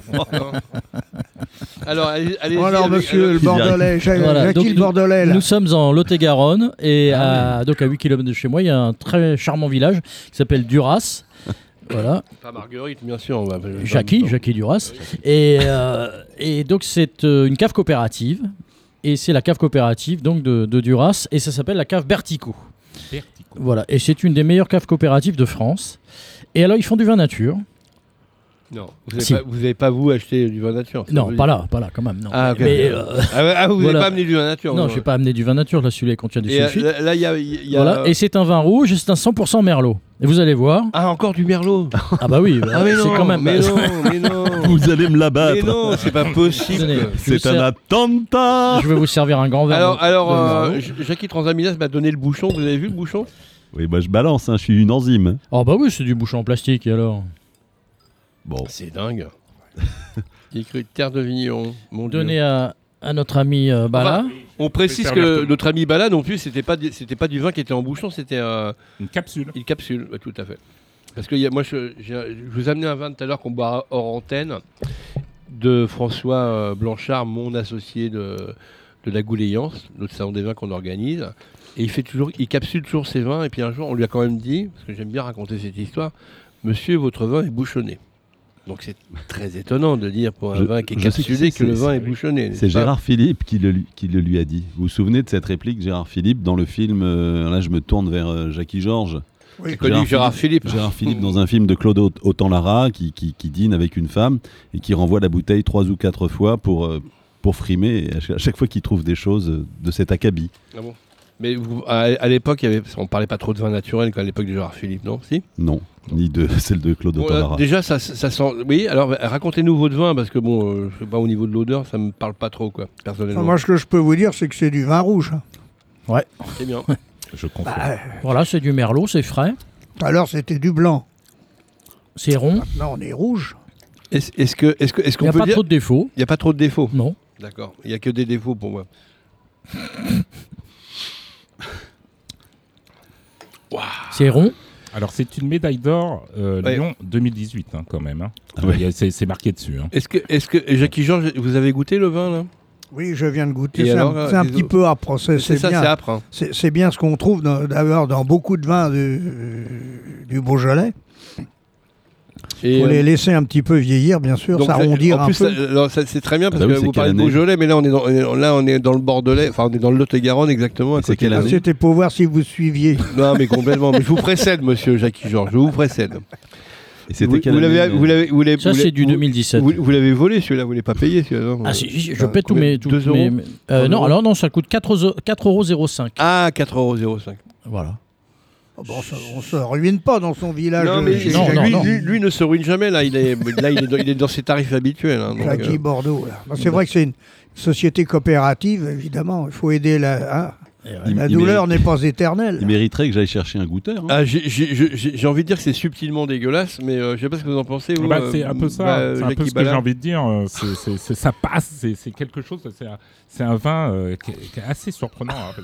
[SPEAKER 4] Alors, allez, allez
[SPEAKER 5] Alors, monsieur le Bordelais,
[SPEAKER 6] Voilà, donc
[SPEAKER 5] le
[SPEAKER 6] nous-
[SPEAKER 5] Bordelais, là.
[SPEAKER 6] Nous sommes en Lot-et-Garonne et
[SPEAKER 4] Ah
[SPEAKER 6] à, donc à 8 km de chez moi, il y a un très charmant village qui s'appelle Duras. Voilà,
[SPEAKER 4] Pas Marguerite, bien sûr. on va-
[SPEAKER 6] Jackie, Jackie Duras. Et, euh, et donc c'est euh, une cave coopérative. Et c'est la cave coopérative donc de, de Duras et ça s'appelle la cave Bertico. Voilà, et c'est une des meilleures caves coopératives de France. Et alors ils font du vin nature.
[SPEAKER 4] Non, vous n'avez
[SPEAKER 6] Si.
[SPEAKER 4] pas, vous avez pas, vous acheté du vin nature
[SPEAKER 6] Non, pas là, pas là, quand même. Non.
[SPEAKER 4] Ah, ok.
[SPEAKER 6] Mais, euh,
[SPEAKER 4] Ah ah, vous n'avez
[SPEAKER 6] voilà.
[SPEAKER 4] pas amené du vin nature
[SPEAKER 6] Non, je n'ai pas amené du vin nature. Là, celui-là contient du
[SPEAKER 4] euh,
[SPEAKER 6] sulfite.
[SPEAKER 4] là, y a. il y a-
[SPEAKER 6] Voilà. Et c'est un vin rouge c'est un 100% merlot. Et vous allez voir.
[SPEAKER 4] Ah, encore du merlot
[SPEAKER 6] Ah bah oui, *laughs*
[SPEAKER 4] Ah, mais
[SPEAKER 6] c'est
[SPEAKER 4] non,
[SPEAKER 6] quand même.
[SPEAKER 4] Mais non, *laughs* mais non
[SPEAKER 2] Vous allez me l'abattre.
[SPEAKER 4] Mais non, c'est pas possible
[SPEAKER 2] C'est un attentat.
[SPEAKER 6] Je vais vous servir un grand verre.
[SPEAKER 4] Alors,
[SPEAKER 6] de-
[SPEAKER 4] alors euh, Jackie Transaminas m'a donné le bouchon. Vous avez vu le bouchon?
[SPEAKER 2] Oui, bah je balance, hein, je suis une enzyme.
[SPEAKER 6] Oh bah oui, c'est du bouchon en plastique et alors?
[SPEAKER 2] Bon.
[SPEAKER 4] C'est dingue. *laughs* Il écrit Terre de Vigneron. Mon.
[SPEAKER 6] Donné à, à notre ami euh, Bala.
[SPEAKER 4] Enfin, on précise que notre ami Bala non plus, c'était pas, du- c'était pas du vin qui était en bouchon, c'était euh,
[SPEAKER 7] Une capsule.
[SPEAKER 4] une capsule, ouais, tout à fait. Parce que il y a- moi, je, j'ai- je vous ai amené un vin tout à l'heure qu'on boira hors antenne de François euh, Blanchard, mon associé de, de la Gouléance, notre salon des vins qu'on organise. Et il fait toujours, il capsule toujours ses vins. Et puis un jour, on lui a quand même dit, parce que j'aime bien raconter cette histoire, Monsieur, votre vin est bouchonné. Donc c'est très étonnant de dire pour un
[SPEAKER 2] Je-
[SPEAKER 4] vin qui est capsulé que le
[SPEAKER 2] c'est-
[SPEAKER 4] vin est bouchonné.
[SPEAKER 2] C'est Gérard Philippe qui le, lui- qui le lui a dit. Vous vous souvenez de cette réplique, Gérard Philippe, dans le film euh, Là, je me tourne vers euh, Jackie Georges.
[SPEAKER 5] Oui.
[SPEAKER 4] Connu Gérard Philippe.
[SPEAKER 2] Gérard Philippe *laughs* dans un film de Claude Aut- Autant-Lara qui, qui, qui dîne avec une femme et qui renvoie la bouteille trois ou quatre fois pour, euh, pour frimer à chaque, fois qu'il trouve des choses de cet acabit.
[SPEAKER 4] Ah bon? Mais vous- à, à l'époque, il y avait, on parlait pas trop de vin naturel qu'à l'époque de Gérard Philippe, non Si?
[SPEAKER 2] Non, ni de *laughs* celle de Claude
[SPEAKER 4] Bon, là. Déjà, ça, ça sent. Oui, alors racontez-nous votre vin, parce que bon, euh, je sais pas, au niveau de l'odeur, ça me parle pas trop, quoi, personnellement.
[SPEAKER 5] Moi, ce que je peux vous dire, c'est que c'est du vin rouge.
[SPEAKER 6] Ouais.
[SPEAKER 4] C'est bien. *laughs*
[SPEAKER 7] Je comprends.
[SPEAKER 5] Bah,
[SPEAKER 6] Voilà, c'est du merlot, c'est frais,
[SPEAKER 5] l'heure, c'était du blanc.
[SPEAKER 6] c'est rond.
[SPEAKER 5] Maintenant, on est rouge.
[SPEAKER 4] Est-ce est-ce que, est-ce que, est-ce
[SPEAKER 6] Il
[SPEAKER 4] qu'on
[SPEAKER 6] n'y a
[SPEAKER 4] peut
[SPEAKER 6] pas
[SPEAKER 4] dire
[SPEAKER 6] trop de défauts.
[SPEAKER 4] Il n'y a pas trop de défauts?
[SPEAKER 6] Non.
[SPEAKER 4] D'accord. Il y a que des défauts pour moi. *laughs*
[SPEAKER 6] C'est rond.
[SPEAKER 7] Alors, c'est une médaille d'or euh,
[SPEAKER 4] Ouais.
[SPEAKER 7] Lyon 2018, hein, quand même. hein.
[SPEAKER 2] Ah ouais.
[SPEAKER 7] C'est c'est marqué dessus. hein.
[SPEAKER 4] Est-ce que, est-ce que Jackie Georges, vous avez goûté le vin là?
[SPEAKER 5] Oui, je viens de goûter. C'est
[SPEAKER 4] alors,
[SPEAKER 5] un,
[SPEAKER 4] euh,
[SPEAKER 5] c'est un
[SPEAKER 4] les
[SPEAKER 5] petit
[SPEAKER 4] autres
[SPEAKER 5] peu âpre. C'est
[SPEAKER 4] C'est
[SPEAKER 5] c'est
[SPEAKER 4] ça,
[SPEAKER 5] bien.
[SPEAKER 4] c'est âpre. hein.
[SPEAKER 5] C'est c'est bien ce qu'on trouve dans- d'ailleurs dans beaucoup de vins du, du Beaujolais. Il
[SPEAKER 4] Et,
[SPEAKER 5] faut
[SPEAKER 4] euh,
[SPEAKER 5] les laisser un petit peu vieillir, bien sûr,
[SPEAKER 4] donc,
[SPEAKER 5] s'arrondir
[SPEAKER 4] en
[SPEAKER 5] un
[SPEAKER 4] plus,
[SPEAKER 5] peu.
[SPEAKER 4] ça, c'est très bien
[SPEAKER 2] Ah
[SPEAKER 4] parce
[SPEAKER 2] bah oui,
[SPEAKER 4] que vous parlez de Beaujolais, mais là on est dans, là on est dans le Bordelais, enfin on est dans le Lot-et-Garonne exactement.
[SPEAKER 5] C'était pour voir si vous suiviez. *laughs*
[SPEAKER 4] Non, mais complètement. Mais je vous précède, monsieur Jackie Georges. Je vous précède.
[SPEAKER 2] Et c'était
[SPEAKER 4] Vous, l'avez,
[SPEAKER 2] année,
[SPEAKER 4] vous l'avez, vous l'avez-
[SPEAKER 6] Ça, c'est du
[SPEAKER 4] vous-
[SPEAKER 6] 2017.
[SPEAKER 4] Vous, vous l'avez volé celui-là, vous l'avez pas payé celui-là. non
[SPEAKER 6] Ah si, si, je
[SPEAKER 4] Ah,
[SPEAKER 6] paie tous mes... tous
[SPEAKER 4] 2
[SPEAKER 6] mes-
[SPEAKER 4] euros
[SPEAKER 6] euh, non, alors non, ça coûte 4,05 euros.
[SPEAKER 4] Ah, 4,05€.
[SPEAKER 6] Voilà.
[SPEAKER 5] Oh, bon, on se ruine pas dans son village.
[SPEAKER 4] Non,
[SPEAKER 5] de-
[SPEAKER 4] mais
[SPEAKER 5] chez
[SPEAKER 6] non,
[SPEAKER 4] lui,
[SPEAKER 6] non,
[SPEAKER 5] Jackie-
[SPEAKER 6] non.
[SPEAKER 4] Lui, lui ne se ruine jamais. Là, il est, là, il est, dans, il est dans ses tarifs habituels. hein, donc, euh,
[SPEAKER 5] Bordeaux. Bah, c'est vrai que c'est une société coopérative, évidemment. Il faut aider la. hein.
[SPEAKER 2] Il-
[SPEAKER 5] La douleur n'est pas éternelle.
[SPEAKER 2] Il mériterait que j'aille chercher un goûteur. hein.
[SPEAKER 4] ah, j'ai, j'ai- j'ai- j'ai envie de dire que c'est subtilement dégueulasse, mais euh, je sais pas ce que vous en pensez.
[SPEAKER 7] Bah,
[SPEAKER 4] euh,
[SPEAKER 7] c'est un peu ça,
[SPEAKER 4] bah,
[SPEAKER 7] c'est un peu ce que j'ai envie de dire. euh, c'est- c'est- c'est- ça passe, c'est quelque chose, c'est un, vin euh, qui, est, qui est assez surprenant. hein,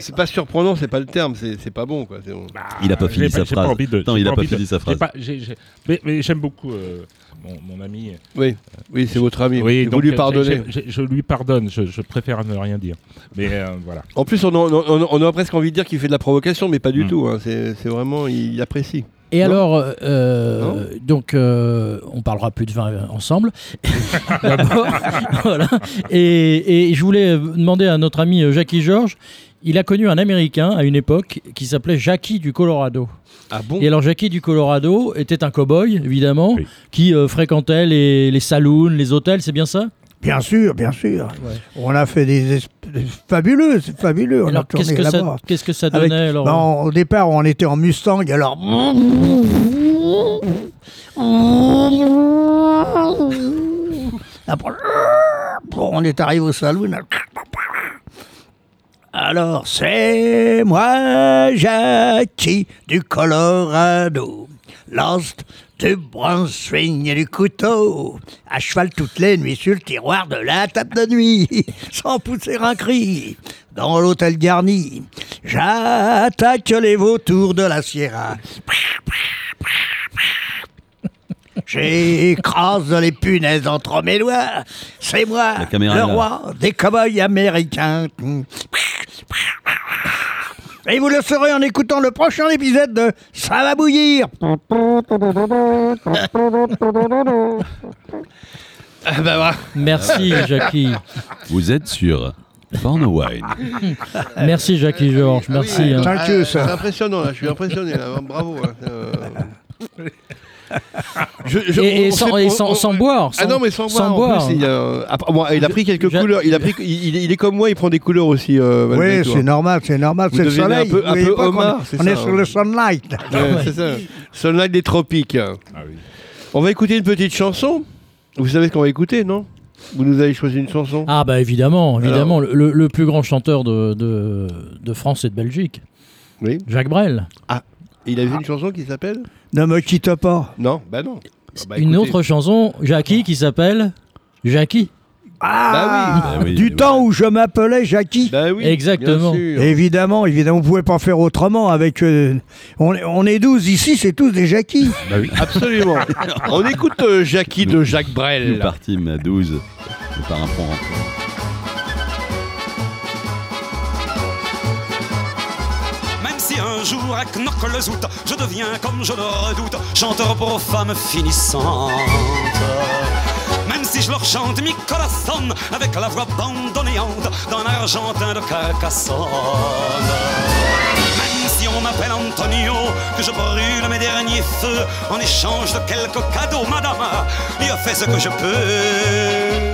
[SPEAKER 4] c'est, pas surprenant, c'est pas le terme, c'est, c'est pas bon. Quoi.
[SPEAKER 7] Bah,
[SPEAKER 2] Il a pas fini sa phrase. il a pas fini sa phrase.
[SPEAKER 7] mais mais j'aime beaucoup euh, mon, mon ami.
[SPEAKER 4] Oui, oui, c'est votre ami.
[SPEAKER 7] Oui,
[SPEAKER 4] vous lui
[SPEAKER 7] euh,
[SPEAKER 4] pardonnez.
[SPEAKER 7] Je lui pardonne, je, je préfère ne rien dire. Mais euh, voilà.
[SPEAKER 4] En plus, on, a- on, a- on a presque envie de dire qu'il fait de la provocation, mais pas du
[SPEAKER 7] Mm.
[SPEAKER 4] tout. hein. C'est, vraiment, il apprécie.
[SPEAKER 6] Et
[SPEAKER 4] Non
[SPEAKER 6] alors, euh, donc, euh, on parlera plus de vin euh, ensemble. *laughs* D'abord, *laughs* voilà. Et, et je voulais demander à notre ami euh, Jackie Georges, il a connu un Américain à une époque qui s'appelait Jackie du Colorado.
[SPEAKER 4] Ah bon?
[SPEAKER 6] Et alors Jackie du Colorado était un cow-boy, évidemment,
[SPEAKER 7] Oui.
[SPEAKER 6] qui euh, fréquentait les, les saloons, les hôtels, c'est bien ça?
[SPEAKER 5] Bien sûr, bien sûr.
[SPEAKER 6] Ouais.
[SPEAKER 5] On a fait des, fabuleux, c'est fabuleux. On a
[SPEAKER 6] Alors qu'est-ce que, ça, qu'est-ce que ça
[SPEAKER 5] Avec-
[SPEAKER 6] donnait alors?
[SPEAKER 5] Non, au départ, on était en Mustang, alors. *laughs* Après, bon, on est arrivé au saloon. Alors, c'est moi, Jackie, du Colorado. Lost du bronze-swing et du couteau. À cheval toutes les nuits sur le tiroir de la table de nuit. *laughs* Sans pousser un cri. Dans l'hôtel garni. J'attaque les vautours de la Sierra. J'écrase les punaises entre mes doigts. C'est moi, le
[SPEAKER 2] là.
[SPEAKER 5] roi des cow-boys américains. Et vous le saurez en écoutant le prochain épisode de Ça va bouillir.
[SPEAKER 4] Ah bah.
[SPEAKER 6] Merci Jackie.
[SPEAKER 2] Vous êtes sur Porno Wine.
[SPEAKER 6] Merci Jackie Georges,
[SPEAKER 4] Ah
[SPEAKER 6] merci.
[SPEAKER 4] oui,
[SPEAKER 6] hein.
[SPEAKER 4] C'est
[SPEAKER 5] sir.
[SPEAKER 4] impressionnant là, je suis impressionné là, bravo. là. Euh, *laughs* Je- je-
[SPEAKER 6] et, sans,
[SPEAKER 4] sait-
[SPEAKER 6] et
[SPEAKER 4] on-
[SPEAKER 6] sans,
[SPEAKER 4] on-
[SPEAKER 6] sans boire.
[SPEAKER 4] Ah
[SPEAKER 6] sans-
[SPEAKER 4] non, mais sans, boire. en
[SPEAKER 6] boire.
[SPEAKER 4] plus, il, a, ah, bon, il a pris quelques couleurs. Il, a pris, il, il est comme moi, il prend des couleurs aussi. euh,
[SPEAKER 5] Oui, c'est
[SPEAKER 4] hein.
[SPEAKER 5] normal, c'est normal, c'est le soleil.
[SPEAKER 4] un peu, un
[SPEAKER 5] est-
[SPEAKER 4] c'est
[SPEAKER 5] On est sur
[SPEAKER 4] hein.
[SPEAKER 5] le sunlight.
[SPEAKER 4] Ouais, c'est ça. Sunlight des tropiques. On va écouter une petite chanson. Vous savez ce qu'on va écouter, non? Vous nous avez choisi une chanson
[SPEAKER 6] Ah bah évidemment, évidemment, le, le plus grand chanteur de, de, de France et de Belgique.
[SPEAKER 4] Oui.
[SPEAKER 6] Jacques Brel.
[SPEAKER 4] Ah, il a vu une chanson qui s'appelle?
[SPEAKER 5] Ne me quitte pas.
[SPEAKER 4] Non, bah non. Ah bah,
[SPEAKER 6] Une
[SPEAKER 4] écoutez.
[SPEAKER 6] autre chanson, Jackie, qui s'appelle Jackie.
[SPEAKER 5] Ah,
[SPEAKER 4] Bah oui.
[SPEAKER 5] du temps où je m'appelais Jackie.
[SPEAKER 4] Bah oui,
[SPEAKER 6] Exactement.
[SPEAKER 4] bien sûr.
[SPEAKER 5] Évidemment, évidemment, vous pouvez pas faire autrement avec. euh, on, est- on est 12 ici, c'est tous des Jackie. *laughs*
[SPEAKER 2] Bah oui.
[SPEAKER 4] Absolument. *laughs* On écoute euh, Jackie de Jacques
[SPEAKER 2] Nous
[SPEAKER 4] Brel.
[SPEAKER 2] partîmes à 12 de par un pont
[SPEAKER 14] jour à le je deviens comme je le redoute, chanteur pour femmes finissantes. Même si je leur chante Nicolason avec la voix bandonnéante d'un argentin de Carcassonne. Même si on m'appelle Antonio, que je brûle mes derniers feux en échange de quelques cadeaux, madame, il a fait ce que je peux.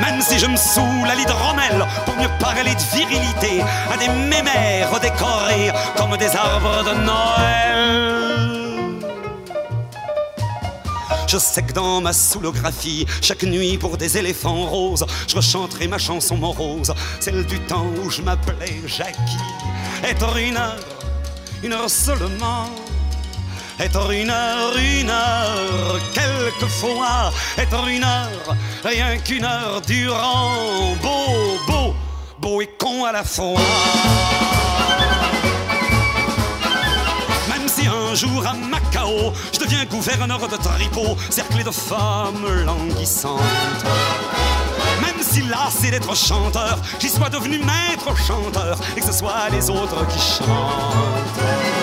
[SPEAKER 14] Même si je me saoule à l'hydromel pour mieux parler de virilité à des mémères décorés comme des arbres de Noël. Je sais que dans ma soulographie, chaque nuit pour des éléphants roses, je rechanterai ma chanson morose, celle du temps où je m'appelais Jackie. Être une heure, une heure seulement. Être une heure, une heure, quelquefois. Être une heure, rien qu'une heure durant. Beau, beau, beau et con à la fois. Même si un jour à Macao, je deviens gouverneur de Tripot, cerclé de femmes languissantes. Même si lassé d'être chanteur, j'y sois devenu maître chanteur et que ce soit les autres qui chantent.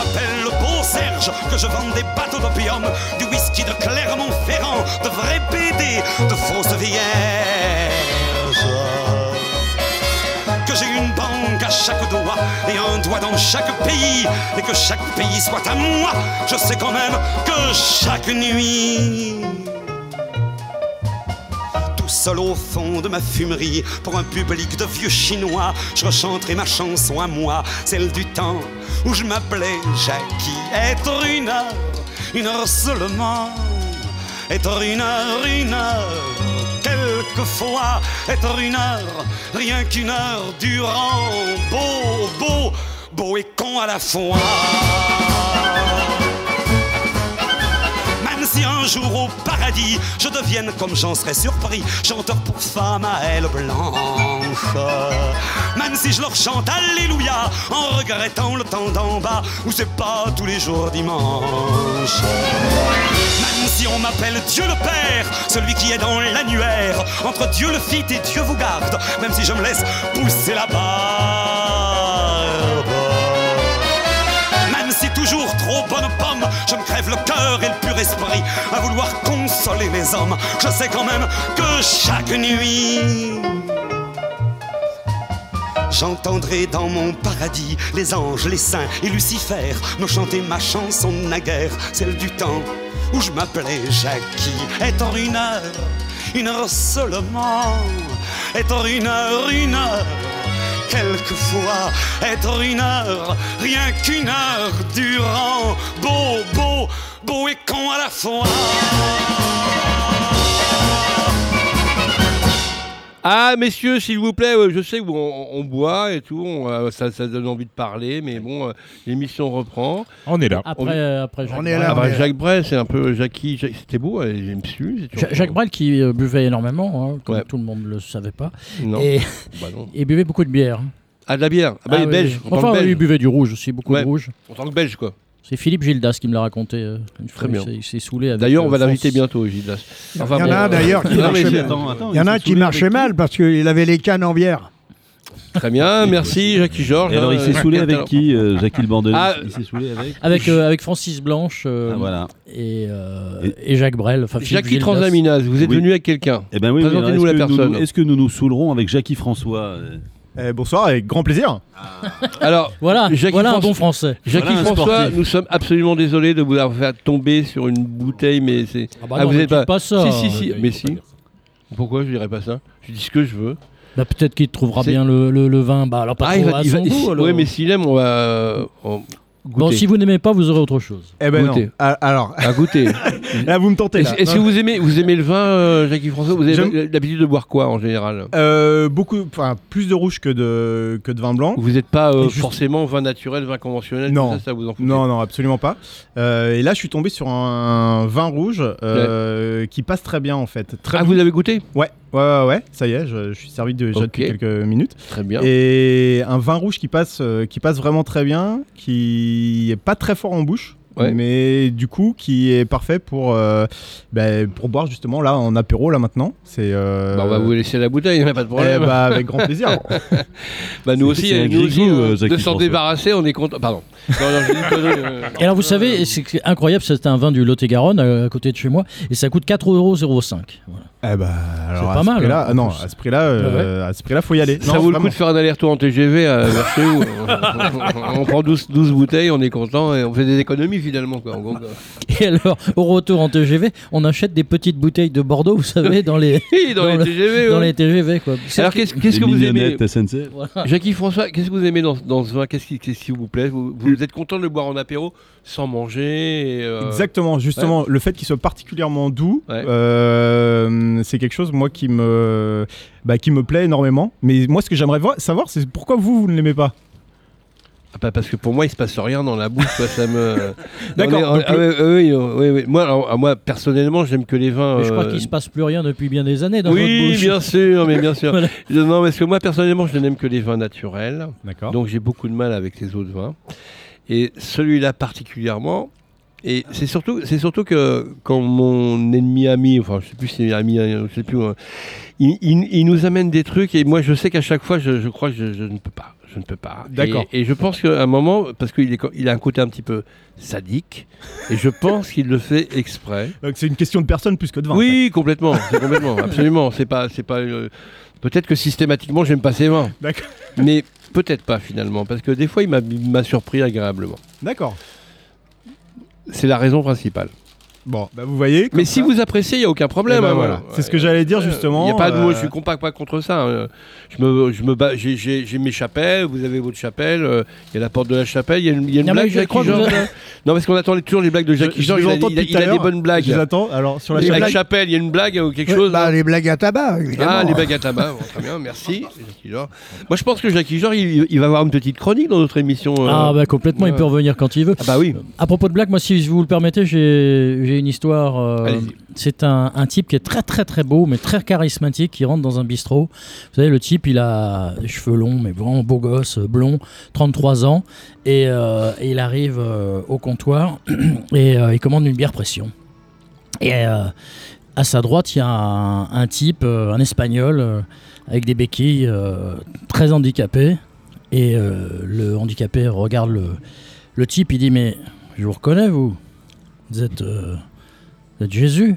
[SPEAKER 14] M'appelle le beau Serge, que je vende des bateaux d'opium, du whisky de Clermont-Ferrand, de vrais BD, de fausses vierges que j'ai une banque à chaque doigt et un doigt dans chaque pays et que chaque pays soit à moi. Je sais quand même que chaque nuit, seul au fond de ma fumerie, pour un public de vieux chinois, je rechanterai ma chanson à moi, celle du temps où je m'appelais Jackie. Être une heure, une heure seulement, être une heure, une heure quelquefois être une heure, rien qu'une heure durant, beau, beau, beau et con à la fois. Si un jour au paradis je devienne comme j'en serais surpris, chanteur pour femmes à ailes blanches. Même si je leur chante Alléluia en regrettant le temps d'en bas où c'est pas tous les jours dimanche. Même si on m'appelle Dieu le Père, celui qui est dans l'annuaire, entre Dieu le fit et Dieu vous garde, même si je me laisse pousser la barbe. Je me crève le cœur et le pur esprit à vouloir consoler les hommes, je sais quand même que chaque nuit. J'entendrai dans mon paradis les anges, les saints et Lucifer me chanter ma chanson naguère, celle du temps où je m'appelais Jackie. Être une heure, une heure seulement, être une heure, une heure. Quelquefois, être une heure, rien qu'une heure durant, beau, beau, beau et con à la fois.
[SPEAKER 4] Ah, messieurs, s'il vous plaît, je sais où on, on boit et tout, on, euh, ça, ça donne envie de parler, mais bon, euh, l'émission reprend.
[SPEAKER 7] On est là.
[SPEAKER 6] Après, euh, après Jacques
[SPEAKER 5] On est
[SPEAKER 6] Brel.
[SPEAKER 5] là,
[SPEAKER 4] Ah
[SPEAKER 5] on
[SPEAKER 4] bah. Jacques Brel, c'est un peu Jackie. Jacques- C'était beau, euh, j'aime su.
[SPEAKER 6] Jacques Brel qui euh, buvait énormément, hein, comme
[SPEAKER 4] Ouais.
[SPEAKER 6] tout le monde ne le savait pas.
[SPEAKER 4] Non.
[SPEAKER 6] Et
[SPEAKER 4] Bah non. *laughs*
[SPEAKER 6] buvait beaucoup de bière.
[SPEAKER 4] Ah, de la bière. Ah, bah, il est
[SPEAKER 6] oui,
[SPEAKER 4] belge.
[SPEAKER 6] oui. Enfin,
[SPEAKER 4] que belge.
[SPEAKER 6] il buvait du rouge aussi, beaucoup
[SPEAKER 4] Ouais.
[SPEAKER 6] de rouge.
[SPEAKER 4] En tant que belge, quoi.
[SPEAKER 6] C'est Philippe Gildas qui me l'a raconté euh, une fois.
[SPEAKER 4] Très bien.
[SPEAKER 6] Il s'est- s'est saoulé avec.
[SPEAKER 4] D'ailleurs, on
[SPEAKER 6] euh,
[SPEAKER 4] va l'inviter bientôt, Gildas.
[SPEAKER 5] Il y en a un d'ailleurs qui marchait mal.
[SPEAKER 2] Attends, attends,
[SPEAKER 5] Il y en a
[SPEAKER 2] s'est
[SPEAKER 5] un qui
[SPEAKER 2] saoulé
[SPEAKER 5] marchait
[SPEAKER 2] avec
[SPEAKER 5] mal parce qu'il avait les cannes en bière.
[SPEAKER 4] Très bien, merci Jackie Georges.
[SPEAKER 2] Alors, il s'est
[SPEAKER 4] Euh,
[SPEAKER 2] saoulé avec qui, euh, Jackie le
[SPEAKER 4] Ah,
[SPEAKER 2] Il s'est saoulé avec
[SPEAKER 6] Avec, euh, avec Francis Blanche euh,
[SPEAKER 2] Ah, voilà.
[SPEAKER 6] et, euh, et Jacques Brel.
[SPEAKER 4] Jackie
[SPEAKER 6] Gildas.
[SPEAKER 4] Transaminase, vous êtes
[SPEAKER 2] Oui.
[SPEAKER 4] venu avec quelqu'un.
[SPEAKER 2] Eh ben oui,
[SPEAKER 4] Présentez-nous la personne.
[SPEAKER 2] Est-ce que nous nous saoulerons avec Jackie François euh,
[SPEAKER 15] Eh, bonsoir, avec grand plaisir.
[SPEAKER 4] Alors,
[SPEAKER 6] Voilà,
[SPEAKER 4] Jackie
[SPEAKER 6] voilà un
[SPEAKER 4] François-
[SPEAKER 6] bon français.
[SPEAKER 4] Jackie
[SPEAKER 6] Voilà un
[SPEAKER 4] François,
[SPEAKER 6] sportif.
[SPEAKER 4] nous sommes absolument désolés de vous avoir fait tomber sur une bouteille, mais c'est.
[SPEAKER 6] Ah bah non,
[SPEAKER 4] vous
[SPEAKER 6] ne
[SPEAKER 4] êtes
[SPEAKER 6] dites pas ça.
[SPEAKER 4] Si, si, si,
[SPEAKER 6] Euh,
[SPEAKER 4] mais si. Pourquoi je dirais pas ça? Je dis ce que je veux.
[SPEAKER 6] Bah, peut-être qu'il trouvera
[SPEAKER 4] C'est-
[SPEAKER 6] bien le, le- le vin. Bah alors pas
[SPEAKER 4] Ah,
[SPEAKER 6] trop
[SPEAKER 4] il va,
[SPEAKER 6] à
[SPEAKER 4] il
[SPEAKER 6] son
[SPEAKER 4] va-
[SPEAKER 6] goût, alors.
[SPEAKER 4] Ouais, mais s'il aime, on va euh, on-
[SPEAKER 6] Bon, si vous n'aimez pas, vous aurez autre chose.
[SPEAKER 15] Eh ben
[SPEAKER 4] Goûter.
[SPEAKER 15] non. Ah, Alors,
[SPEAKER 4] À goûter. *laughs*
[SPEAKER 15] là, vous me tentez. Là.
[SPEAKER 4] est-ce que vous aimez, vous aimez le vin, euh, Jackie François Vous avez l'habitude de boire quoi en général?
[SPEAKER 15] Euh, beaucoup, enfin, plus de rouge que de, que de vin blanc.
[SPEAKER 4] Vous n'êtes pas euh,
[SPEAKER 15] Et juste-
[SPEAKER 4] forcément vin naturel, vin conventionnel
[SPEAKER 15] Non.
[SPEAKER 4] tout ça, ça vous en fout
[SPEAKER 15] Non, non, absolument pas. Euh, et là, je suis tombé sur un vin rouge euh, qui passe très bien en fait. Très
[SPEAKER 4] Ah, vous l'avez goûté?
[SPEAKER 15] Ouais, ouais, ouais, ouais, ça y est, je, je suis servi de, déjà
[SPEAKER 4] Ok.
[SPEAKER 15] depuis quelques minutes.
[SPEAKER 4] Très bien.
[SPEAKER 15] Et un vin rouge qui passe, euh, qui passe vraiment très bien, qui est pas très fort en bouche.
[SPEAKER 4] Ouais.
[SPEAKER 15] Mais du coup, qui est parfait pour, euh, ben, pour boire justement là en apéro là maintenant. C'est. euh,
[SPEAKER 4] Bah, on va vous laisser la bouteille, il n'y a pas de problème.
[SPEAKER 15] Eh bah, avec grand plaisir. *laughs*
[SPEAKER 4] bah, nous
[SPEAKER 2] C'est-
[SPEAKER 4] aussi, nous aussi euh,
[SPEAKER 2] euh,
[SPEAKER 4] de s'en débarrasser, on est content. Pardon. Non, non. *laughs*
[SPEAKER 6] Et alors vous savez, c'est incroyable, c'est un vin du Lot-et-Garonne à, à côté de chez moi et ça coûte 4,05€. Voilà.
[SPEAKER 15] Eh bah, alors
[SPEAKER 6] pas
[SPEAKER 15] à ce
[SPEAKER 6] mal,
[SPEAKER 15] prix-là-
[SPEAKER 6] hein,
[SPEAKER 15] non, à ce prix-là, euh, à ce prix-là, faut y aller.
[SPEAKER 4] Ça
[SPEAKER 15] Non,
[SPEAKER 4] vaut le coup de faire un aller-retour en TGV à, vers chez vous. on prend 12, 12 bouteilles, on est content et on fait des économies finalement. Quoi, en gros, quoi. *laughs*
[SPEAKER 6] Et alors, au retour en TGV, on achète des petites bouteilles de Bordeaux, vous savez, dans les, *laughs*
[SPEAKER 4] Oui, dans les
[SPEAKER 6] le-
[SPEAKER 4] TGV,
[SPEAKER 6] Dans
[SPEAKER 4] ouais.
[SPEAKER 6] les TGV, quoi.
[SPEAKER 4] Alors qu'est-ce qu'est-ce que vous aimez
[SPEAKER 2] mignonnettes SNCF.
[SPEAKER 6] Voilà.
[SPEAKER 4] Jackie François, qu'est-ce que vous aimez dans, dans ce vin? Qu'est-ce qui, qu'est-ce qui vous plaît? Vous, vous êtes content de le boire en apéro sans manger et, euh,
[SPEAKER 15] Exactement, justement, le fait qu'il soit particulièrement doux,
[SPEAKER 4] Ouais.
[SPEAKER 15] Euh, c'est quelque chose moi qui me, bah, qui me plaît énormément. Mais moi, ce que j'aimerais voir- savoir, c'est pourquoi vous, vous ne l'aimez pas?
[SPEAKER 4] Ah, pas parce que pour moi il se passe rien dans la bouche, quoi, ça me. *laughs*
[SPEAKER 15] D'accord,
[SPEAKER 4] est- ah,
[SPEAKER 15] le-
[SPEAKER 4] oui, oui, oui. Moi, alors, moi personnellement, j'aime que les vins.
[SPEAKER 6] Mais je crois
[SPEAKER 4] euh,
[SPEAKER 6] qu'il se passe plus rien depuis bien des années dans votre
[SPEAKER 4] Oui,
[SPEAKER 6] bouche.
[SPEAKER 4] bien sûr, mais bien sûr. *laughs*
[SPEAKER 6] Voilà.
[SPEAKER 4] Non, parce que moi personnellement, je n'aime que les vins naturels.
[SPEAKER 15] D'accord.
[SPEAKER 4] Donc j'ai beaucoup de mal avec les autres vins. Et celui-là particulièrement. Et c'est surtout, c'est surtout que quand mon ennemi ami, enfin je sais plus si c'est ami, je sais plus, euh, il, il- il nous amène des trucs et moi je sais qu'à chaque fois je, je crois que je, je ne peux pas, je ne peux pas.
[SPEAKER 15] D'accord.
[SPEAKER 4] Et, et je pense qu'à un moment, parce qu'il est, co- il a un côté un petit peu sadique, et je pense qu'il le fait exprès. *laughs*
[SPEAKER 15] Donc c'est une question de personne plus que de vin.
[SPEAKER 4] Oui, complètement, c'est complètement, *laughs* absolument. C'est pas, c'est pas. euh, peut-être que systématiquement j'aime pas ces vins,
[SPEAKER 15] D'accord.
[SPEAKER 4] mais peut-être pas finalement, parce que des fois il m'a, il m'a surpris agréablement.
[SPEAKER 15] D'accord.
[SPEAKER 4] C'est la raison principale.
[SPEAKER 15] Bon, bah vous voyez.
[SPEAKER 4] Mais si vous appréciez, il y a aucun problème.
[SPEAKER 15] Eh ben
[SPEAKER 4] hein,
[SPEAKER 15] voilà. C'est ce que j'allais dire
[SPEAKER 4] Ouais,
[SPEAKER 15] justement.
[SPEAKER 4] Il a pas de,
[SPEAKER 15] euh,
[SPEAKER 4] je suis compas pas contre ça. hein. Je me, je me bats, j'ai, j'ai- j'ai mes chapelles, vous avez votre chapelle, euh, il y a la porte de la chapelle, il y a une, il y a une
[SPEAKER 6] Non,
[SPEAKER 4] blague Jackie Jean.
[SPEAKER 6] avez- *laughs*
[SPEAKER 4] Non, parce qu'on attend toujours les blagues de Jackie
[SPEAKER 15] je
[SPEAKER 4] Jean. Il, a, il il des bonnes blagues.
[SPEAKER 15] Je les attends. Alors sur la chapelle.
[SPEAKER 4] chapelle, il y a une blague ou quelque
[SPEAKER 5] Ouais,
[SPEAKER 4] chose
[SPEAKER 5] bah, les blagues à tabac, évidemment.
[SPEAKER 4] Ah, les bagues à tabac, bon, très bien, merci. Jackie Jean. Moi, je pense que Jackie Jean, il, il va avoir une petite chronique dans notre émission. euh.
[SPEAKER 6] Ah bah complètement, il peut revenir quand il veut.
[SPEAKER 4] Ah bah oui.
[SPEAKER 6] À propos de blague, moi si vous le permettez, j'ai j'ai une histoire. euh, c'est un, un type qui est très très très beau, mais très charismatique, qui rentre dans un bistrot. Vous savez, le type, il a des cheveux longs, mais vraiment beau gosse, blond, 33 ans, et, euh, et il arrive euh, au comptoir *clears throat* et il commande une bière pression. Et à sa droite, il y a un, un type, un espagnol, avec des béquilles, très handicapé. Et le handicapé regarde le, le type, il dit Mais je vous reconnais, vous? Vous êtes, euh, vous êtes Jésus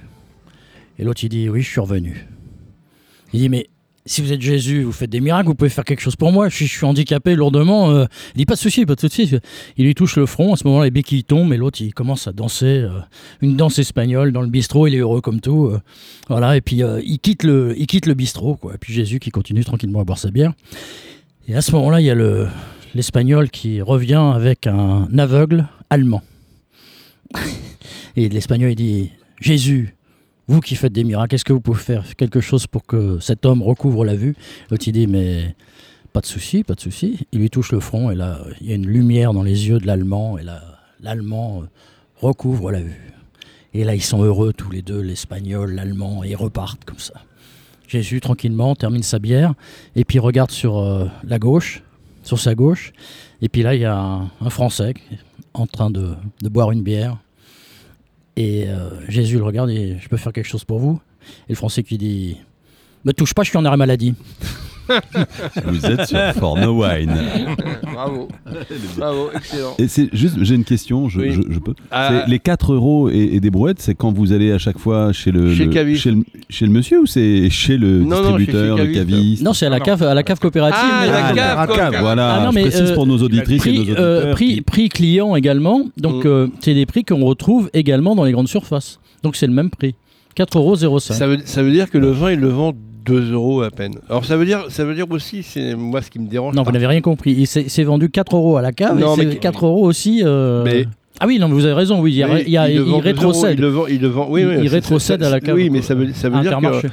[SPEAKER 6] Et l'autre, il dit Oui, je suis revenu. Il dit Mais si vous êtes Jésus, vous faites des miracles, vous pouvez faire quelque chose pour moi. Je suis, je suis handicapé lourdement. euh. Il dit Pas de souci, pas de souci. Il lui touche le front. À ce moment-là, les béquilles tombent et l'autre, il commence à danser euh, une danse espagnole dans le bistrot. Il est heureux comme tout. voilà. Et puis, il, quitte le, il quitte le bistrot. Quoi. Et puis, Jésus qui continue tranquillement à boire sa bière. Et à ce moment-là, il y a le, l'Espagnol qui revient avec un aveugle allemand. *laughs* Et l'Espagnol, dit Jésus, vous qui faites des miracles, est-ce que vous pouvez faire quelque chose pour que cet homme recouvre la vue? L'autre, dit Mais pas de souci, pas de souci. Il lui touche le front, et là, il y a une lumière dans les yeux de l'Allemand, et là, l'Allemand euh, recouvre la vue. Et là, ils sont heureux tous les deux, l'Espagnol, l'Allemand, et ils repartent comme ça. Jésus, tranquillement, termine sa bière, et puis regarde sur euh, la gauche, sur sa gauche, et puis là, il y a un, Français en train de, boire une bière. Et euh, Jésus le regarde et je peux faire quelque chose pour vous? Et le Français qui dit, me touche pas, je suis en arrêt maladie. *laughs*
[SPEAKER 2] Vous êtes sur For No Wine.
[SPEAKER 4] Bravo. Bravo, excellent.
[SPEAKER 2] Et c'est juste, j'ai une question, je,
[SPEAKER 4] Oui.
[SPEAKER 2] je- je peux.
[SPEAKER 4] Ah.
[SPEAKER 2] C'est les 4 euros et, et des brouettes, c'est quand vous allez à chaque fois chez le,
[SPEAKER 4] Chez
[SPEAKER 2] le-
[SPEAKER 4] Caviste.
[SPEAKER 2] chez le, chez le monsieur ou c'est chez le
[SPEAKER 4] Non, non, chez-
[SPEAKER 2] distributeur, le
[SPEAKER 4] Caviste.
[SPEAKER 2] caviste?
[SPEAKER 6] Non, c'est à la cave, à la cave coopérative.
[SPEAKER 4] Ah,
[SPEAKER 6] mais-
[SPEAKER 4] la
[SPEAKER 2] Ah,
[SPEAKER 4] cave,
[SPEAKER 2] la
[SPEAKER 4] quoi.
[SPEAKER 2] cave, voilà.
[SPEAKER 6] Ah non,
[SPEAKER 2] je
[SPEAKER 6] mais,
[SPEAKER 2] précise
[SPEAKER 6] euh,
[SPEAKER 2] pour nos auditrices
[SPEAKER 6] prix,
[SPEAKER 2] et nos auditeurs.
[SPEAKER 6] euh, prix, prix client également. Donc,
[SPEAKER 4] Mm.
[SPEAKER 6] euh, c'est des prix qu'on retrouve également dans les grandes surfaces. Donc, c'est le même prix. 4,05
[SPEAKER 4] Ça veut, ça veut dire que le vin, il le vend 2 euros à peine. Alors ça veut dire, ça veut dire aussi, c'est moi ce qui me dérange.
[SPEAKER 6] Non, vous n'avez rien compris. Il s'est c'est vendu 4 euros à la cave
[SPEAKER 4] Non,
[SPEAKER 6] et c'est
[SPEAKER 4] mais-
[SPEAKER 6] 4 euros aussi. euh,
[SPEAKER 4] Mais-
[SPEAKER 6] Ah oui, non, mais vous avez raison. Oui, il, y a-
[SPEAKER 4] Oui,
[SPEAKER 6] il, il
[SPEAKER 4] vend 2 euros,
[SPEAKER 6] rétrocède.
[SPEAKER 4] Il le vend, il le vend. Oui, oui,
[SPEAKER 6] rétrocède à la cave,
[SPEAKER 4] Oui, mais ça veut, ça veut dire que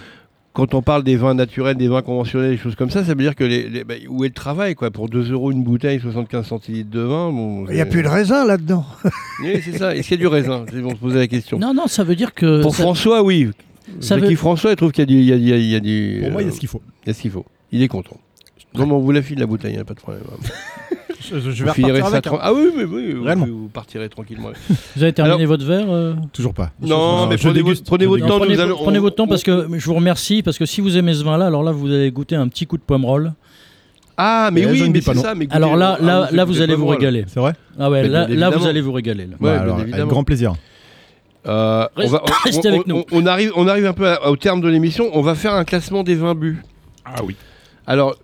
[SPEAKER 4] quand on parle des vins naturels, des vins conventionnels, des choses comme ça, ça veut dire que les, les- bah, où est le travail quoi? Pour 2 euros une bouteille, 75 centilitres de vin, bon.
[SPEAKER 5] Il n'y a plus de raisin là-dedans.
[SPEAKER 4] Oui, c'est ça. Est-ce qu'il y a du raisin? Ils vont se poser la question.
[SPEAKER 6] Non, non, ça veut dire que.
[SPEAKER 4] Pour
[SPEAKER 6] ça-
[SPEAKER 4] François, oui.
[SPEAKER 6] Ça veut-
[SPEAKER 4] François, il trouve qu'il y a du, il y a, il y a- il y a du.
[SPEAKER 15] Pour moi, il y a
[SPEAKER 4] euh,
[SPEAKER 15] ce qu'il faut.
[SPEAKER 4] Il y a ce qu'il faut. Il est content. Non, mais on vous la file la bouteille, hein, pas de problème. *laughs*
[SPEAKER 15] Je, vais
[SPEAKER 4] finirez
[SPEAKER 15] repartir
[SPEAKER 4] ça
[SPEAKER 15] avec. hein.
[SPEAKER 4] tran- Ah oui, mais oui, vous-
[SPEAKER 15] Réellement.
[SPEAKER 4] vous, partirez tranquillement. *laughs*
[SPEAKER 6] Vous avez terminé
[SPEAKER 4] Alors-
[SPEAKER 6] votre verre euh
[SPEAKER 15] Toujours pas.
[SPEAKER 4] Non, mais
[SPEAKER 15] je
[SPEAKER 4] prenez,
[SPEAKER 15] déguste,
[SPEAKER 4] votre, prenez
[SPEAKER 15] je
[SPEAKER 4] votre
[SPEAKER 6] Non,
[SPEAKER 4] temps.
[SPEAKER 6] prenez,
[SPEAKER 4] nous allons-
[SPEAKER 6] prenez
[SPEAKER 4] on-
[SPEAKER 6] votre temps parce que je vous remercie parce que si vous aimez ce vin-là, alors là vous allez goûter un petit coup de pomme roll.
[SPEAKER 4] Ah, mais
[SPEAKER 15] Mais
[SPEAKER 4] oui, mais c'est ça. Mais
[SPEAKER 6] Alors là,
[SPEAKER 4] ah,
[SPEAKER 6] là,
[SPEAKER 4] vous
[SPEAKER 6] là vous allez vous régaler.
[SPEAKER 15] C'est vrai
[SPEAKER 6] Ah ouais, là, vous allez vous régaler.
[SPEAKER 15] Bah avec grand plaisir.
[SPEAKER 4] Euh, on,
[SPEAKER 6] Reste-
[SPEAKER 4] va, on- *laughs*
[SPEAKER 6] restez
[SPEAKER 4] on-
[SPEAKER 6] avec nous.
[SPEAKER 4] on- on arrive, on arrive un peu à- au terme de l'émission. On va faire un classement des vins bu.
[SPEAKER 7] Ah oui.
[SPEAKER 4] Alors,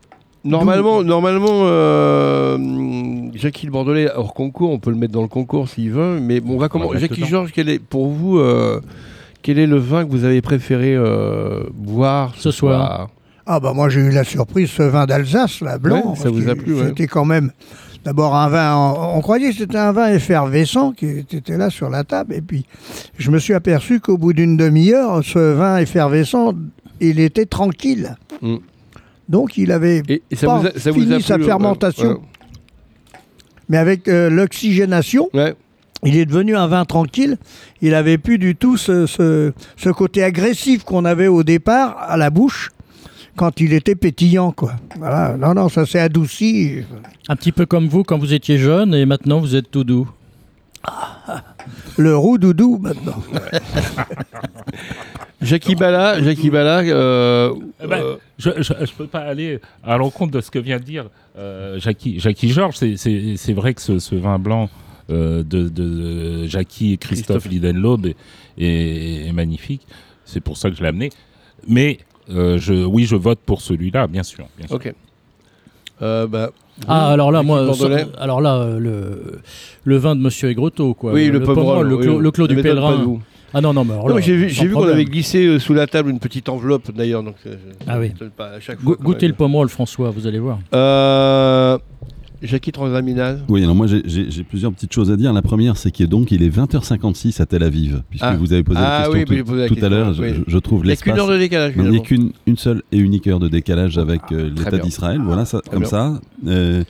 [SPEAKER 4] normalement, normalement euh, Jackie le Bordelais hors concours, on peut le mettre dans le concours s'il veut. Mais bon, on va commencer. Jackie. Georges, quel est pour vous euh, quel est le vin que vous avez préféré euh, boire ce,
[SPEAKER 6] Ce soir.
[SPEAKER 5] Ah bah moi j'ai eu la surprise, ce vin d'Alsace, là, blanc.
[SPEAKER 4] Ouais, ça vous a plu, ouais.
[SPEAKER 5] C'était quand même d'abord un vin, on, on croyait que c'était un vin effervescent qui était là sur la table. Et puis je me suis aperçu qu'au bout d'une demi-heure, ce vin effervescent, il était tranquille.
[SPEAKER 4] Mm.
[SPEAKER 5] Donc il avait
[SPEAKER 4] Et, et ça,
[SPEAKER 5] pas
[SPEAKER 4] vous a, ça vous
[SPEAKER 5] fini
[SPEAKER 4] a
[SPEAKER 5] sa fermentation. Mais avec euh, l'oxygénation,
[SPEAKER 4] ouais.
[SPEAKER 5] Il est devenu un vin tranquille. Il avait plus du tout ce, ce- ce côté agressif qu'on avait au départ à la bouche quand il était pétillant, quoi. Voilà. Non, non, ça s'est adouci.
[SPEAKER 6] Un petit peu comme vous quand vous étiez jeune et maintenant vous êtes tout doux. *laughs*
[SPEAKER 5] Le roux doudou maintenant. *laughs*
[SPEAKER 4] Jackie Bala, Jackie Bala, euh,
[SPEAKER 7] Eh ben,
[SPEAKER 4] euh,
[SPEAKER 7] Je ne peux pas aller à l'encontre de ce que vient de dire euh, Jackie, Jackie Georges. C'est- C'est c'est vrai que ce, ce vin blanc euh, de, de Jackie et Christophe,
[SPEAKER 4] Christophe.
[SPEAKER 7] Est- est magnifique. C'est pour ça que je l'ai amené. Mais euh, je, oui, je vote pour celui-là, bien sûr. bien sûr.
[SPEAKER 4] ok. Euh, bah, vous,
[SPEAKER 6] Ah alors là moi alors là euh, le le vin de Monsieur Aigreto quoi.
[SPEAKER 4] Oui, le
[SPEAKER 6] le
[SPEAKER 4] oui,
[SPEAKER 6] clos,
[SPEAKER 4] oui.
[SPEAKER 6] le clos du
[SPEAKER 4] m'étonne pas de
[SPEAKER 6] pèlerin.
[SPEAKER 4] vous.
[SPEAKER 6] Ah non non mais alors
[SPEAKER 4] Non,
[SPEAKER 6] là,
[SPEAKER 4] mais j'ai vu,
[SPEAKER 6] sans
[SPEAKER 4] j'ai vu qu'on avait glissé euh, sous la table une petite enveloppe d'ailleurs. Donc,
[SPEAKER 6] Ah oui.
[SPEAKER 4] pas à chaque
[SPEAKER 6] Go-
[SPEAKER 4] fois. quand
[SPEAKER 6] Goûtez
[SPEAKER 4] même.
[SPEAKER 6] le Pomerol François, vous allez voir.
[SPEAKER 4] Euh, Jackie Transaminase.
[SPEAKER 2] Oui, alors moi j'ai- plusieurs petites choses à dire. La première, c'est qu'il est donc il est 20h56 à Tel Aviv, puisque
[SPEAKER 4] Ah.
[SPEAKER 2] vous avez posé
[SPEAKER 4] Ah
[SPEAKER 2] la question
[SPEAKER 4] oui,
[SPEAKER 2] tout,
[SPEAKER 4] posé la
[SPEAKER 2] tout
[SPEAKER 4] question,
[SPEAKER 2] à l'heure. Je-
[SPEAKER 4] oui.
[SPEAKER 2] Je, je trouve
[SPEAKER 4] Il n'y a qu'une
[SPEAKER 2] l'espace.
[SPEAKER 4] heure de décalage.
[SPEAKER 2] Non, Il n'y a qu'une une seule et unique heure de décalage avec euh, l'État d'Israël. Voilà, ça, comme
[SPEAKER 4] bien.
[SPEAKER 2] ça. Euh,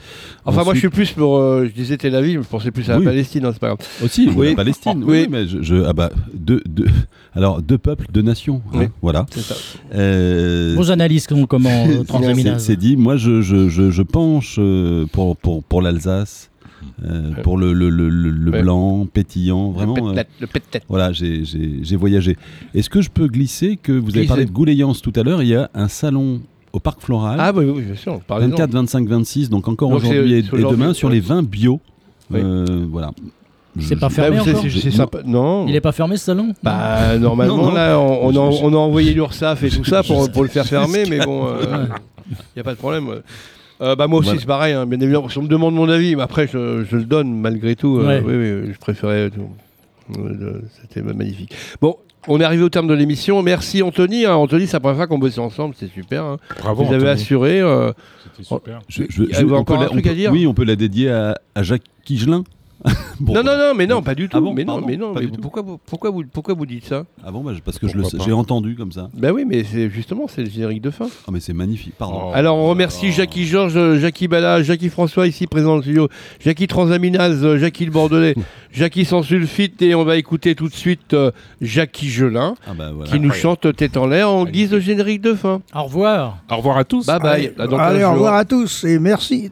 [SPEAKER 4] Enfin, moi, je suis plus pour. euh, je disais Tel Aviv, je pensais plus à la
[SPEAKER 2] Oui.
[SPEAKER 4] Palestine, hein, c'est pas grave.
[SPEAKER 2] Aussi,
[SPEAKER 4] Oui.
[SPEAKER 2] la Palestine.
[SPEAKER 4] Oui.
[SPEAKER 2] Oui, mais je, je- ah bah deux, deux, alors deux peuples, deux nations. hein,
[SPEAKER 4] Oui.
[SPEAKER 2] voilà.
[SPEAKER 4] Ça.
[SPEAKER 6] Vos analyses comment euh, *laughs*
[SPEAKER 2] c'est- dit. Moi, je, je, je, je penche euh, pour, pour, pour l'Alsace, euh,
[SPEAKER 4] Ouais.
[SPEAKER 2] pour le, le, le, le- le
[SPEAKER 4] Ouais.
[SPEAKER 2] blanc, pétillant. Vraiment.
[SPEAKER 4] Le
[SPEAKER 2] euh,
[SPEAKER 4] pet-tête,
[SPEAKER 2] voilà, j'ai- j'ai j'ai voyagé. Est-ce que je peux glisser que vous avez
[SPEAKER 4] Glisser.
[SPEAKER 2] parlé de Gouléance tout à l'heure? Il y a un salon au Parc Floral,
[SPEAKER 4] Ah, bah oui, oui, bien sûr. parlez-en.
[SPEAKER 2] 24, 25, 26, donc encore aujourd'hui et, demain sur
[SPEAKER 4] ouais.
[SPEAKER 2] les vins bio.
[SPEAKER 4] Oui.
[SPEAKER 2] Euh, voilà.
[SPEAKER 6] C'est pas
[SPEAKER 4] Bah,
[SPEAKER 6] fermé
[SPEAKER 4] savez,
[SPEAKER 6] encore
[SPEAKER 4] sympa. Non.
[SPEAKER 6] Il est pas fermé ce salon?
[SPEAKER 4] Bah, normalement,
[SPEAKER 2] Non, non.
[SPEAKER 4] là, on, on a, on a envoyé l'URSAF et tout ça pour, pour le faire fermer, mais bon, il n'y a pas de problème. Euh, bah, moi aussi,
[SPEAKER 2] Voilà.
[SPEAKER 4] c'est pareil, hein, bien évidemment. Si on me demande mon avis, mais après, je, je le donne malgré tout. euh,
[SPEAKER 6] Ouais.
[SPEAKER 4] oui, oui, je préférais. tout. Euh, le- C'était magnifique. Bon, on est arrivé au terme de l'émission. Merci, Anthony. hein. Anthony, c'est la première fois qu'on bosse ensemble, c'est super. hein.
[SPEAKER 7] Bravo.
[SPEAKER 4] Vous avez assuré. euh,
[SPEAKER 7] C'était super.
[SPEAKER 2] je- je- je-
[SPEAKER 4] encore un truc à dire
[SPEAKER 2] Oui, on peut la dédier à, à Jacques Quigelin. *laughs* Bon,
[SPEAKER 4] non, non, non, mais non, pas du tout.
[SPEAKER 2] Ah bon
[SPEAKER 4] mais non,
[SPEAKER 2] Pardon,
[SPEAKER 4] mais non, mais
[SPEAKER 2] tout.
[SPEAKER 4] pourquoi, vous, pourquoi, vous, pourquoi vous dites ça
[SPEAKER 2] Ah bon, bah, parce que je le j'ai entendu comme ça.
[SPEAKER 4] Ben oui, mais c'est justement, c'est le générique de fin.
[SPEAKER 2] Ah mais c'est magnifique. Pardon.
[SPEAKER 7] Oh.
[SPEAKER 4] Alors on remercie Jackie Georges, euh, Jackie Bala, Jackie François ici présent dans le studio, Jackie Transaminase, euh, Jackie le Bordelais, *laughs* Jackie sans sulfite et on va écouter tout de suite euh, Jackie Gelin
[SPEAKER 2] Ah bah voilà.
[SPEAKER 4] qui nous chante Tête en l'air en guise de générique de fin.
[SPEAKER 6] Au revoir.
[SPEAKER 7] Au revoir à tous.
[SPEAKER 4] Bye bye.
[SPEAKER 5] Allez,
[SPEAKER 4] À dans
[SPEAKER 5] allez,
[SPEAKER 4] 15
[SPEAKER 5] au revoir à tous et merci.